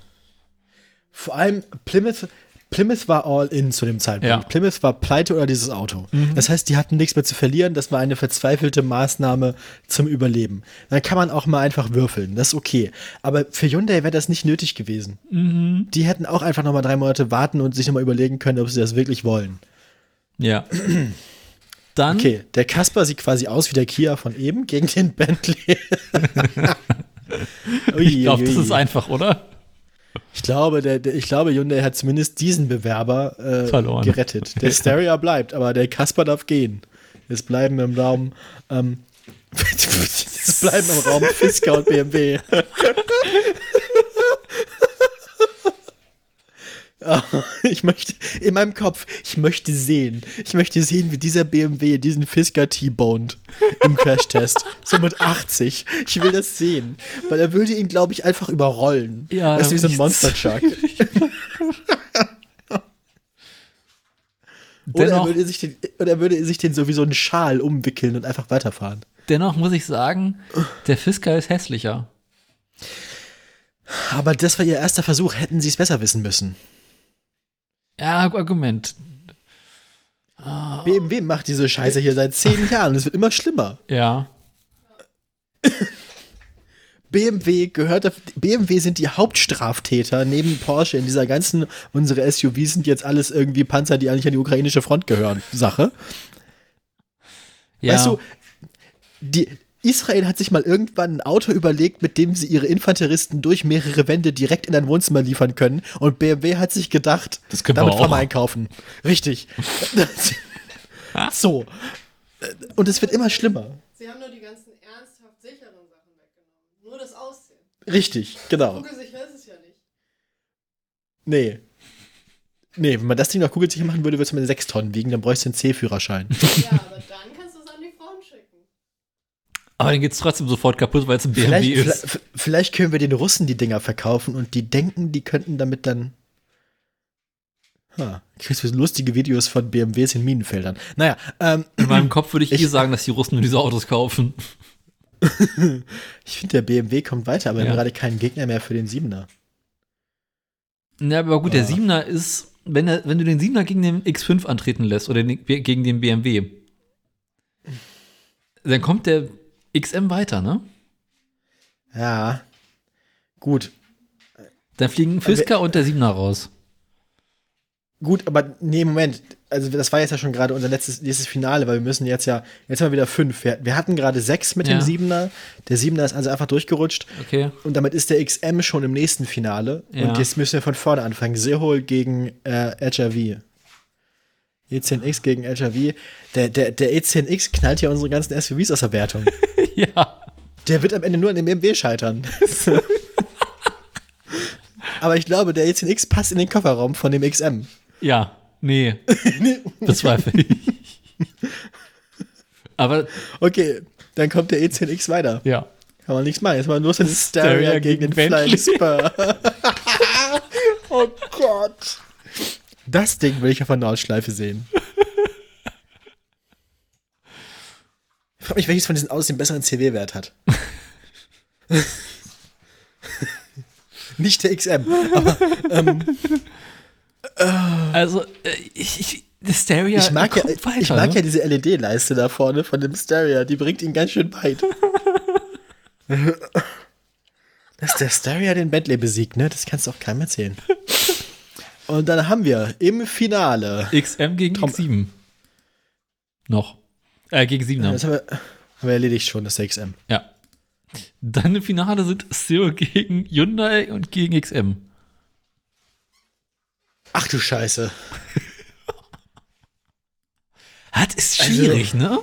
Vor allem Plymouth, Plymouth war all in zu dem Zeitpunkt. Ja. Plymouth war pleite oder dieses Auto. Das heißt, die hatten nichts mehr zu verlieren. Das war eine verzweifelte Maßnahme zum Überleben. Dann kann man auch mal einfach würfeln. Das ist okay. Aber für Hyundai wäre das nicht nötig gewesen. Die hätten auch einfach noch mal drei Monate warten und sich noch mal überlegen können, ob sie das wirklich wollen. Ja. Dann. Okay, der Casper sieht quasi aus wie der Kia von eben gegen den Bentley. Ich glaube, das ist einfach, oder? Ich glaube, der, der, ich glaube, Hyundai hat zumindest diesen Bewerber äh, Verloren. gerettet. Der Stereo bleibt, aber der Kasper darf gehen. Es bleiben im Raum, ähm, es bleiben im Raum Fisker und BMW. Ich möchte, in meinem Kopf, ich möchte sehen, ich möchte sehen, wie dieser BMW diesen Fisker T-boned im Crashtest. so mit 80. Ich will das sehen. Weil er würde ihn, glaube ich, einfach überrollen. Ja, das ist wie so ein Monster Truck. Oder er, würde sich den, oder er würde sich den so wie so einen Schal umwickeln und einfach weiterfahren. dennoch muss ich sagen, der Fisker ist hässlicher. Aber das war ihr erster Versuch. Hätten sie es besser wissen müssen. Ja, Argument. BMW macht diese Scheiße hier seit zehn Jahren. Es wird immer schlimmer. Ja. BMW gehört, BMW sind die Hauptstraftäter neben Porsche in dieser ganzen, unsere SUVs sind jetzt alles irgendwie Panzer, die eigentlich an die ukrainische Front gehören, Sache. ja. Weißt du, die, Israel hat sich mal irgendwann ein Auto überlegt, mit dem sie ihre Infanteristen durch mehrere Wände direkt in ein Wohnzimmer liefern können. Und BMW hat sich gedacht, Das können wir damit auch. fahren wir einkaufen. Richtig. so. Und es wird immer schlimmer. Sie haben nur die ganzen ernsthaft sicheren Sachen weggenommen. Nur das Aussehen. Richtig, genau. Kugelsicher ist es ja nicht. Nee. Nee, wenn man das Ding noch kugelsicher machen würde, würde es mit 6 Tonnen wiegen, dann bräuchst du einen C-Führerschein. Ja, aber dann kannst du es an die Frauen schicken. Aber dann geht es trotzdem sofort kaputt, weil es ein BMW Vielleicht, ist. vielleicht, vielleicht können wir den Russen die Dinger verkaufen und die denken, die könnten damit dann. Ha, kriegst du lustige Videos von BMWs in Minenfeldern. Naja, ähm, In meinem Kopf würde ich, eh Ich- sagen, dass die Russen nur diese Autos kaufen. ich finde, der BMW kommt weiter, aber wir Ja. haben gerade keinen Gegner mehr für den Siebener. Ja, aber gut, der Ah. 7er ist, wenn, er, wenn du den 7er gegen den X5 antreten lässt oder den, gegen den BMW, dann kommt der XM weiter, ne? Ja. Gut. Dann fliegen Fisker und der 7er raus. Gut, aber nee, Moment. Also, das war jetzt ja schon gerade unser letztes, letztes Finale, weil wir müssen jetzt ja, jetzt haben wir wieder fünf. Wir, wir hatten gerade sechs mit Ja. dem Siebener. Der Siebener ist also einfach durchgerutscht. Okay. Und damit ist der XM schon im nächsten Finale. Ja. Und jetzt müssen wir von vorne anfangen. Seehol gegen äh, HRV. E10X gegen HRV. Der, der, der E10X knallt ja unsere ganzen SUVs aus der Wertung. ja. Der wird am Ende nur an dem BMW scheitern. Aber ich glaube, der E10X passt in den Kofferraum von dem XM. Ja. Nee. Bezweifle ich. Aber Okay, dann kommt der E10X weiter. ja. Kann man nichts machen. Jetzt mal nur den Stereo Stereo gegen den gegen Flying Bentley. Spur. oh Gott. Das Ding will ich auf der Nordschleife sehen. Ich frage mich, welches von diesen Autos den besseren CW-Wert hat. Nicht der XM, aber ähm, Also, äh, ich, ich, das Stereo ich mag, ja, weiter, ich mag ne? ja diese LED-Leiste da vorne von dem Stereo, die bringt ihn ganz schön weit. Dass der Stereo den Bentley besiegt, ne? Das kannst du auch keinem erzählen. Und dann haben wir im Finale. XM gegen Tom- X7. Noch. Äh, gegen 7 Das haben wir, haben wir erledigt schon, das XM. Ja. Dann im Finale sind Seo gegen Hyundai und gegen XM. Ach du Scheiße. Das ist Also- schwierig, ne?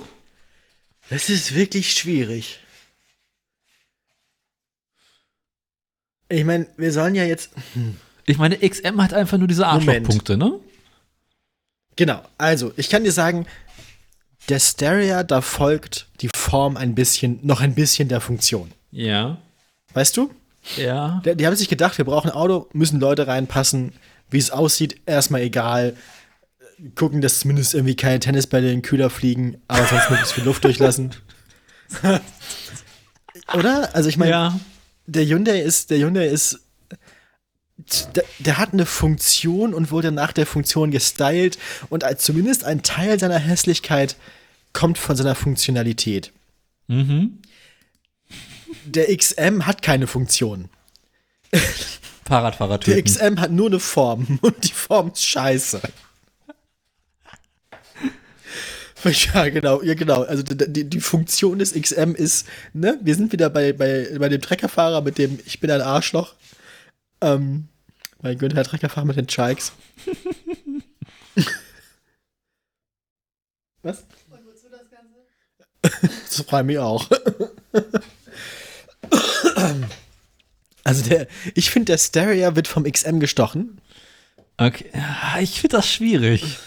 Das ist wirklich schwierig. Ich meine, wir sollen ja jetzt. Ich meine, XM hat einfach nur diese. Arschlochpunkte, ne? Genau, also, ich kann dir sagen, der Stereo, da folgt die Form ein bisschen, noch ein bisschen der Funktion. Ja. Weißt du? Ja. Die, die haben sich gedacht, wir brauchen ein Auto, müssen Leute reinpassen, wie es aussieht, erstmal egal. Gucken, dass zumindest irgendwie keine Tennisbälle in den Kühler fliegen, aber sonst möglichst viel Luft durchlassen. Oder? Also ich meine, ja. der Hyundai ist, der Hyundai ist, der, der hat eine Funktion und wurde nach der Funktion gestylt und als zumindest ein Teil seiner Hässlichkeit kommt von seiner Funktionalität. Mhm. Der XM hat keine Funktion. Fahrradfahrer Der. XM hat nur eine Form und die Form ist scheiße. Ja, genau, ja, genau. Also die, die, die Funktion des XM ist, ne, wir sind wieder bei, bei, bei dem Treckerfahrer mit dem Ich bin ein Arschloch. Ähm, mein Günther Treckerfahrer mit den Chikes. Was? Und wozu das Ganze? Das freut mich auch. Also der, ich finde, der Stereo wird vom XM gestochen. Okay. Ja, Ich finde das schwierig.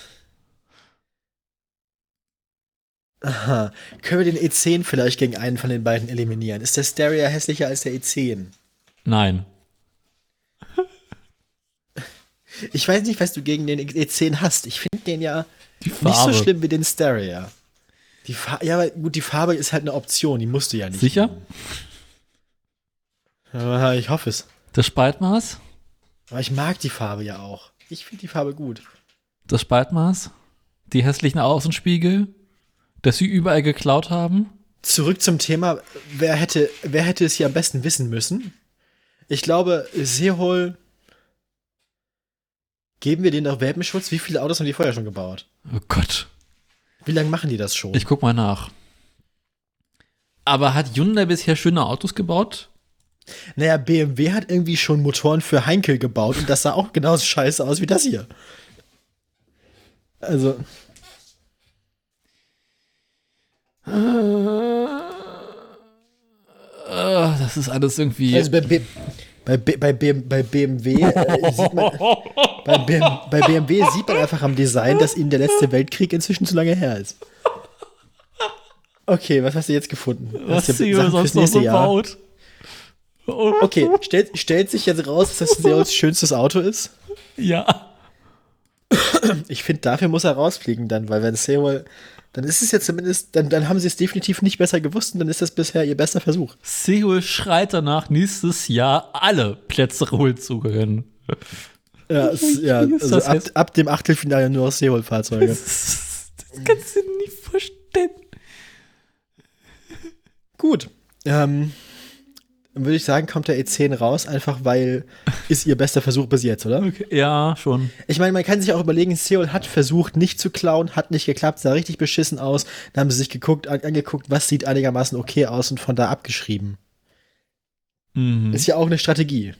Aha. Können wir den E10 vielleicht gegen einen von den beiden eliminieren? Ist der Stereo hässlicher als der E10? Nein. Ich weiß nicht, was du gegen den E10 hast. Ich finde den ja nicht so schlimm wie den Stereo. Die Fa ja, aber gut, die Farbe ist halt eine Option, die musst du ja nicht. Sicher? Ja, ich hoffe es. Das Spaltmaß? Aber ich mag die Farbe ja auch. Ich finde die Farbe gut. Das Spaltmaß? Die hässlichen Außenspiegel? Dass sie überall geklaut haben? Zurück zum Thema, wer hätte, wer hätte es hier am besten wissen müssen? Ich glaube, Seehol. Geben wir denen noch Welpenschutz? Wie viele Autos haben die vorher schon gebaut? Oh Gott. Wie lange machen die das schon? Ich guck mal nach. Aber hat Hyundai bisher schöne Autos gebaut? Naja, BMW hat irgendwie schon Motoren für Heinkel gebaut und das sah auch genauso scheiße aus wie das hier. Also, Äh, das ist alles irgendwie. also bei, B bei, B bei, B bei BMW äh, sieht man, bei, BM bei BMW sieht man einfach am Design, dass ihnen der letzte Weltkrieg inzwischen zu lange her ist. Okay, was hast du jetzt gefunden? was Hast du Sachen sonst noch so Jahr? baut. Oh, Okay, stellt, stellt sich jetzt raus, dass das Seols schönstes Auto ist? Ja. Ich finde, dafür muss er rausfliegen dann, weil wenn Seoul, dann ist es ja zumindest, dann, dann haben sie es definitiv nicht besser gewusst und dann ist das bisher ihr bester Versuch. Seoul schreit danach, nächstes Jahr alle Plätze holen zu können. Ja, es, ja also ab, ab dem Achtelfinale nur noch Seoul-Fahrzeuge. Das, das kannst du nie verstehen. Gut. Ähm, dann würde ich sagen, kommt der E10 raus, einfach weil ist ihr bester Versuch bis jetzt, oder? Okay. Ja, schon. Ich meine, man kann sich auch überlegen, Seoul hat versucht, nicht zu klauen, hat nicht geklappt, sah richtig beschissen aus. Dann haben sie sich geguckt, an, angeguckt, was sieht einigermaßen okay aus und von da abgeschrieben. Mhm. Ist ja auch eine Strategie.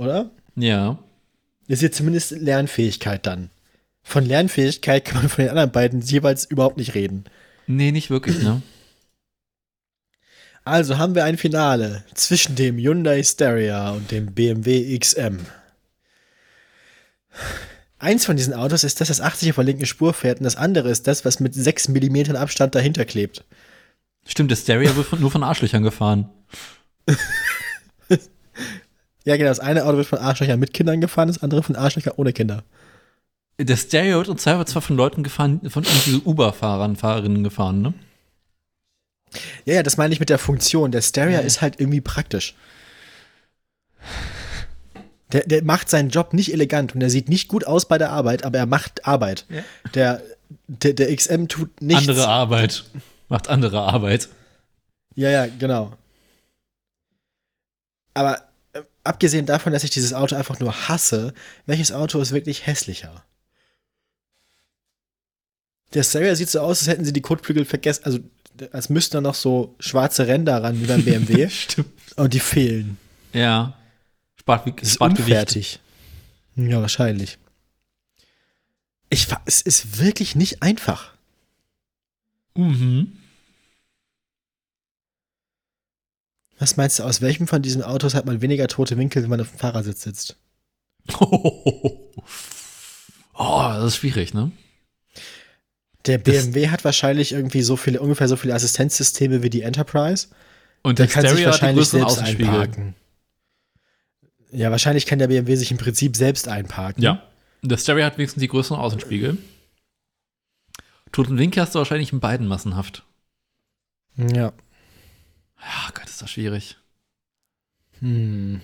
Oder? Ja. Ist ja zumindest Lernfähigkeit dann. Von Lernfähigkeit kann man von den anderen beiden jeweils überhaupt nicht reden. Nee, nicht wirklich, ne? Also haben wir ein Finale zwischen dem Hyundai Stereo und dem BMW XM. Eins von diesen Autos ist das, das 80 auf der linken Spur fährt und das andere ist das, was mit 6 mm Abstand dahinter klebt. Stimmt, der Stereo wird nur von Arschlöchern gefahren. Ja, genau, das eine Auto wird von Arschlöchern mit Kindern gefahren, das andere von Arschlöchern ohne Kinder. Der Stereo wird und zwar von Leuten gefahren, von irgendwie Uber-Fahrern, Fahrerinnen gefahren, ne? Ja, ja, das meine ich mit der Funktion. Der Stereo Ja. ist halt irgendwie praktisch. Der, der macht seinen Job nicht elegant und er sieht nicht gut aus bei der Arbeit, aber er macht Arbeit. Ja. Der, der, der XM tut nichts. Andere Arbeit. Macht andere Arbeit. Ja, ja, genau. Aber abgesehen davon, dass ich dieses Auto einfach nur hasse, welches Auto ist wirklich hässlicher? Der Stereo sieht so aus, als hätten sie die Kotflügel vergessen. Also, als müssten da noch so schwarze Ränder ran wie beim BMW. Stimmt. und die fehlen. Ja. Spart, Es ist spart Gewicht. unfertig. Ja, wahrscheinlich. Ich, es ist wirklich nicht einfach. Mhm. Was meinst du, aus welchem von diesen Autos hat man weniger tote Winkel, wenn man auf dem Fahrersitz sitzt? Oh, das ist schwierig, ne? Der Das- BMW hat wahrscheinlich irgendwie so viele, ungefähr so viele Assistenzsysteme wie die Enterprise. Und Der der kann sich Stereo hat die wahrscheinlich selbst einparken. Ja, wahrscheinlich kann der BMW sich im Prinzip selbst einparken. Ja. Der Stereo hat wenigstens die größeren Außenspiegel. Toten Winkel hast du wahrscheinlich in beiden massenhaft. Ja. Ja, Gott, ist das schwierig. Hm.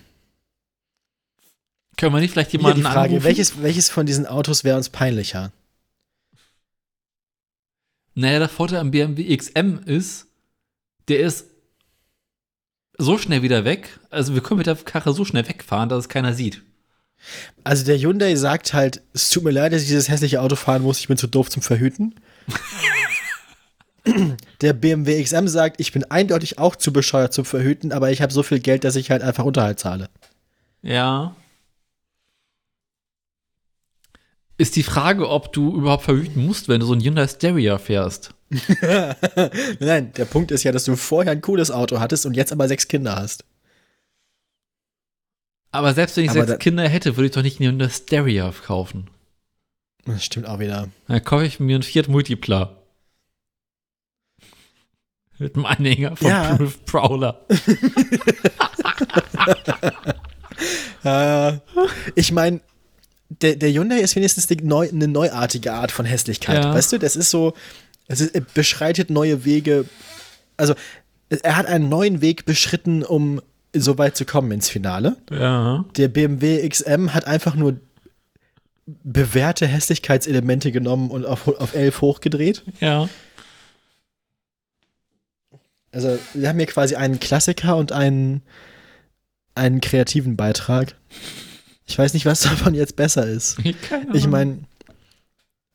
Können wir nicht vielleicht Hier jemanden die Frage, anrufen? welches, welches von diesen Autos wäre uns peinlicher? Naja, der Vorteil am BMW XM ist, der ist so schnell wieder weg. Also wir können mit der Karre so schnell wegfahren, dass es keiner sieht. Also der Hyundai sagt halt, es tut mir leid, dass ich dieses hässliche Auto fahren muss, ich bin zu doof zum Verhüten. der BMW XM sagt, ich bin eindeutig auch zu bescheuert zum Verhüten, aber ich habe so viel Geld, dass ich halt einfach Unterhalt zahle. Ja. Ist die Frage, ob du überhaupt verhüten musst, wenn du so ein Hyundai Stereo fährst. Nein, der Punkt ist ja, dass du vorher ein cooles Auto hattest und jetzt aber sechs Kinder hast. Aber selbst wenn ich Aber sechs Kinder hätte, würde ich doch nicht einen Hyundai Stereo kaufen. Das stimmt auch wieder. Dann kaufe ich mir einen Fiat Multipla. Mit einem Anhänger vom Ja. Prowler. Äh, ich meine, der, der Hyundai ist wenigstens neu, eine neuartige Art von Hässlichkeit. Ja. Weißt du, das ist so, es ist, er beschreitet neue Wege. Also, er hat einen neuen Weg beschritten, um so weit zu kommen ins Finale. Ja. Der BMW XM hat einfach nur bewährte Hässlichkeitselemente genommen und auf, auf 11 hochgedreht. Ja. Also, wir haben hier quasi einen Klassiker und einen, einen kreativen Beitrag. Ich weiß nicht, was davon jetzt besser ist. Ich meine,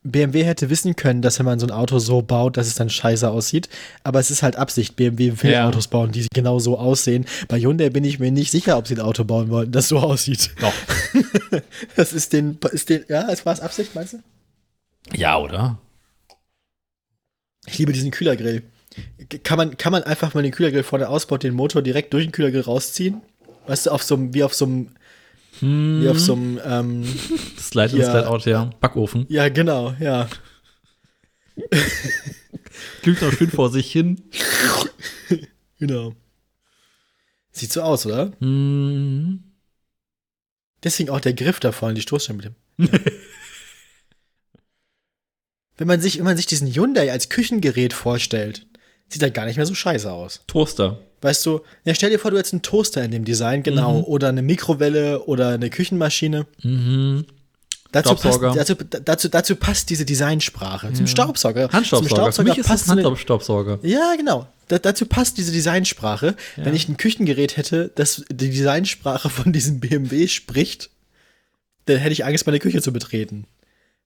BMW hätte wissen können, dass wenn man so ein Auto so baut, dass es dann scheiße aussieht. Aber es ist halt Absicht. BMW will Ja. Autos bauen, die genau so aussehen. Bei Hyundai bin ich mir nicht sicher, ob sie ein Auto bauen wollten, das so aussieht. Doch. Das ist den, ist den ja, es war es Absicht, meinst du? Ja, oder? Ich liebe diesen Kühlergrill. Kann man, kann man einfach mal den Kühlergrill vorne ausbaut, den Motor direkt durch den Kühlergrill rausziehen? Weißt du, auf so einem, wie auf so einem, wie auf so einem, ähm, Slide in, Ja. Slide out, ja. Backofen. ja, genau, ja. Glüht noch schön vor sich hin. Genau. Sieht so aus, oder? Hm. Deswegen auch der Griff da vorne, die Stoßstange mit dem. wenn, man sich, wenn man sich diesen Hyundai als Küchengerät vorstellt, sieht er gar nicht mehr so scheiße aus. Toaster. Weißt du, ja, stell dir vor, du hättest einen Toaster in dem Design, genau, Mhm. oder eine Mikrowelle oder eine Küchenmaschine. Mhm. Dazu passt, Staubsauger. dazu, dazu, dazu passt diese Designsprache. Zum Staubsauger. Zum Handstaubsauger. Für mich ist passt eine- Handstaubsauger. Ja, genau. Da, dazu passt diese Designsprache. Ja. Wenn ich ein Küchengerät hätte, das die Designsprache von diesem BMW spricht, dann hätte ich Angst, meine Küche zu betreten.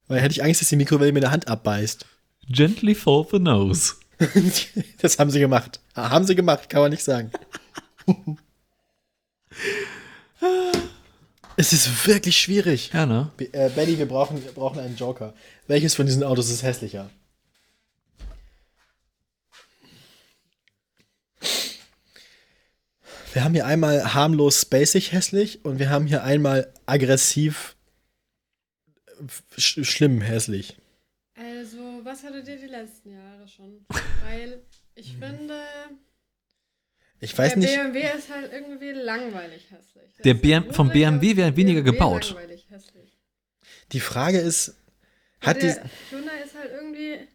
Weil hätte ich Angst, dass die Mikrowelle mir eine Hand abbeißt. Gently fall the nose. das haben sie gemacht. Haben sie gemacht, kann man nicht sagen. es ist wirklich schwierig. Ja, ne? Be- Äh, Benny, wir brauchen, wir brauchen einen Joker. Welches von diesen Autos ist hässlicher? Wir haben hier einmal harmlos spacig hässlich und wir haben hier einmal aggressiv sch schlimm hässlich. Was hattet ihr die letzten Jahre schon? Weil ich finde, Ich weiß der nicht. BMW ist halt irgendwie langweilig hässlich. Der BM vom BMW werden weniger BMW gebaut. Langweilig hässlich. Die Frage ist, Hat der die, Hyundai ist halt irgendwie,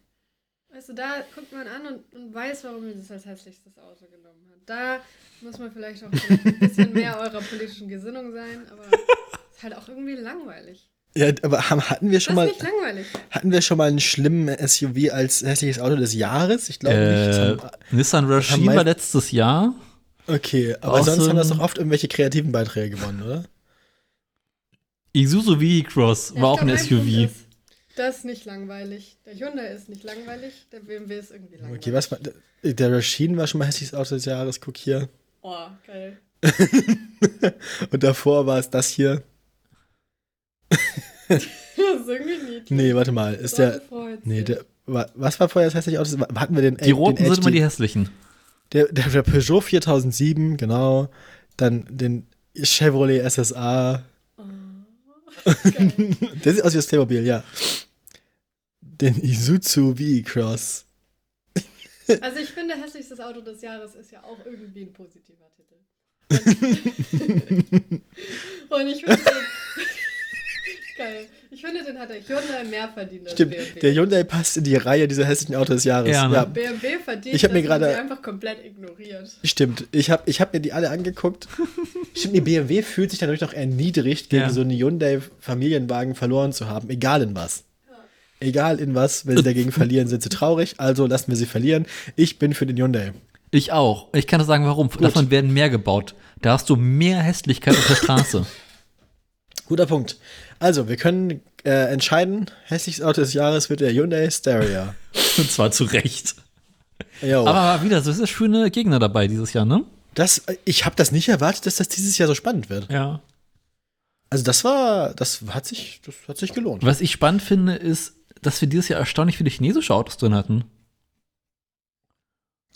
weißt du, da guckt man an und, und weiß, warum ihr das als hässlichstes Auto genommen hat. Da muss man vielleicht auch ein bisschen mehr eurer politischen Gesinnung sein, aber ist halt auch irgendwie langweilig. Ja, aber hatten wir schon Das mal, ist nicht langweilig. hatten wir schon mal einen schlimmen SUV als hässliches Auto des Jahres? Ich glaube nicht. Äh, haben, Nissan Rashid mei- war letztes Jahr. okay, aber Außerdem- sonst haben das doch oft irgendwelche kreativen Beiträge gewonnen, oder? Isuzu V-Cross Ja, war auch ein SUV. Ist, das ist nicht langweilig. Der Hyundai ist nicht langweilig, der BMW ist irgendwie langweilig. Okay, was war, der Rasheen war schon mal hässliches Auto des Jahres, guck hier. Oh, geil. Und davor war es das hier. Das ist irgendwie niedlich. Nee, warte mal, ist der, nee, der, wa- was war vorher das hässliche Auto? Hatten wir den Die roten den sind Edge, immer die hässlichen. Der, der, der Peugeot 4007, genau. Dann den Chevrolet SSA. Oh. Der sieht aus wie das Playmobil, ja. Den Isuzu V-Cross. Also ich finde, hässlichstes Auto des Jahres ist ja auch irgendwie ein positiver Titel. Und ich finde geil. Ich finde, den hat der Hyundai mehr verdient als Stimmt, BMW. der Hyundai passt in die Reihe dieser hässlichen Autos des Jahres. Ja, ne? Ja, BMW verdient, Ich hab mir gerade- einfach komplett ignoriert. stimmt. Ich habe ich hab mir die alle angeguckt. Stimmt, die BMW fühlt sich dadurch noch erniedrigt, gegen Ja. so einen Hyundai-Familienwagen verloren zu haben, egal in was. Egal in was, wenn sie dagegen verlieren, sind sie traurig, also lassen wir sie verlieren. Ich bin für den Hyundai. Ich auch. Ich kann dir sagen, warum. Davon werden mehr gebaut. Da hast du mehr Hässlichkeit auf der Straße. Guter Punkt. Also, wir können äh, entscheiden, hässliches Auto des Jahres wird der Hyundai Stereo. Und zwar zu Recht. Jo. Aber wieder, so ist schöne Gegner dabei dieses Jahr, ne? das, ich habe das nicht erwartet, dass das dieses Jahr so spannend wird. Ja. Also das war, das hat sich, das hat sich gelohnt. Was ich spannend finde, ist, dass wir dieses Jahr erstaunlich viele chinesische Autos drin hatten.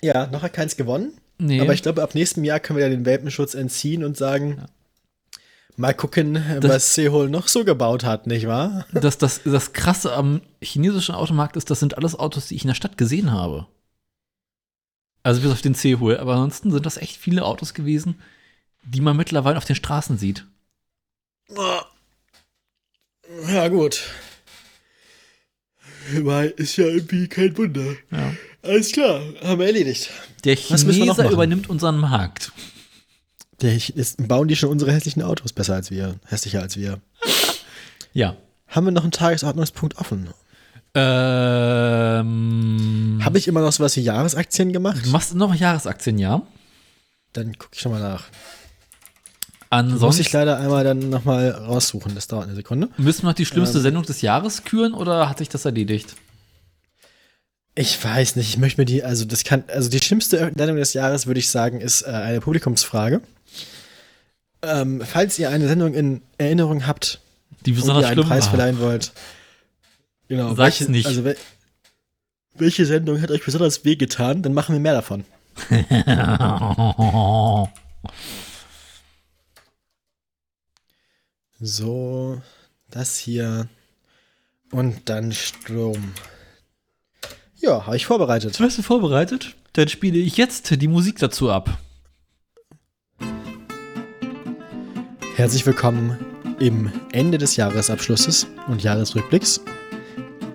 Ja, noch hat keins gewonnen. Nee. Aber ich glaube, ab nächstem Jahr können wir ja den Welpenschutz entziehen und sagen, Ja. Mal gucken, Das- was Seoul noch so gebaut hat, nicht wahr? das, das, das Krasse am chinesischen Automarkt ist, das sind alles Autos, die ich in der Stadt gesehen habe. Also bis auf den Seoul. Aber ansonsten sind das echt viele Autos gewesen, die man mittlerweile auf den Straßen sieht. Ja, gut. Weil ist ja irgendwie kein Wunder. Ja. Alles klar, haben wir erledigt. Der Chineser übernimmt unseren Markt. Jetzt bauen die schon unsere hässlichen Autos besser als wir, hässlicher als wir. Ja. Haben wir noch einen Tagesordnungspunkt offen? Ähm, Habe ich immer noch sowas wie Jahresaktien gemacht? du machst noch Jahresaktien, ja? Dann gucke ich schon mal nach. Muss Ansonsten ich leider einmal dann nochmal raussuchen. Das dauert eine Sekunde. müssen wir noch die Ähm. schlimmste Sendung des Jahres küren oder hat sich das erledigt? Ich weiß nicht, ich möchte mir die, also das kann, also die schlimmste Sendung des Jahres, würde ich sagen, ist äh, eine Publikumsfrage. Ähm, falls ihr eine Sendung in Erinnerung habt, Die und besonders ihr einen Preis war. verleihen wollt. Genau. Sag's welche, nicht. Also wel, welche Sendung hat euch besonders wehgetan? Dann machen wir mehr davon. So, das hier und dann Strom. Ja, habe ich vorbereitet. Hast du vorbereitet? Dann spiele ich jetzt die Musik dazu ab. Herzlich willkommen im Ende des Jahresabschlusses und Jahresrückblicks.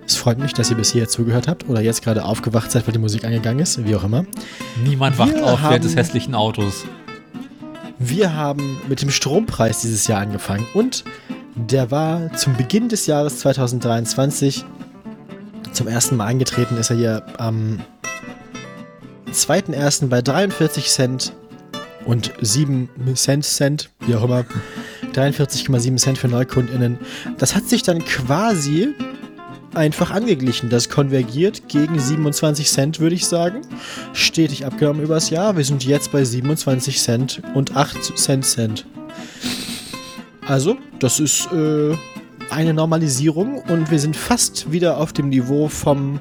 Es freut mich, dass ihr bis hierher zugehört habt oder jetzt gerade aufgewacht seid, weil die Musik angegangen ist, wie auch immer. Niemand wacht Wir auf während des haben- hässlichen Autos. Wir haben mit dem Strompreis dieses Jahr angefangen und der war zum Beginn des Jahres 2023 zum ersten Mal eingetreten, ist er hier am 2.1. bei 43 Cent und 7 Cent Cent, wie auch immer. 43,7 Cent für NeukundInnen. Das hat sich dann quasi einfach angeglichen. Das konvergiert gegen 27 Cent, würde ich sagen. Stetig abgenommen übers Jahr. Wir sind jetzt bei 27 Cent und 8 Cent Cent. Also, das ist äh, eine Normalisierung und wir sind fast wieder auf dem Niveau vom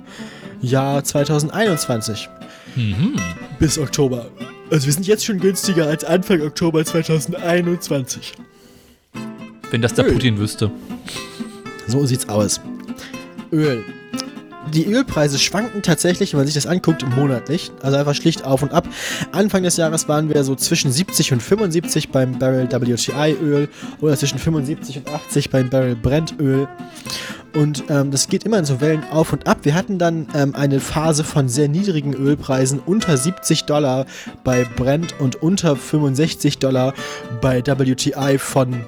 Jahr 2021 Mhm. bis Oktober. Also wir sind jetzt schon günstiger als Anfang Oktober 2021. Wenn das der Öl. Putin wüsste. So sieht's aus. Öl. Die Ölpreise schwanken tatsächlich, wenn man sich das anguckt, monatlich. Also einfach schlicht auf und ab. Anfang des Jahres waren wir so zwischen 70 und 75 beim Barrel WTI Öl oder zwischen 75 und 80 beim Barrel Brent Öl. Und ähm, das geht immer in so Wellen auf und ab. Wir hatten dann ähm, eine Phase von sehr niedrigen Ölpreisen, unter 70 Dollar bei Brent und unter 65 Dollar bei WTI von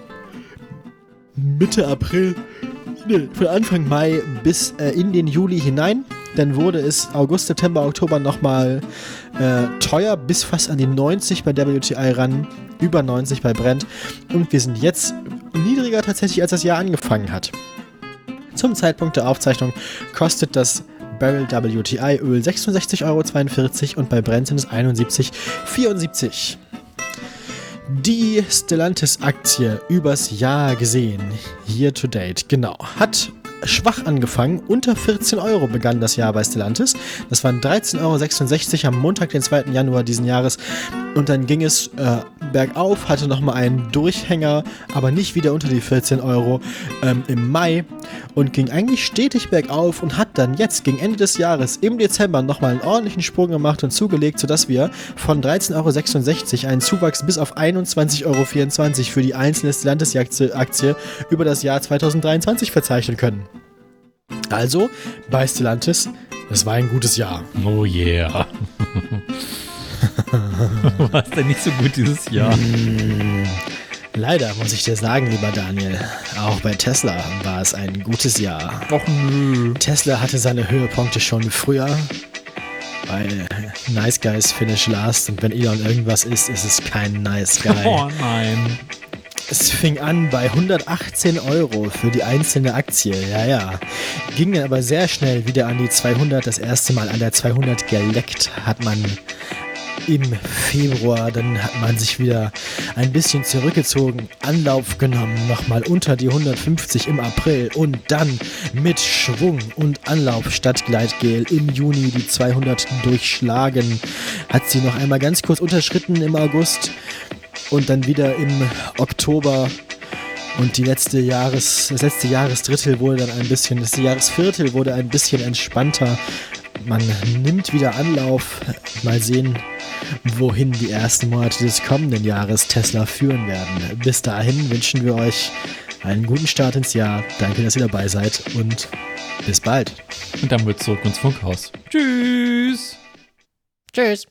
Mitte April, nee, von Anfang Mai bis äh, in den Juli hinein. Dann wurde es August, September, Oktober nochmal äh, teuer, bis fast an die 90 bei WTI ran, über 90 bei Brent. Und wir sind jetzt niedriger tatsächlich, als das Jahr angefangen hat. Zum Zeitpunkt der Aufzeichnung kostet das Barrel WTI Öl 66,42 Euro und bei Brent sind es 71,74. Die Stellantis-Aktie übers Jahr gesehen, year to date, genau, hat schwach angefangen. Unter 14 Euro begann das Jahr bei Stellantis. Das waren 13,66 Euro am Montag, den 2. Januar diesen Jahres. Und dann ging es äh, bergauf, hatte nochmal einen Durchhänger, aber nicht wieder unter die 14 Euro ähm, im Mai und ging eigentlich stetig bergauf und hat dann jetzt gegen Ende des Jahres im Dezember nochmal einen ordentlichen Sprung gemacht und zugelegt, sodass wir von 13,66 Euro einen Zuwachs bis auf 21,24 Euro für die einzelne Stellantis-Aktie über das Jahr 2023 verzeichnen können. Also, bei Stellantis, es war ein gutes Jahr. Oh yeah. War es denn nicht so gut dieses Jahr? Mm, Leider muss ich dir sagen, lieber Daniel, auch bei Tesla war es ein gutes Jahr. Och nö. Tesla hatte seine Höhepunkte schon früher, weil Nice Guys finish last und wenn Elon irgendwas ist, ist es kein Nice Guy. Oh nein. Es fing an bei 118 Euro für die einzelne Aktie, ja, ja. Ging dann aber sehr schnell wieder an die 200. Das erste Mal an der 200 geleckt hat man im Februar. Dann hat man sich wieder ein bisschen zurückgezogen, Anlauf genommen, nochmal unter die 150 im April und dann mit Schwung und Anlauf statt Gleitgel im Juni die 200 durchschlagen. Hat sie noch einmal ganz kurz unterschritten im August und dann wieder im Oktober. Und die letzte Jahres, das letzte Jahresdrittel wurde dann ein bisschen, das Jahresviertel wurde ein bisschen entspannter. Man nimmt wieder Anlauf. Mal sehen, wohin die ersten Monate des kommenden Jahres Tesla führen werden. Bis dahin wünschen wir euch einen guten Start ins Jahr. Danke, dass ihr dabei seid und bis bald. Und dann wird zurück ins Funkhaus. Tschüss. Tschüss.